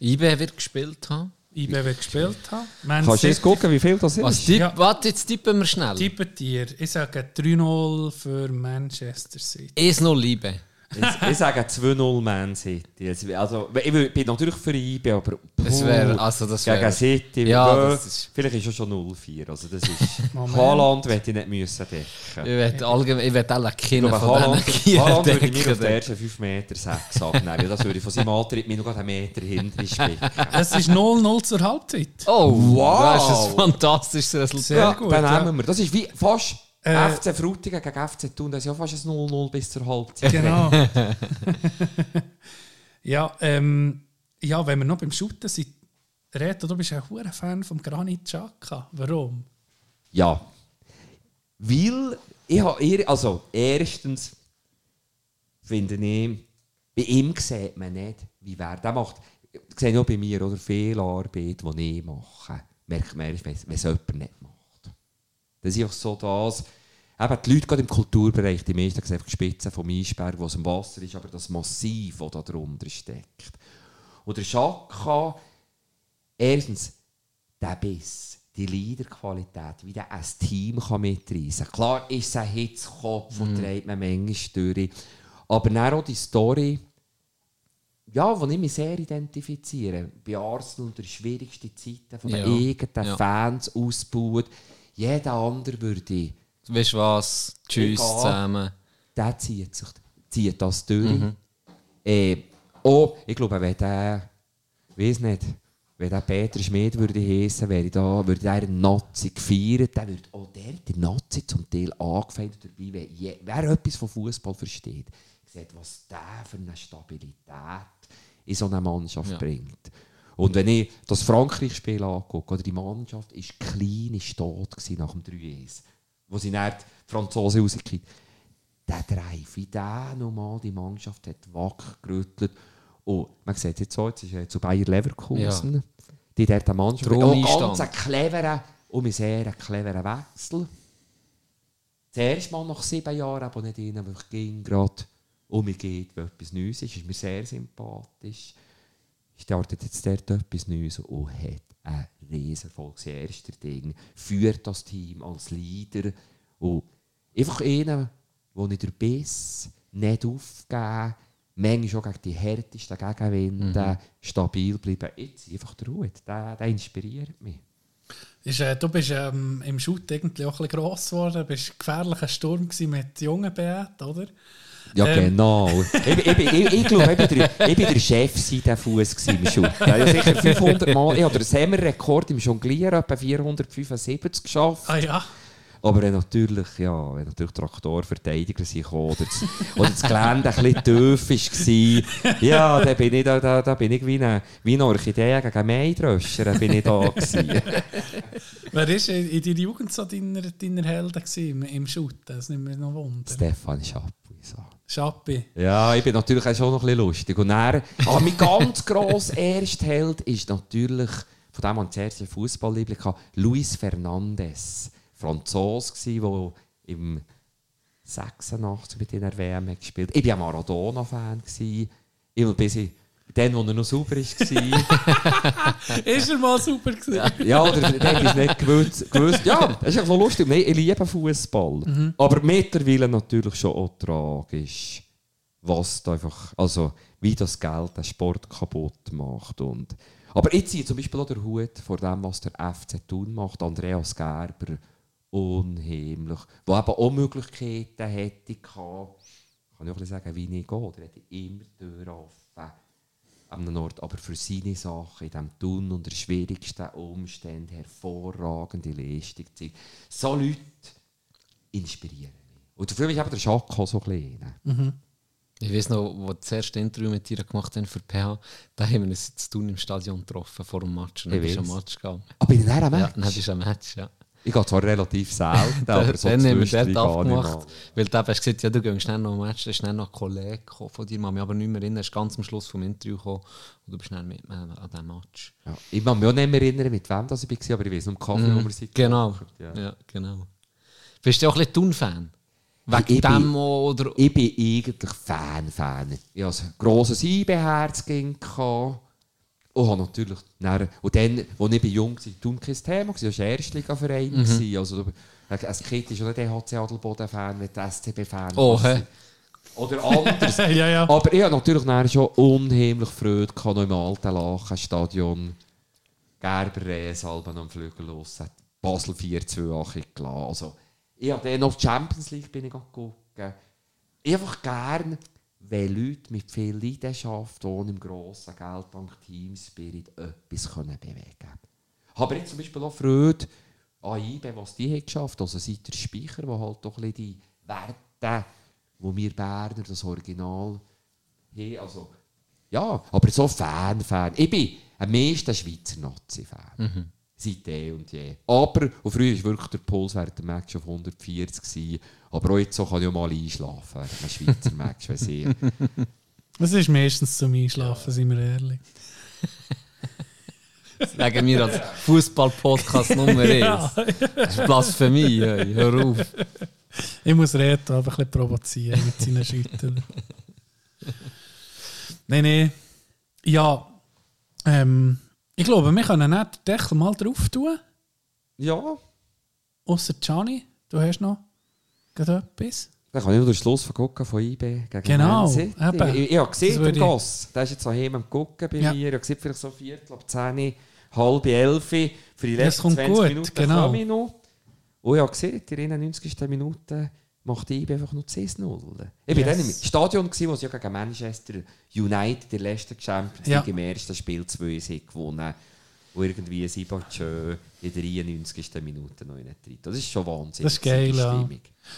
IB wird gespielt haben. IB wird gespielt haben. Man Kannst du jetzt gucken, wie viel das ist? Was tipp, Ja. Warte, jetzt tippen wir schnell. Tippet ihr? Ich sage 3-0 für Manchester City. 1-0 Liebe. Ich, ich sage 2-0 Man City. Also, ich bin natürlich für IB, aber Das wäre, also das gegen wäre... City, Ja, das ist- vielleicht ist es schon 0-4. Also das ist. <laughs> Haaland werde ich nicht müssen decken. Ich werde allgemein, ich werde alle Ich glaube, von Haaland, Haaland würde mir auf den ersten 5 Meter 6 abnehmen. Das würde ich von seinem Alter mir noch einen Meter hinten spicken. Es ist 0-0 zur Halbzeit. Oh, Wow. das ist ein fantastisches Resultat. Sehr Ja, gut, dann nehmen wir. Das ist wie fast Äh, FC Frutigen gegen FC Thun. Das ist ja fast ein 0-0 bis zur Halbzeit. Genau. <laughs> ja, ähm, ja, wenn wir noch beim Shooten sind, Reto, du bist ein hoher Fan vom Granit Xhaka. Warum? Ja. Weil ich habe also erstens finde ich, bei ihm sieht man nicht, wie wer der macht. Ich sehe auch bei mir oder viel Arbeit, die ich mache, merkt man erst, wenn es jemand nicht. Das ist einfach so das, eben die Leute gerade im Kulturbereich, die meisten sehen die Spitze vom Eisberg, wo es im Wasser ist, aber das Massiv, das da drunter steckt. Und der Schaka, erstens, der Biss, die Leaderqualität, wie der ein Team kann mitreißen kann. Klar ist es ein Hitzkopf und dreht man manchmal durch. Aber dann auch die Story, ja, wo ich mich sehr identifiziere. Bei Arsenal der schwierigste Zeiten von den Ja. eigenen Ja. Fans ausbaut. Jeder andere würde, Weißt du was? Tschüss Egal. zusammen. der zieht, sich, zieht das durch. Äh, oh, ich glaube, wenn der, weiß nicht, wenn der Peter Schmid würde heissen, wäre da, würde der Nazi gefeiert, der würde auch der, der Nazi zum Teil angefeindet dabei, wenn je, wer etwas von Fußball versteht, sieht, was der für eine Stabilität in so eine Mannschaft Ja. bringt. Und wenn ich das Frankreich-Spiel angucke, oder die Mannschaft ist klein, ist tot nach dem 3-1, wo sie dann die Franzosen rausgekriegt der Drive, wie der nochmal die Mannschaft hat wachgerüttelt. Und man sieht jetzt so, jetzt ist er zu Bayer Leverkusen. Die dort eine Mannschaft auch Einstand. ganz einen cleveren und einen sehr cleveren Wechsel. Zuerst mal nach sieben Jahren, aber nicht ihnen, weil ich ging gerade um mich geht, weil etwas Neues ist. Ist mir sehr sympathisch. Startet jetzt dort etwas Neues und hat einen riesen Erfolg. Das erste Ding. Führt das Team als Leader. Und einfach einen, der nicht der Biss, nicht aufgeben, manchmal auch gegen die härtesten Gegenwinde stabil bleiben. Jetzt einfach der Ruhe. Der, der inspiriert mich. Ist, äh, du bist ähm, im Shoot irgendwie auch ein bisschen gross geworden. Du bist ein gefährlicher Sturm mit jungen Beat, oder? Ja, Ähm. genau. ich, ich, ich, ich, ich glaube, ich bin der, ich der Chef der Fuß im Schuh. <laughs> Ich habe sicher <laughs> 500 Mal, ich habe den Semmer-Rekord im Jonglieren etwa 475 geschafft. Ah ja. Aber wenn natürlich, ja, wenn natürlich Traktorverteidiger sind oder das, oder das Gelände ein bisschen tief war, ja, dann bin ich, da, da, da bin ich wie eine, wie eine Orchidee gegen einen Maidröscher, dann bin ich da gewesen. <laughs> Wer war in, in deiner Jugend so deiner, deiner Helden gewesen, im, Shoot? Das nimmt mich noch Wunder. Stefan Schappi. So. Schappi. Ja, ich bin natürlich auch schon noch ein bisschen lustig. Und dann, aber mein ganz grosser <laughs> Erstheld ist natürlich, von dem man zuerst einen Fußballliebling Luis Fernandes. Franzose gsi, der im 86 mit in der WM gespielt. Ich war ein Maradona-Fan. gsi. Immer bis ich Dann, wo er noch sauber war. <laughs> Ist er mal super gewesen? ja, oder der hat es nicht gewusst. gewusst. Ja, das ist einfach lustig. Nein, ich liebe Fußball. Aber mittlerweile natürlich schon auch tragisch, was da einfach, also wie das Geld den Sport kaputt macht. Und, aber ich ziehe zum Beispiel auch den Hut vor dem, was der FC Thun macht. Andreas Gerber, unheimlich. Der eben auch Möglichkeiten hätte gehabt, kann ich auch ein bisschen sagen, wie ich gehe. Der hätte immer Tür offen an einem Ort, aber für seine Sachen in diesem Tun unter schwierigsten Umständen hervorragende Leistung zeigt. So Leute inspirieren mich. Und dafür ist eben der Schako so klein. Ich weiß noch, wo das erste Interview mit dir gemacht haben für PH, da haben wir uns zu tun im Stadion getroffen vor dem Match. Und dann Ich bist du am. Match gegangen. Aber in einem Ja, Match? dann bist du am Match, ja. Ich gehe zwar relativ selten, <laughs> aber so dann haben wir dort abgemacht. mal. Weil du hast gesagt, ja, du gehst schnell noch ein Match, dann ist schnell noch ein Kollege von dir, kann mich aber nicht mehr erinnern, er ist ganz am Schluss vom Interview gekommen und du bist schnell mit mir an diesem Match. Ja. Ich kann mich auch nicht mehr erinnern, mit wem das ich war, aber ich weiß noch Kaffee, wo wir sind. Genau, Ja. ja. genau. Bist du auch ein bisschen Thun-Fan? Wegen Ich bin- dem auch, oder... Ich bin eigentlich Fan-Fan. Ich hatte ein grosses IB-Herz. Habe natürlich dann, und dann, als ich jung war, Thun kein Thema, es war ein Erstligaverein. Mhm. Also, als Kind ist nicht der HC Adelboden-Fan, der SCB-Fan. Oh? Oder anders. <laughs> ja, ja. Aber ich hatte natürlich schon unheimlich Freude gehabt, noch im alten Lachen-Stadion. Gerber Reesalben am Flügel los, Basel 4-2 gelassen. Also, ich habe dann noch die Champions League bin ich geguckt. Ich einfach gern, wenn Leute mit viel Leidenschaft und im grossen Geld dank Team Spirit etwas können bewegen können. Aber jetzt zum Beispiel auch Freude an IBE, was die haben geschafft Also seit der Speicher, wo halt doch ein die Werte, wo wir Berner, das Original, haben. Also, ja, aber so Fan, Fan. Ich bin am meisten Schweizer Nazi-Fan. Seit eh und je. Aber, und früher war wirklich der Puls während dem Match auf 140. Gewesen. Aber auch jetzt so kann ich auch mal einschlafen während einem Schweizer Match. wenn ich- Das ist meistens zum Einschlafen, sind wir ehrlich. Sagen wir als Fußball-Podcast Nummer <laughs> 1. Ja. Das ist Blasphemie, hey. hör auf. Ich muss Reto einfach ein bisschen provozieren mit seinen Schütteln. nein, nein. Ja, ähm, ich glaube, wir können nicht den Deckel mal drauf tun. Ja, Außer Gianni, du hast noch gerade etwas. dann kann ich noch den Schluss vergucken von IB gegen Genau. Ich, ich, ich habe gesehen, Das der Goss, der ist jetzt daheim am Gucken bei Ja. mir. Ich habe gesehen, vielleicht so Viertel ab 10, halb 11. Für die letzten kommt 20 gut, Minuten genau. komme ich noch. Und ich habe gesehen, in der 91. Minute macht IB einfach nur 10-0. Ich war Yes. dann im Stadion, gewesen, wo sie ja gegen Manchester United der letzten Champions Ja. League im ersten Spiel 2 sind gewonnen Und irgendwie Sibachö in der 93. Minute noch in den dritten. Das ist schon Wahnsinn. Das ist geil, ja.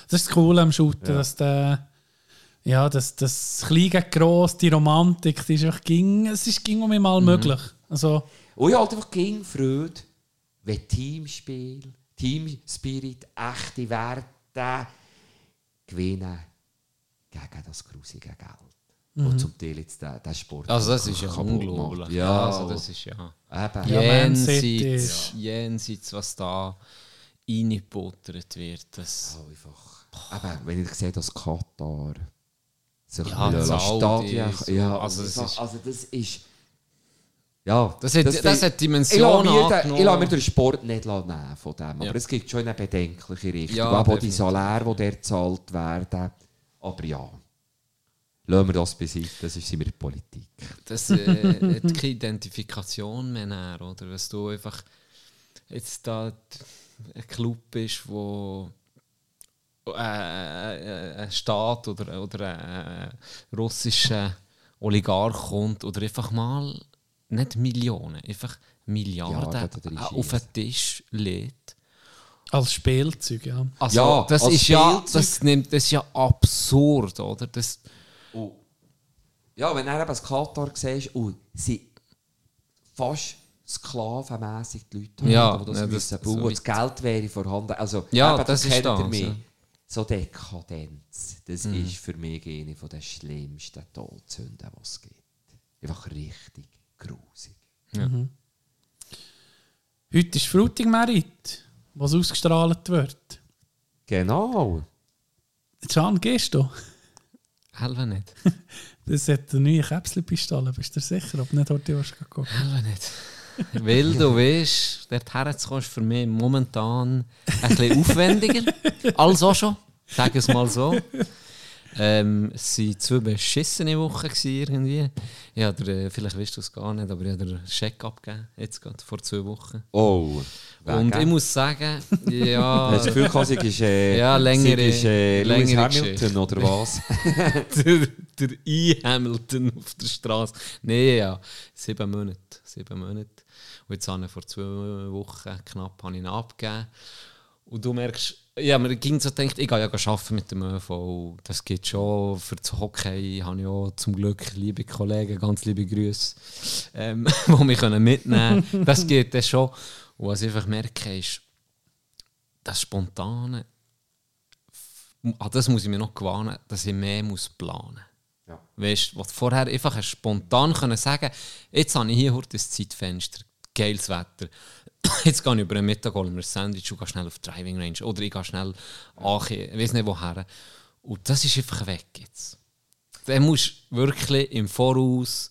Das ist das Coole am Shooten, Ja. dass der, ja, das, das Klein gegen Gross, die Romantik, die ist einfach ging, es ist ging um mal Mhm. möglich. Also, Und ich halte einfach gegen Freude, wenn Teamspiel, Teamspirit, echte Werte gewinnen gegen das grusige Geld. Und zum Teil jetzt der, der Sport. Also das ist ja kaputt unglaublich. macht. Ja, also das ist ja... eben. Ja, jenseits, ist- jenseits, was da reingebuttert wird, das... So einfach. Eben, wenn ich sehe, dass Katar sich Ja, ja, Saudi Stadien. so. Ja, Also, also, das das ist- also das ist. Ja, Das hat, das, hat ich Dimensionen lasse mir, den, ich lasse mir den Sport nicht nehmen von dem. Aber Ja. es gibt schon eine bedenkliche Richtung. Ja, Ja, auch die definitiv. Saläre, die dort gezahlt werden. Aber ja, lassen wir das beiseite. Das ist immer die Politik. Das äh, <laughs> hat keine Identifikation mehr, näher, oder? Wenn du einfach jetzt da ein Club bist, wo äh, äh, ein Staat oder, oder ein russischer Oligarch kommt oder einfach mal nicht Millionen, einfach Milliarden drin auf den Tisch legt. als Spielzeug, ja. Also, Ja, das als ist ja, Spielzeug. das, nimmt, das ist ja absurd, oder? Das, Und ja, wenn er eben das Katar siehst, und sie fast sklavenmässig die Leute haben, Ja, die das ja, müssen das- bauen. so das Geld wäre vorhanden. Also, Ja, eben, das ist kennt ihr das, mich. ja. So Dekadenz, das Mhm. ist für mich eine der schlimmsten Todsünden, die es gibt. Einfach richtig grusig. Heute ist Fruiting Merit, was ausgestrahlt wird. Genau. Can, gehst du? Helfen nicht. <laughs> Das hat eine neue Käpselpistole, bist du dir sicher? Ob nicht heute was gucken? Helfen nicht. Weil du <laughs> weißt, dort herzukommen ist für mich momentan ein bisschen aufwendiger. <laughs> Als auch schon. Sag es mal so. Ähm, es waren zwei beschissene Wochen irgendwie. Ja, der, äh, vielleicht weißt du es gar nicht, aber ich habe den Check abgegeben, jetzt gerade vor zwei Wochen. Oh. Und ich muss sagen, ja, <laughs> Hast du das Gefühl, sie ist, äh, Ja, längere- ist äh, längere Hamilton Geschichte. oder was? <laughs> der, der E. Hamilton auf der Straße. Nein, ja, sieben Monate. Sieben Monate. Und jetzt habe ich vor zwei Wochen knapp habe ich ihn abgegeben. Und du merkst, ja, mir ging so gedacht, ich gehe ja arbeiten mit dem ÖV. Das geht schon. Für das Hockey habe ich auch zum Glück liebe Kollegen, ganz liebe Grüße, ähm, <laughs> die mich mitnehmen können. Das geht dann schon. Und was ich einfach merke, ist, das Spontane, an das muss ich mir noch gewöhnen, dass ich mehr muss planen Ja. Weißt du, was vorher einfach spontan können sagen jetzt habe ich hier heute ein Zeitfenster, geiles Wetter. <coughs> Jetzt gehe ich über den Mittag, hole mir ein Sandwich und gehe schnell auf die Driving Range. Oder ich gehe schnell an, ich weiß nicht woher. Und das ist einfach weg jetzt. Dann musst du wirklich im Voraus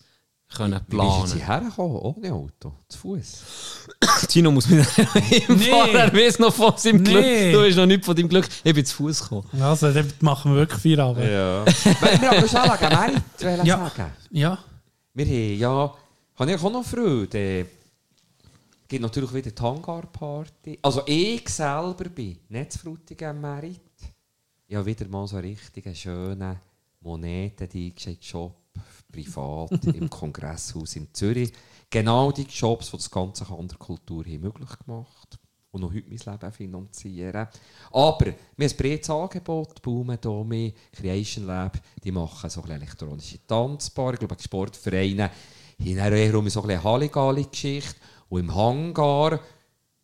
können Wie bist du jetzt planen. hierher gekommen? Ohne Auto? Zu Fuß? <laughs> Tino muss mir <laughs> im Nee. Fahrer weiß noch von seinem Nee. Glück. Du hast noch nicht von deinem Glück. Ich bin zu Fuß gekommen. Also, dann machen wir wirklich vier Abend. Ja. wir haben schon lange Merit wollen Ja. sagen. Ja. Wir haben ja, habe ich auch noch Freude. äh, gibt natürlich wieder die Hangar-Party. Also ich selber bin nicht zu Frutigen am Merit. Ich habe wieder mal so einen richtigen, schönen Moneten-Shop privat im Kongresshaus in Zürich. Genau die Shops, die das ganze Kanderkultur haben möglich gemacht und noch heute mein Leben finanzieren. Aber wir haben ein breites Angebot, Baume, Domi, Creation Lab, die machen so ein elektronische Tanzbar. Ich glaube, Sportvereine haben eher um so ein bisschen Halligalli-Geschichte. Und im Hangar,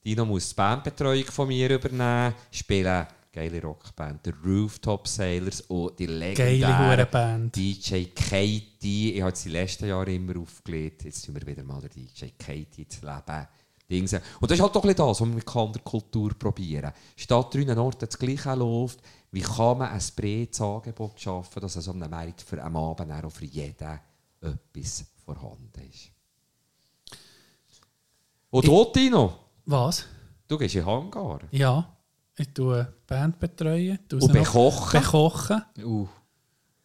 Dino muss die Bandbetreuung von mir übernehmen, spielen geile Rockband, der Rooftop Sailors und die legendäre. DJ Katie. Ich habe es die letzten Jahre immer aufgelegt. Jetzt tun wir wieder mal den DJ Katie zu leben. Dingsen. Und das ist halt doch ein bisschen das, was wir mit Kanderkultur probieren. Statt drei Orten das Gleiche läuft, wie kann man ein breites Angebot schaffen, dass es einem Markt für am Abend auch für jeden etwas vorhanden ist. Und du, Tino, Was? du gehst in Hangar. Ja. Ich tue Band betreuen. tue Und bekochen. Bekochen. Uh,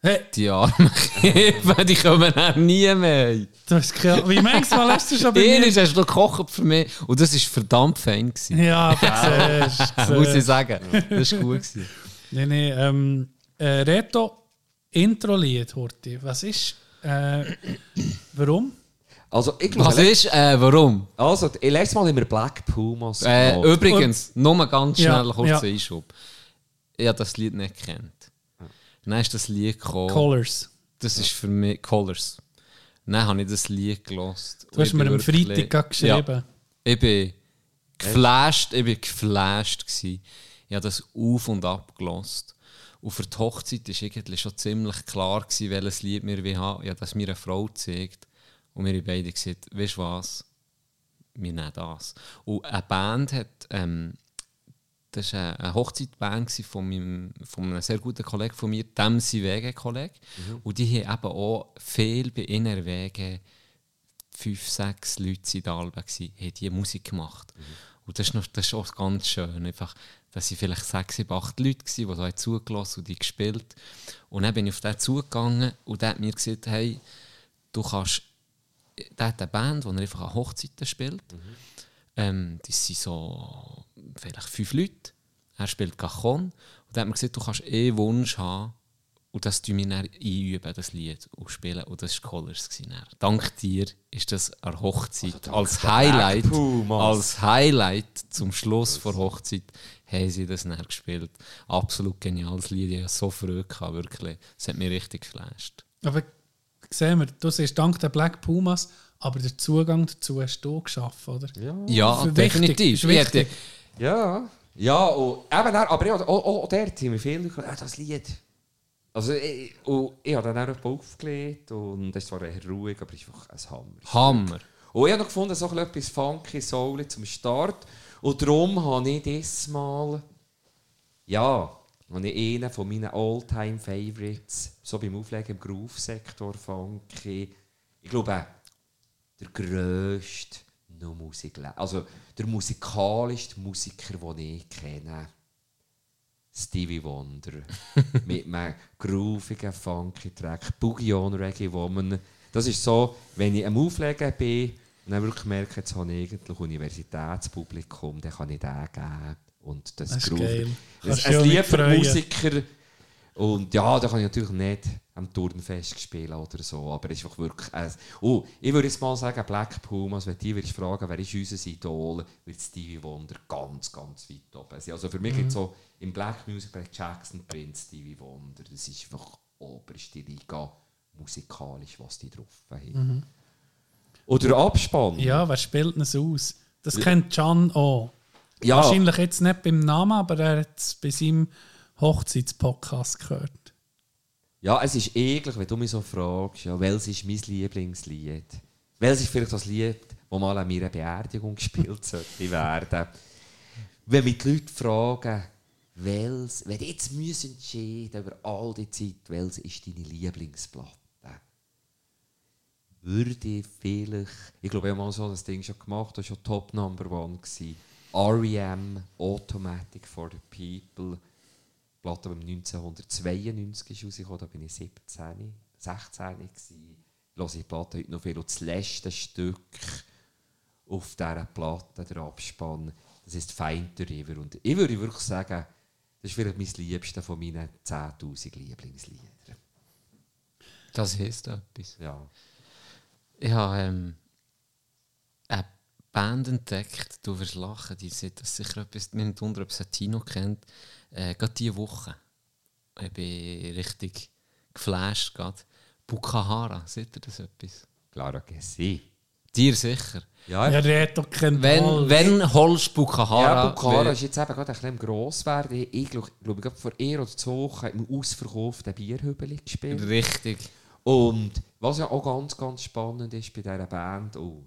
Hey, die armen Kinder, die kommen auch nie mehr. du hast keine Wie manchmal hast du schon bei <laughs> mir... Hast du gekocht für mich und das war verdammt fein. Gewesen. Ja, aber siehst, <laughs> Muss ich sagen. Das war gut. Gewesen. Nee, nee, ähm, äh, Reto, Intro-Lied, Horti. Was ist... Äh, warum? Also, ich glaube, Was ist, äh, warum? also, letztes Mal haben wir Black Pumas Äh, übrigens, nur ganz Ja, schnell kurz ja. Einschub. Ich habe das Lied nicht gekannt. Dann ist das Lied gekommen. Colors. Das ist für mich Colors. Dann habe ich das Lied gelost. Du hast mir am Freitag geschrieben. Ich bin geflasht, ich bin geflasht gsi. Ich habe das auf und ab gelost. Und für die Hochzeit war eigentlich schon ziemlich klar, gewesen, welches Lied wir haben. Ich habe das meiner Frau gezeigt. Und wir haben beide gesagt, weißt du was? Wir nehmen das. Und eine Band hat, ähm, das war eine- Hochzeitband gewesen von, meinem, von einem sehr guten Kollegen von mir, dem Wege-Kollege. Und die haben eben auch viel bei ihnen Wege fünf, sechs Leute sind da Alben gsi, haben die Musik gemacht. Und das ist, noch, das ist auch ganz schön, einfach, dass sie vielleicht sechs, sieben, acht Leute gsi, die da haben zugelassen und die gespielt. Und dann bin ich auf den zugegangen und der hat mir gesagt, hey, du kannst, der hat eine Band, die er einfach an Hochzeiten spielt. Ähm, das sind so vielleicht fünf Leute. Er spielt Cajon. Und er hat mir gesagt, du kannst eh Wunsch haben. Und das tun wir dann einüben, das Lied, und spielen. Und das war Colors. dann. Dank dir ist das eine Hochzeit. als Highlight, als Highlight zum Schluss vor Hochzeit haben sie das dann gespielt. Absolut geniales Lied. Ich so Freude, gehabt, wirklich. Es hat mich richtig geflasht. Aber sehen wir, du siehst dank der Black Pumas, aber den Zugang dazu hast du geschaffen, oder? Ja. Ja, definitiv. wichtig. Ja, ja, und eben, dann- aber auch, auch, auch dort haben wir viele gesagt, ah, das Lied. Also, ich, und ich habe dann auch aufgelegt und es war eher ruhig, aber es ist einfach ein Hammer. Hammer. Und ich habe noch gefunden, so ein bisschen etwas funky, soul zum Start. Und darum habe ich dieses Mal, ja, Und ich einer von meinen All-Time-Favorites, so beim Auflegen im Groove-Sektor funky, ich glaube, der grösste no Musik, also der musikalischste Musiker, den ich kenne. Stevie Wonder. <laughs> mit einem groovigen, funky Track. Boogie on Reggae Woman. Das ist so, wenn ich am Auflegen bin und dann wirklich merke, jetzt habe ich eigentlich Universitätspublikum, dann kann ich den geben. Und das, Das ist geil. Ein, auch für freuen. Musiker. Und ja, da kann ich natürlich nicht am Turnfest spielen oder so, aber es ist einfach wirklich... Äh, oh, ich würde jetzt mal sagen, Black Pumas, wenn die würdest fragen, wer ist unser Idol, wird Stevie Wonder ganz, ganz weit oben sein. Also für mich gibt es so im Black Music bei Jackson Prince, Stevie Wonder, das ist einfach oberste Liga musikalisch, was die drauf haben. Oder Abspann. Ja, wer spielt es aus? Das kennt Can auch. Ja. Wahrscheinlich jetzt nicht beim Namen, aber er hat es bei seinem Hochzeitspodcast gehört. Ja, es ist eklig, wenn du mich so fragst, ja, welches ist mein Lieblingslied? Welches ist vielleicht das Lied, das mal an meiner Beerdigung gespielt <laughs> sollte werden? Wenn mich die Leute fragen, welches, wenn jetzt müssen entscheiden über all die Zeit, welches ist deine Lieblingsplatte? Würde ich vielleicht, ich glaube, ich habe mal so das Ding schon gemacht, das war schon Top Number One. gewesen. R.E.M. Automatic for the People. Die Platte, die 1992 ist rausgekommen, da bin ich 17, 16 gewesen. Ich höre die Platte heute noch viel. Und das letzte Stück auf dieser Platte, der Abspann, das ist Find the River. Und ich würde wirklich sagen, das ist vielleicht mein liebster von meinen 10'000 Lieblingsliedern. Das heisst etwas. Ja. Ich habe ähm, Band entdeckt, du wirst lachen, die sind das sicher etwas, nicht wundern, ob es ein Tino kennt, äh, gerade diese Woche. Ich bin richtig geflasht gerade. Bukahara, seht ihr das etwas? Clara que sí. Dir sicher. Ja, Ja, der hat doch keinen Wenn, Hals. wenn holst du Bukahara... Ja, Bukara weil- ist jetzt eben gerade ein bisschen gross werden. Ich ich glaube, glaub, gerade vor eher oder zwei Wochen im ausverkauften Bierhübeli gespielt. Richtig. Und was ja auch ganz, ganz spannend ist bei dieser Band, oh,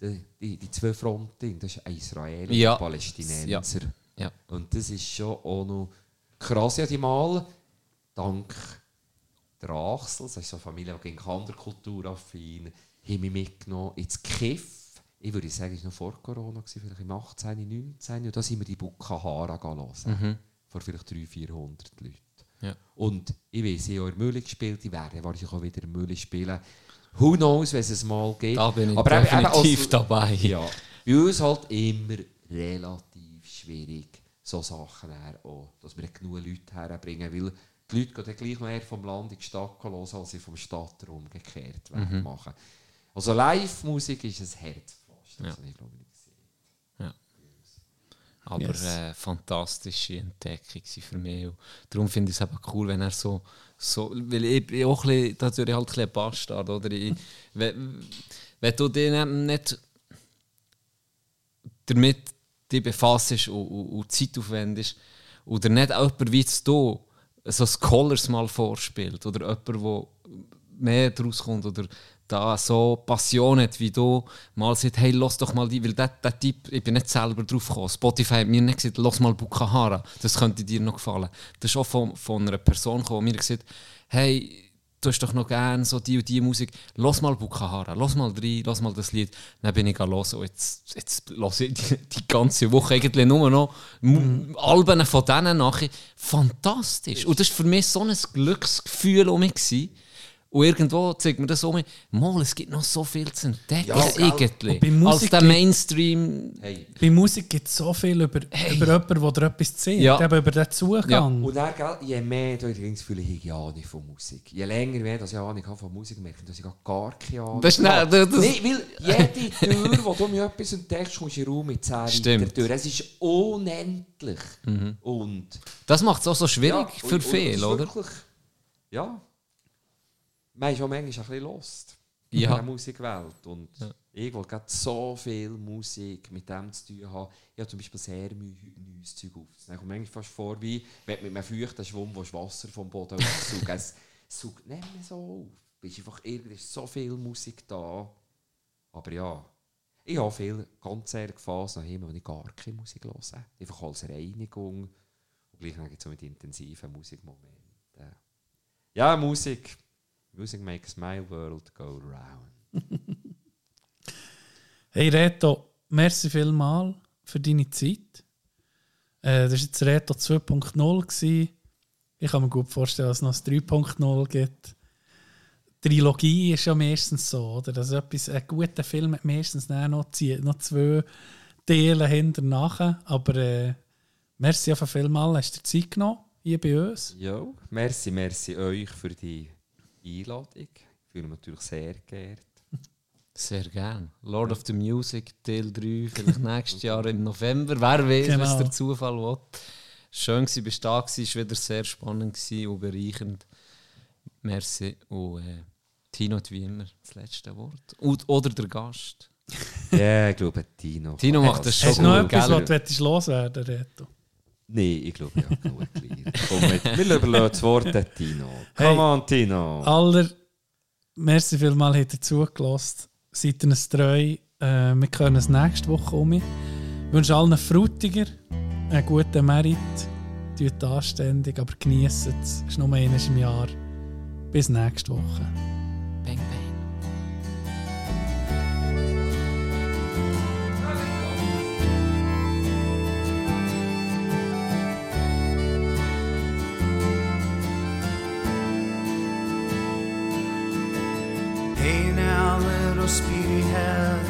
die, die, die zwei Fronten, das ist ein Israeli Ja. und ein Palästinenser. Ja. Und das ist schon auch noch krass. Ja, die mal, dank der Achsel, das ist so eine Familie, die gegen Kanderkultur affin, haben mich mitgenommen ins Kiff. Ich würde sagen, es war noch vor Corona, vielleicht im 18, 19. Und da sind wir die Bukahara hören. Vor vielleicht 300, 400 Leuten. Ja. Und ich weiß, ich habe in der Mühle gespielt, ich werde wahrscheinlich auch wieder in Mühle spielen. Who knows, wenn es mal geht. Da bin ich Aber definitiv als- dabei. Ja, bei uns halt immer relativ schwierig, so Sachen auch, dass wir genug Leute herbringen, weil die Leute gehen dann gleich eher vom Land in die Stadt los, als sie vom Stadtraum umgekehrt werden machen. Also Live-Musik ist ein Herzflash, das Ja. habe ich glaube. Aber Yes. äh, fantastische Entdeckung für mich. Und darum finde ich es eben cool, wenn er so, so weil ich bin auch ein bisschen, natürlich halt ein Bastard, oder? Ich, wenn, wenn du dich nicht- damit dich befasst und, und, und Zeit aufwendest oder nicht jemand wie du so Scholars mal vorspielt oder jemand, der mehr daraus kommt oder da so Passion hat wie du, mal sagt, hey, lass doch mal die, weil der Typ, ich bin nicht selber drauf gekommen, Spotify hat mir nicht gesagt, lass mal Bukahara, das könnte dir noch gefallen. Das ist auch von, von einer Person gekommen, die mir gesagt hey, du hast doch noch gerne so die und die Musik, lass mal Bukahara, lass mal rein, lass mal das Lied. Dann bin ich los und jetzt, jetzt lasse ich die, die ganze Woche eigentlich nur noch mhm. Alben von denen nachher. Fantastisch. Und das war für mich so ein Glücksgefühl um mich. Gewesen. Und irgendwo zeigt mir das um, mal, es gibt noch so viel zu entdecken, Ja. Und bei Als Musik der gibt- Mainstream. Hey. Bei Musik gibt es so viel über, über jemanden, der dir etwas zeigt, Ja. eben über den Zugang. Und dann, gell, je mehr du das Gefühl ich ja Ahnung von Musik. Je länger mehr dass ich Ahnung habe von Musik, merke ich, dass ich gar keine Ahnung Das ist nicht- habe. das- Nee, weil jede Tür, wo du mir etwas entdeckst, kommst du in den Raum mit 10 Stimmt. Türen. Es ist unendlich. Und Das macht es auch so schwierig ja, für und- viele, oder? Wirklich, ja. Man ist auch manchmal ein bisschen lost Ja. in dieser Musikwelt. Und ich will gerade so viel Musik mit dem zu tun haben. Ich habe zum Beispiel sehr Mühe, neues Zeug aufzunehmen. Ich komme manchmal fast vor, wie wenn du mit einem feuchten Schwamm willst Wasser vom Boden aufsaugen <laughs> Es saugt nicht mehr so auf. Es ist einfach irgendwie so viel Musik da. Aber ja, ich habe viele Phasen daheim, wo ich gar keine Musik höre. Einfach als Reinigung. Und Gleich gibt es so mit intensiven Musikmomenten. Ja, Musik. Music makes my world go round. <laughs> hey Reto, merci vielmal für deine Zeit. Äh, das war jetzt Reto 2.0. Ich kann mir gut vorstellen, dass es noch ein 3.0 gibt. Trilogie ist ja meistens so, oder? Dass etwas, ein guter Film hat meistens noch, noch zwei Teile hinterher. Aber äh, merci auf vielmal, hast du dir Zeit genommen hier bei uns. Ja, merci, merci euch für die Einladung. Ich fühle mich natürlich sehr geehrt. Sehr gern. Lord of the Music, Teil 3, vielleicht <laughs> nächstes Jahr im November. Wer weiß, genau. was der Zufall will. Schön war, bist du da, war wieder sehr spannend und bereichernd. Merci. Und äh, Tino hat wie immer das letzte Wort. Und, oder der Gast. <laughs> Ja, yeah, ich glaube, Tino. Tino macht das schon Hast du noch etwas, was du loswerden Reto? Nein, ich glaube, ja, genug gleich. Wir überlassen das Wort an Tino. Come hey, on, Tino. Aller, merci vielmals, habt ihr zugelassen. Seid ihr uns treu. Äh, wir können es nächste Woche um. Ich wünsche allen Frutiger einen guten Merit. Tut anständig, aber genießt es. Es ist nur eines im Jahr. Bis nächste Woche. Little speedy head.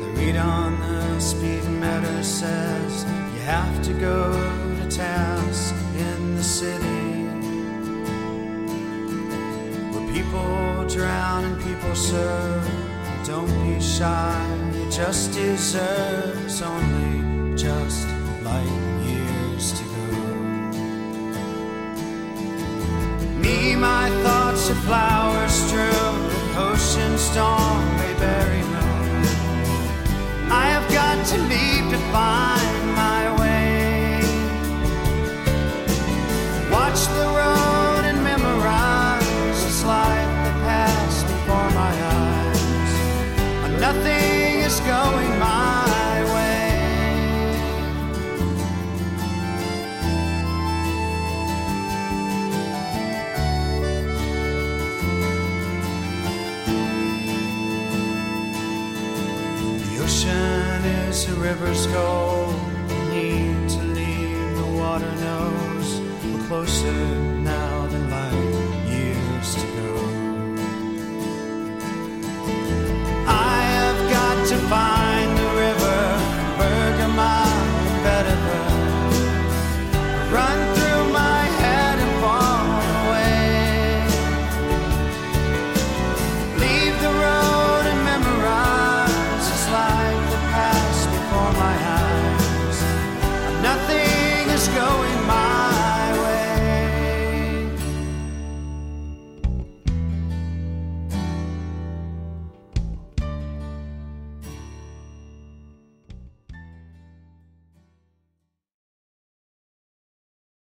The read on the speed meter says you have to go to task in the city where people drown and people serve. Don't be shy, you just deserve only just light years to go. Me, my thoughts are flowers strewn ocean storm may bury me. I have got to leave to find rivers go, need to leave the water knows we're closer now than light years to go. I have got to find